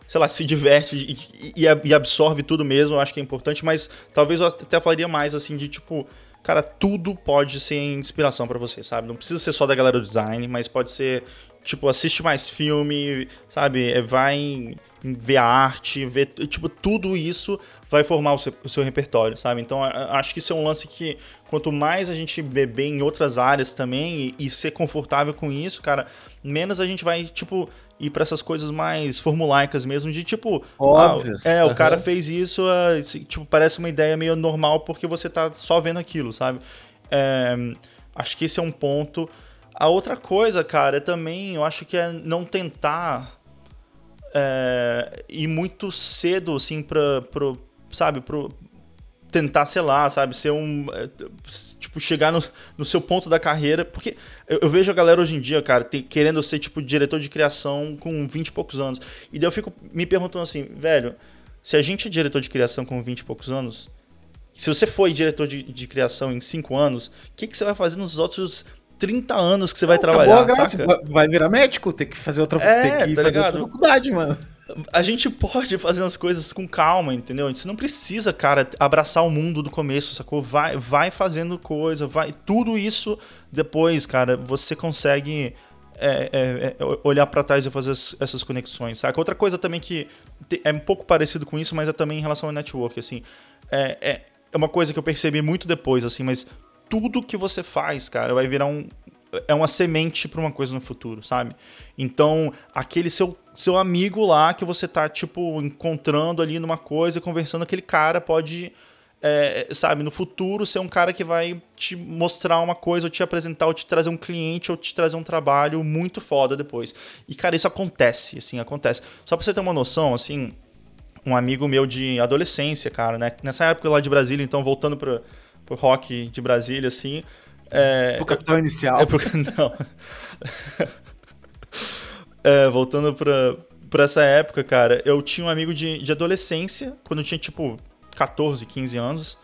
sei lá, se diverte e, e, e absorve tudo mesmo, eu acho que é importante, mas talvez eu até falaria mais, assim, de tipo, cara, tudo pode ser inspiração pra você, sabe? Não precisa ser só da galera do design, mas pode ser, tipo, assiste mais filme, sabe? É, Vai em, ver arte, ver, tipo, tudo isso vai formar o seu, o seu repertório, sabe? Então, acho que isso é um lance que quanto mais a gente beber em outras áreas também e, e ser confortável com isso, cara, menos a gente vai, tipo, ir para essas coisas mais formulaicas mesmo, de tipo, Óbvio. Ah, é, uhum. o cara fez isso, uh, tipo, parece uma ideia meio normal porque você tá só vendo aquilo, sabe? É, acho que esse é um ponto. A outra coisa, cara, é também, eu acho que é não tentar é, ir muito cedo, assim, pra, pro, sabe, pro, tentar, sei lá, sabe, ser um. É, tipo, chegar no, no seu ponto da carreira. Porque eu, eu vejo a galera hoje em dia, cara, querendo ser, tipo, diretor de criação com 20 e poucos anos. E daí eu fico me perguntando assim, velho, se a gente é diretor de criação com 20 e poucos anos, se você foi diretor de, de criação em 5 anos, o que, que você vai fazer nos outros 30 anos que você vai trabalhar, saca? Vai virar médico, tem que fazer outra, é, tem que tá fazer outra faculdade, mano. A gente pode fazer as coisas com calma, entendeu? Você não precisa, cara, abraçar o mundo do começo, sacou? Vai, vai fazendo coisa, vai. Tudo isso depois, cara, você consegue é, é, é, olhar para trás e fazer essas conexões, saca? Outra coisa também que é um pouco parecido com isso, mas é também em relação ao network, assim. É, é, é uma coisa que eu percebi muito depois, assim, mas tudo que você faz, cara, vai virar um. É uma semente para uma coisa no futuro, sabe? Então, aquele seu, seu amigo lá que você tá, tipo, encontrando ali numa coisa, conversando, aquele cara pode, é, sabe, no futuro ser um cara que vai te mostrar uma coisa, ou te apresentar, ou te trazer um cliente, ou te trazer um trabalho muito foda depois. E, cara, isso acontece, assim, acontece. Só pra você ter uma noção, assim, um amigo meu de adolescência, cara, né? Nessa época lá de Brasília, então, voltando pra pro rock de Brasília, assim. É, pro Capital Inicial. É pro, não. é, voltando pra, pra essa época, cara, eu tinha um amigo de, de adolescência, quando eu tinha, tipo, 14, 15 anos,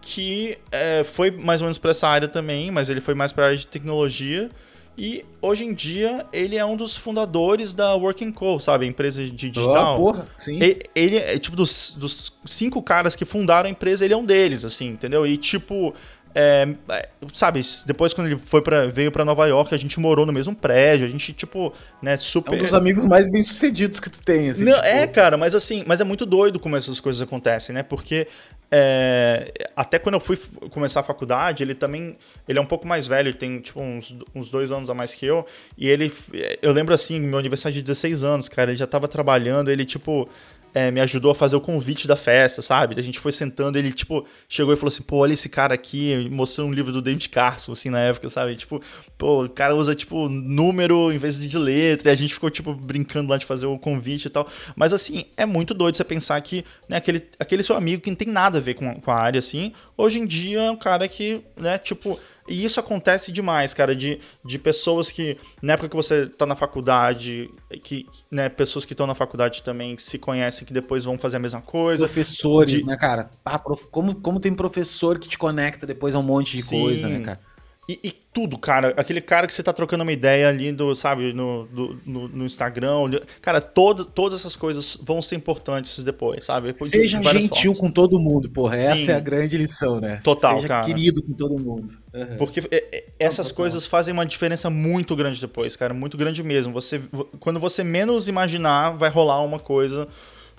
que é, foi mais ou menos pra essa área também, mas ele foi mais pra área de tecnologia. E hoje em dia ele é um dos fundadores da Working Co, sabe? A empresa de digital. Oh, porra, sim. Ele, ele, é tipo dos, dos cinco caras que fundaram a empresa, ele é um deles, assim, entendeu? E tipo, é, é, sabe, depois quando ele foi para veio para Nova York, a gente morou no mesmo prédio, a gente, tipo, né, super... É um dos amigos mais bem-sucedidos que tu tem, assim. Não, tipo... É, cara, mas assim, mas é muito doido como essas coisas acontecem, né? Porque é, até quando eu fui começar a faculdade, ele também, ele é um pouco mais velho, tem, tipo, uns, uns dois anos a mais que eu, e ele, eu lembro assim, meu aniversário de 16 anos, cara, ele já tava trabalhando, ele, tipo, é, me ajudou a fazer o convite da festa, sabe? A gente foi sentando, ele, tipo, chegou e falou assim, pô, olha esse cara aqui, mostrou um livro do David Carson, assim, na época, sabe? Tipo, pô, o cara usa, tipo, número em vez de letra, e a gente ficou, tipo, brincando lá de fazer o convite e tal. Mas, assim, é muito doido você pensar que, né, aquele, aquele seu amigo que não tem nada a ver com, com a área, assim, hoje em dia é um cara que, né, tipo e isso acontece demais, cara, de, de pessoas que, na época que você tá na faculdade, que, né, pessoas que estão na faculdade também se conhecem, que depois vão fazer a mesma coisa. Professores, de... né, cara? Ah, prof... como, como tem professor que te conecta depois a um monte de Sim. coisa, né, cara? E, e, tudo, cara. Aquele cara que você tá trocando uma ideia ali do, sabe, no, do, no, no, Instagram. Cara, todo, todas essas coisas vão ser importantes depois, sabe? Depois Seja de gentil formas. com todo mundo, porra. Sim. Essa é a grande lição, né? Total, Seja cara. querido com todo mundo. Uhum. Porque é, é, essas coisas fazem uma diferença muito grande depois, cara. Muito grande mesmo. Você, quando você menos imaginar, vai rolar uma coisa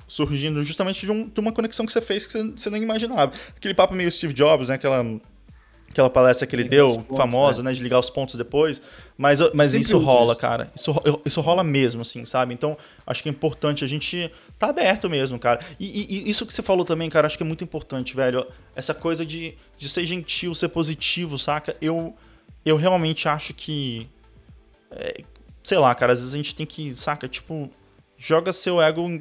surgindo justamente de, um, de uma conexão que você fez que você, você não imaginava. Aquele papo meio Steve Jobs, né? Aquela aquela palestra que ele deu, pontos, famosa, né? né? De ligar os pontos depois. Mas, mas isso rola, isso. cara. Isso, isso rola mesmo, assim, sabe? Então, acho que é importante a gente tá aberto mesmo, cara. E, e, e, isso que você falou também, cara, acho que é muito importante, velho. Essa coisa de, de ser gentil, ser positivo, saca? Eu, eu realmente acho que. É, sei lá, cara, às vezes a gente tem que, saca? Tipo, joga seu ego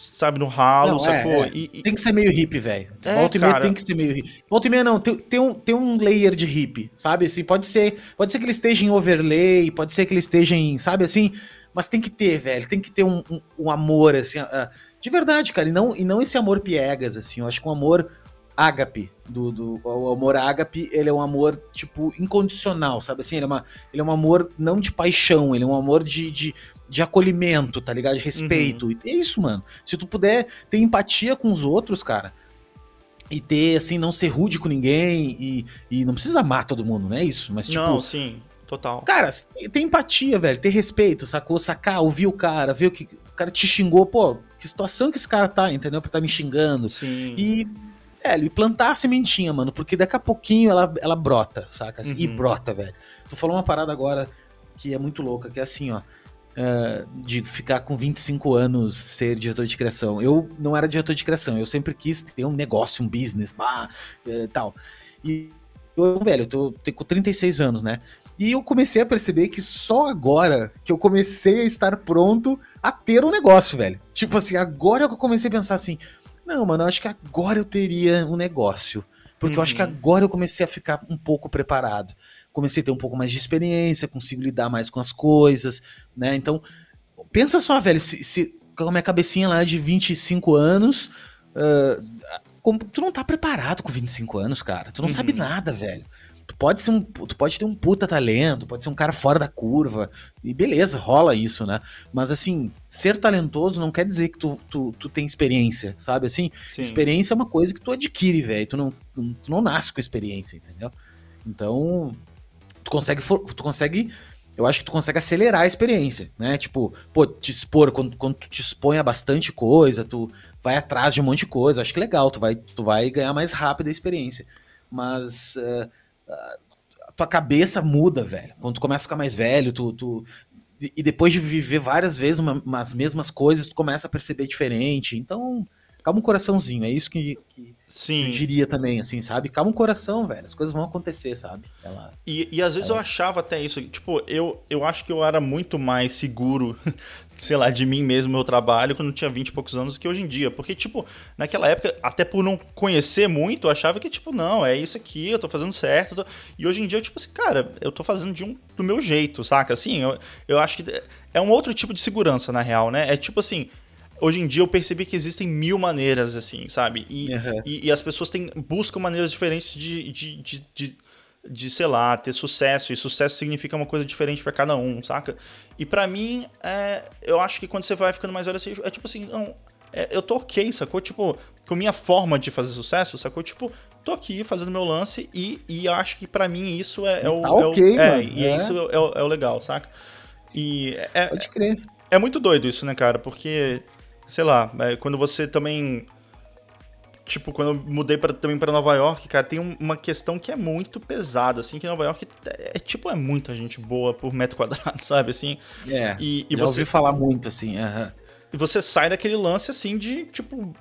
sabe, no ralo, não, sacou? É, é. E, tem que ser meio hippie, velho. É, Volta e meia tem que ser meio hippie. Volta e meia não, tem, tem, um, tem um layer de hippie, sabe? Assim, pode ser, pode ser que ele esteja em overlay, pode ser que ele esteja em, sabe assim? Mas tem que ter, velho, tem que ter um, um, um amor, assim, uh, de verdade, cara, e não, e não esse amor piegas, assim, eu acho que um amor ágape, do, do, o amor ágape, ele é um amor, tipo, incondicional, sabe assim? Ele é, uma, ele é um amor não de paixão, ele é um amor de, de, de acolhimento, tá ligado? De respeito. Uhum. E é isso, mano. Se tu puder ter empatia com os outros, cara, e ter, assim, não ser rude com ninguém e, e não precisa amar todo mundo, não é isso? Mas, tipo. Não, sim, total. Cara, tem empatia, velho, ter respeito, sacou? Sacar, ouvir o cara, ver o que. O cara te xingou, pô, que situação que esse cara tá, entendeu? Pra tá me xingando. Sim. E, velho, e plantar a sementinha, mano, porque daqui a pouquinho ela, ela brota, saca? Assim, E Uhum. brota, velho. Tu falou uma parada agora que é muito louca, que é assim, ó. Eh, de ficar com 25 anos ser diretor de criação. Eu não era diretor de criação, eu sempre quis ter um negócio, um business, bah, eh, tal. E eu, velho, eu tô, com 36 anos, né? E eu comecei a perceber que só agora que eu comecei a estar pronto a ter um negócio, velho. Tipo assim, agora que eu comecei a pensar assim, não, mano, eu acho que agora eu teria um negócio. Porque eu acho que Uhum. agora eu comecei a ficar um pouco preparado. Comecei a ter um pouco mais de experiência, consigo lidar mais com as coisas, né? Então, pensa só, velho, se, se com a minha cabecinha lá de 25 anos, ah, como- tu não tá preparado com 25 anos, cara. Tu não Uhum. sabe nada, velho. Tu pode ser um, tu pode ter um puta talento, pode ser um cara fora da curva, e beleza, rola isso, né? Mas assim, ser talentoso não quer dizer que tu, tu, tu tem experiência, sabe? Assim, Sim. experiência é uma coisa que tu adquire, velho. Tu não, tu não nasce com experiência, entendeu? Então, tu consegue, tu consegue, eu acho que tu consegue acelerar a experiência, né? Tipo, pô, te expor, quando, quando tu te expõe a bastante coisa, tu vai atrás de um monte de coisa, acho que legal, tu vai, tu vai ganhar mais rápido a experiência. Mas a tua cabeça muda, velho. Quando tu começa a ficar mais velho, tu. tu e depois de viver várias vezes uma, umas mesmas coisas, tu começa a perceber diferente. Então, calma um coraçãozinho. É isso que, que eu Sim. diria também, assim, sabe? Calma um coração, velho. As coisas vão acontecer, sabe? Ela... E, e às vezes eu Elas- achava até isso. Tipo, eu, eu acho que eu era muito mais seguro, sei lá, de mim mesmo, meu trabalho, quando eu tinha 20 e poucos anos, que hoje em dia. Porque, tipo, naquela época, até por não conhecer muito, eu achava que, tipo, não, é isso aqui, eu tô fazendo certo. eu tô- E hoje em dia, eu, tipo assim, cara, eu tô fazendo de um, do meu jeito, saca? Assim, eu, eu acho que é um outro tipo de segurança, na real, né? É tipo assim. Hoje em dia eu percebi que existem mil maneiras, assim, sabe? E, Uhum. e, e as pessoas têm, buscam maneiras diferentes de, de, de, de, de, sei lá, ter sucesso. E sucesso significa uma coisa diferente pra cada um, saca? E pra mim, é, eu acho que quando você vai ficando mais velho, assim, é tipo assim, não, é, eu tô ok, sacou? Tipo, com a minha forma de fazer sucesso, sacou? Tipo, tô aqui fazendo meu lance e, e acho que pra mim isso é, é o. Tá é o- ok, é, mano, e é. isso é, o- é o legal, saca? E é, Pode crer. é muito doido isso, né, cara? Porque, sei lá, é, quando você também. Tipo, quando eu mudei pra, também pra Nova York, cara, tem um- uma questão que é muito pesada, assim, que Nova York é, é, tipo, é muita gente boa por metro quadrado, sabe, assim? É. E, e já você, ouvi falar muito, assim. aham. e você sai daquele lance, assim, de, tipo,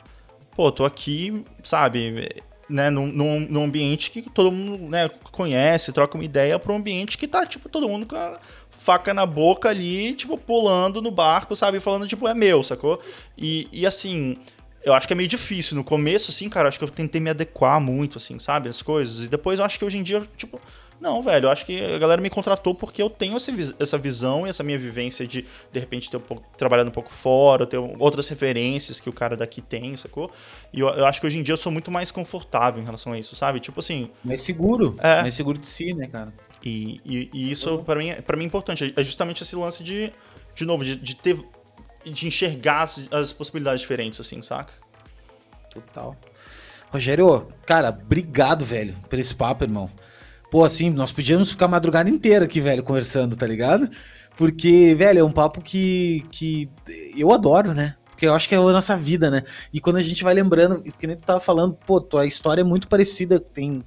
pô, tô aqui, sabe, né, num, num, num ambiente que todo mundo, né, conhece, troca uma ideia, pra um ambiente que tá, tipo, todo mundo com a faca na boca ali, tipo, pulando no barco, sabe, falando, tipo, é meu, sacou? E, e assim, eu acho que é meio difícil. No começo, assim, cara, eu acho que eu tentei me adequar muito, assim, sabe, as coisas. E depois eu acho que hoje em dia, tipo, não, velho, eu acho que a galera me contratou porque eu tenho essa, vis- essa visão e essa minha vivência de, de repente, ter um pouco, trabalhado um pouco fora, ter outras referências que o cara daqui tem, sacou? E eu, eu acho que hoje em dia eu sou muito mais confortável em relação a isso, sabe? Tipo assim, Mais seguro. É. Mais seguro de si, né, cara? E, e, e isso pra mim, é- pra mim é importante. É justamente esse lance de, de novo, de, de ter. de enxergar as, as possibilidades diferentes, assim, saca? Total. Rogério, cara, obrigado, velho, por esse papo, irmão. Pô, assim, nós podíamos ficar a madrugada inteira aqui, velho, conversando, tá ligado? Porque, velho, é um papo que, que eu adoro, né? Porque eu acho que é a nossa vida, né? E quando a gente vai lembrando, que nem tu tava falando, pô, tua história é muito parecida, tem,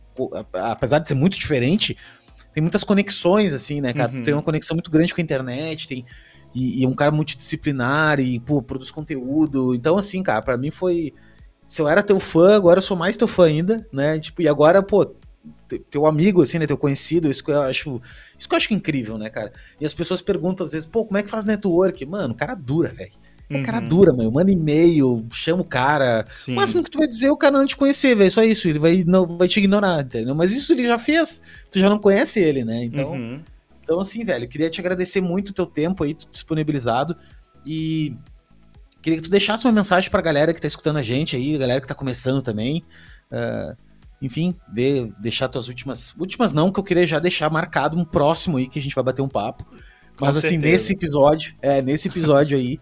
apesar de ser muito diferente, tem muitas conexões, assim, né, cara? Uhum. Tem uma conexão muito grande com a internet, tem, e, e é um cara multidisciplinar, e, pô, produz conteúdo. Então, assim, cara, pra mim foi. Se eu era teu fã, agora eu sou mais teu fã ainda, né? Tipo, e agora, pô, te- teu amigo, assim, né? Teu conhecido, isso que eu acho. Isso que eu acho incrível, né, cara? E as pessoas perguntam às vezes, pô, como é que faz network? Mano, cara dura, velho. É cara Uhum. dura, mano. Manda e-mail, chama o cara. Sim. O máximo que tu vai dizer é o cara não te conhecer, velho. Só isso. Ele vai, não, vai te ignorar, entendeu? Mas isso ele já fez. Tu já não conhece ele, né? Então, Uhum. então, assim, velho, queria te agradecer muito o teu tempo aí, disponibilizado. E queria que tu deixasse uma mensagem pra galera que tá escutando a gente aí, a galera que tá começando também. Ah, enfim, ver, deixar tuas últimas. Últimas não, que eu queria já deixar marcado um próximo aí que a gente vai bater um papo. Com Mas assim, certeza. nesse episódio, é, nesse episódio aí,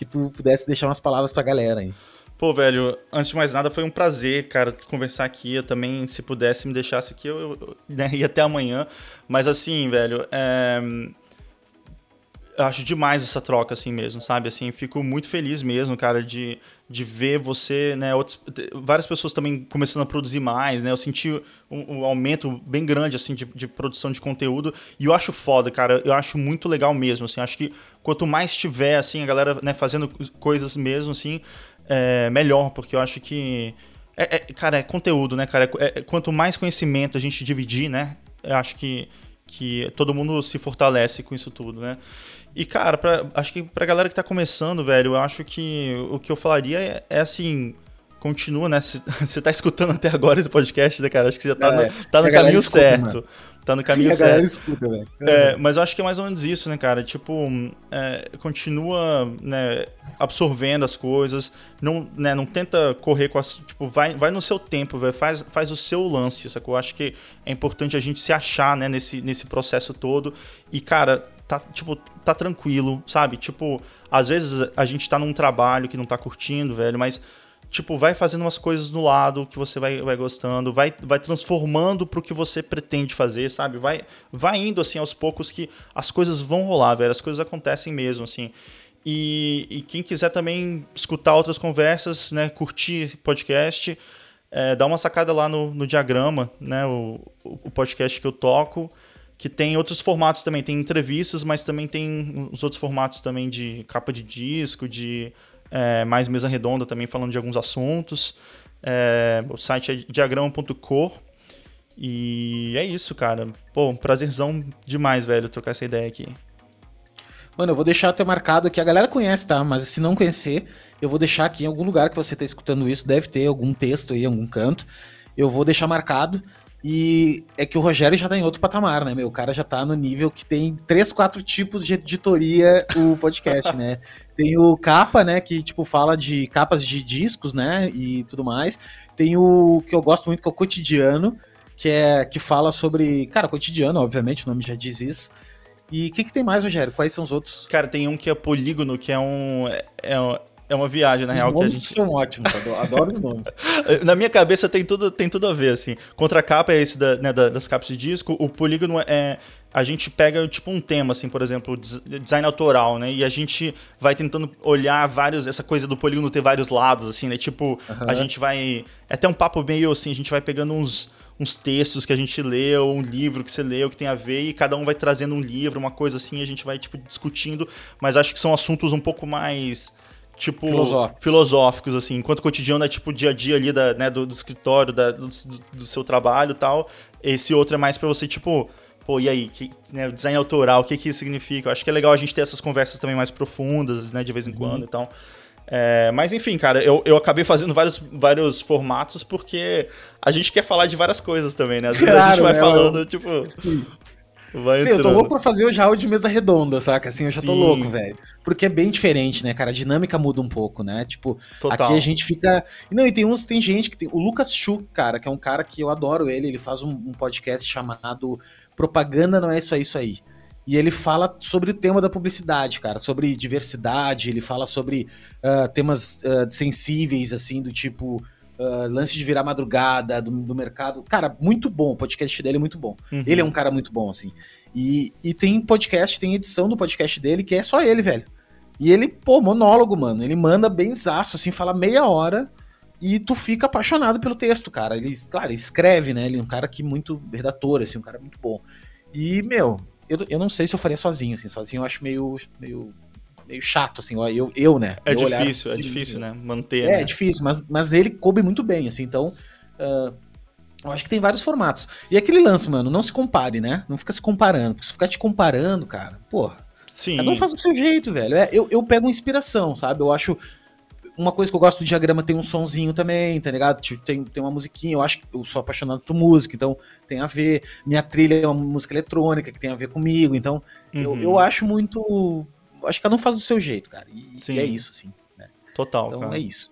que tu pudesse deixar umas palavras pra galera aí. Pô, velho, antes de mais nada, foi um prazer, cara, conversar aqui. Eu também, se pudesse, me deixasse aqui, eu, eu né, ia até amanhã. Mas assim, velho, é... eu acho demais essa troca, assim mesmo, sabe? Assim, fico muito feliz mesmo, cara, de, de ver você, né? Várias pessoas também começando a produzir mais, né? Eu senti um, um aumento bem grande, assim, de, de, produção de conteúdo. E eu acho foda, cara. Eu acho muito legal mesmo, assim. Acho que quanto mais tiver, assim, a galera né, fazendo coisas mesmo, assim, é melhor, porque eu acho que. É, é, cara, é conteúdo, né, cara? É, é, quanto mais conhecimento a gente dividir, né? Eu acho que, que todo mundo se fortalece com isso tudo, né? E, cara, pra, acho que pra galera que tá começando, velho, eu acho que o que eu falaria é, é assim. Continua, né? Você tá escutando até agora esse podcast, né, cara? Acho que você já tá é, no, tá no caminho escuta, certo. Mano. Tá no caminho certo. Escuta, velho. É, mas eu acho que é mais ou menos isso, né, cara? Tipo, é, continua né, absorvendo as coisas, não, né, não tenta correr com as. Tipo, vai, vai no seu tempo, velho. Faz, faz o seu lance, sacou? Eu acho que é importante a gente se achar, né, nesse, nesse processo todo. E, cara, tá, tipo, tá tranquilo, sabe? Tipo, às vezes a gente tá num trabalho que não tá curtindo, velho, mas, tipo, vai fazendo umas coisas no lado que você vai, vai gostando, vai, vai transformando pro que você pretende fazer, sabe? Vai, vai indo, assim, aos poucos que as coisas vão rolar, velho, as coisas acontecem mesmo, assim. E, e quem quiser também escutar outras conversas, né, curtir podcast, é, dá uma sacada lá no, no Diagrama, né, o, o podcast que eu toco, que tem outros formatos também. Tem entrevistas, mas também tem os outros formatos também de capa de disco, de é, mais mesa redonda também falando de alguns assuntos. É, o site é diagrama.co. E é isso, cara. Pô, prazerzão demais, velho, trocar essa ideia aqui. Mano, eu vou deixar até marcado aqui. A galera conhece, tá? Mas se não conhecer, eu vou deixar aqui em algum lugar que você tá escutando isso. Deve ter algum texto aí, algum canto. Eu vou deixar marcado. E é que o Rogério já tá em outro patamar, né, meu? O cara já tá no nível que tem três, quatro tipos de editoria o podcast, né? Tem o capa, né, que tipo fala de capas de discos, né, e tudo mais. Tem o que eu gosto muito que é o cotidiano, que é que fala sobre, cara, cotidiano, obviamente, o nome já diz isso. E o que, que tem mais, Rogério? Quais são os outros? Cara, tem um que é polígono, que é um é, é é uma viagem, na os real. que a gente... são ótimos, adoro os nomes. na minha cabeça tem tudo, tem tudo a ver, assim. Contra capa é esse da, né, das capas de disco, o polígono é. A gente pega, tipo, um tema, assim, por exemplo, design autoral, né? E a gente vai tentando olhar vários. Essa coisa do polígono ter vários lados, assim, né? Tipo, uhum. a gente vai. É até um papo meio assim, a gente vai pegando uns uns textos que a gente leu, um livro que você leu que tem a ver, e cada um vai trazendo um livro, uma coisa assim, e a gente vai, tipo, discutindo, mas acho que são assuntos um pouco mais tipo filosóficos. filosóficos, assim, enquanto o cotidiano é tipo o dia a dia ali da, né, do, do escritório, da, do, do, seu trabalho e tal. Esse outro é mais para você, tipo, pô, e aí, que, né, o design autoral, o que que isso significa? Eu acho que é legal a gente ter essas conversas também mais profundas, né, de vez em quando uhum. e tal. É, mas enfim, cara, eu, eu acabei fazendo vários, vários formatos porque a gente quer falar de várias coisas também, né? Às vezes claro, a gente vai né, falando, tipo, Sim. Vai Sim, eu tô louco pra fazer o áudio de mesa redonda, saca? Assim, eu já Sim. tô louco, velho. Porque é bem diferente, né, cara? A dinâmica muda um pouco, né? Tipo, Total. aqui a gente fica. Não, e tem uns, tem gente que tem. O Lucas Chu, cara, que é um cara que eu adoro ele, ele faz um, um podcast chamado Propaganda Não É Isso Aí, Isso Aí. E ele fala sobre o tema da publicidade, cara, sobre diversidade, ele fala sobre uh, temas uh, sensíveis, assim, do tipo uh, lance de virar madrugada, do, do, mercado. Cara, muito bom, o podcast dele é muito bom. Uhum. Ele é um cara muito bom, assim. E, e tem podcast, tem edição do podcast dele que é só ele, velho. E ele, pô, monólogo, mano. Ele manda bem zaço, assim, fala meia hora e tu fica apaixonado pelo texto, cara. Ele, claro, ele escreve, né? Ele é um cara que muito redator, assim, um cara muito bom. E, meu, eu, eu não sei se eu faria sozinho, assim, sozinho eu acho meio, meio meio chato, assim, eu, eu né? É difícil, é difícil, né? Manter. É, né? é difícil, mas, mas ele coube muito bem, assim, então. Uh, eu acho que tem vários formatos. E aquele lance, mano, não se compare, né? Não fica se comparando. Porque se ficar te comparando, cara, porra. Sim. Cada um faz do seu jeito, velho. É, eu, eu pego inspiração, sabe? Eu acho. Uma coisa que eu gosto do diagrama tem um sonzinho também, tá ligado? Tem, tem uma musiquinha, eu acho que eu sou apaixonado por música, então tem a ver. Minha trilha é uma música eletrônica que tem a ver comigo, então uhum. eu, eu acho muito acho que cada um faz do seu jeito, cara. E, e é isso, sim. Né? Total. Então cara. é isso.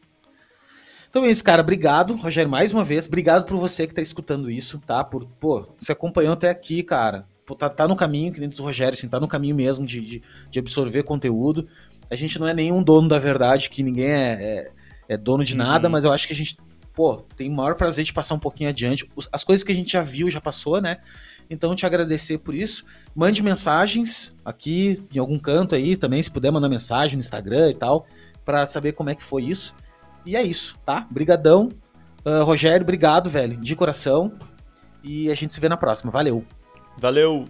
Então é isso, cara. Obrigado, Rogério, mais uma vez. Obrigado por você que tá escutando isso, tá? Por, pô, você acompanhou até aqui, cara. Pô, tá, tá no caminho, que nem diz o Rogério, assim, tá no caminho mesmo de, de, de, absorver conteúdo. A gente não é nenhum dono da verdade, que ninguém é, é, é dono de uhum. nada, mas eu acho que a gente, pô, tem o maior prazer de passar um pouquinho adiante. As coisas que a gente já viu, já passou, né? Então, te agradecer por isso. Mande mensagens aqui em algum canto aí também, se puder mandar mensagem no Instagram e tal, para saber como é que foi isso. E é isso, tá? Brigadão. Uh, Rogério, obrigado, velho, de coração. E a gente se vê na próxima. Valeu. Valeu.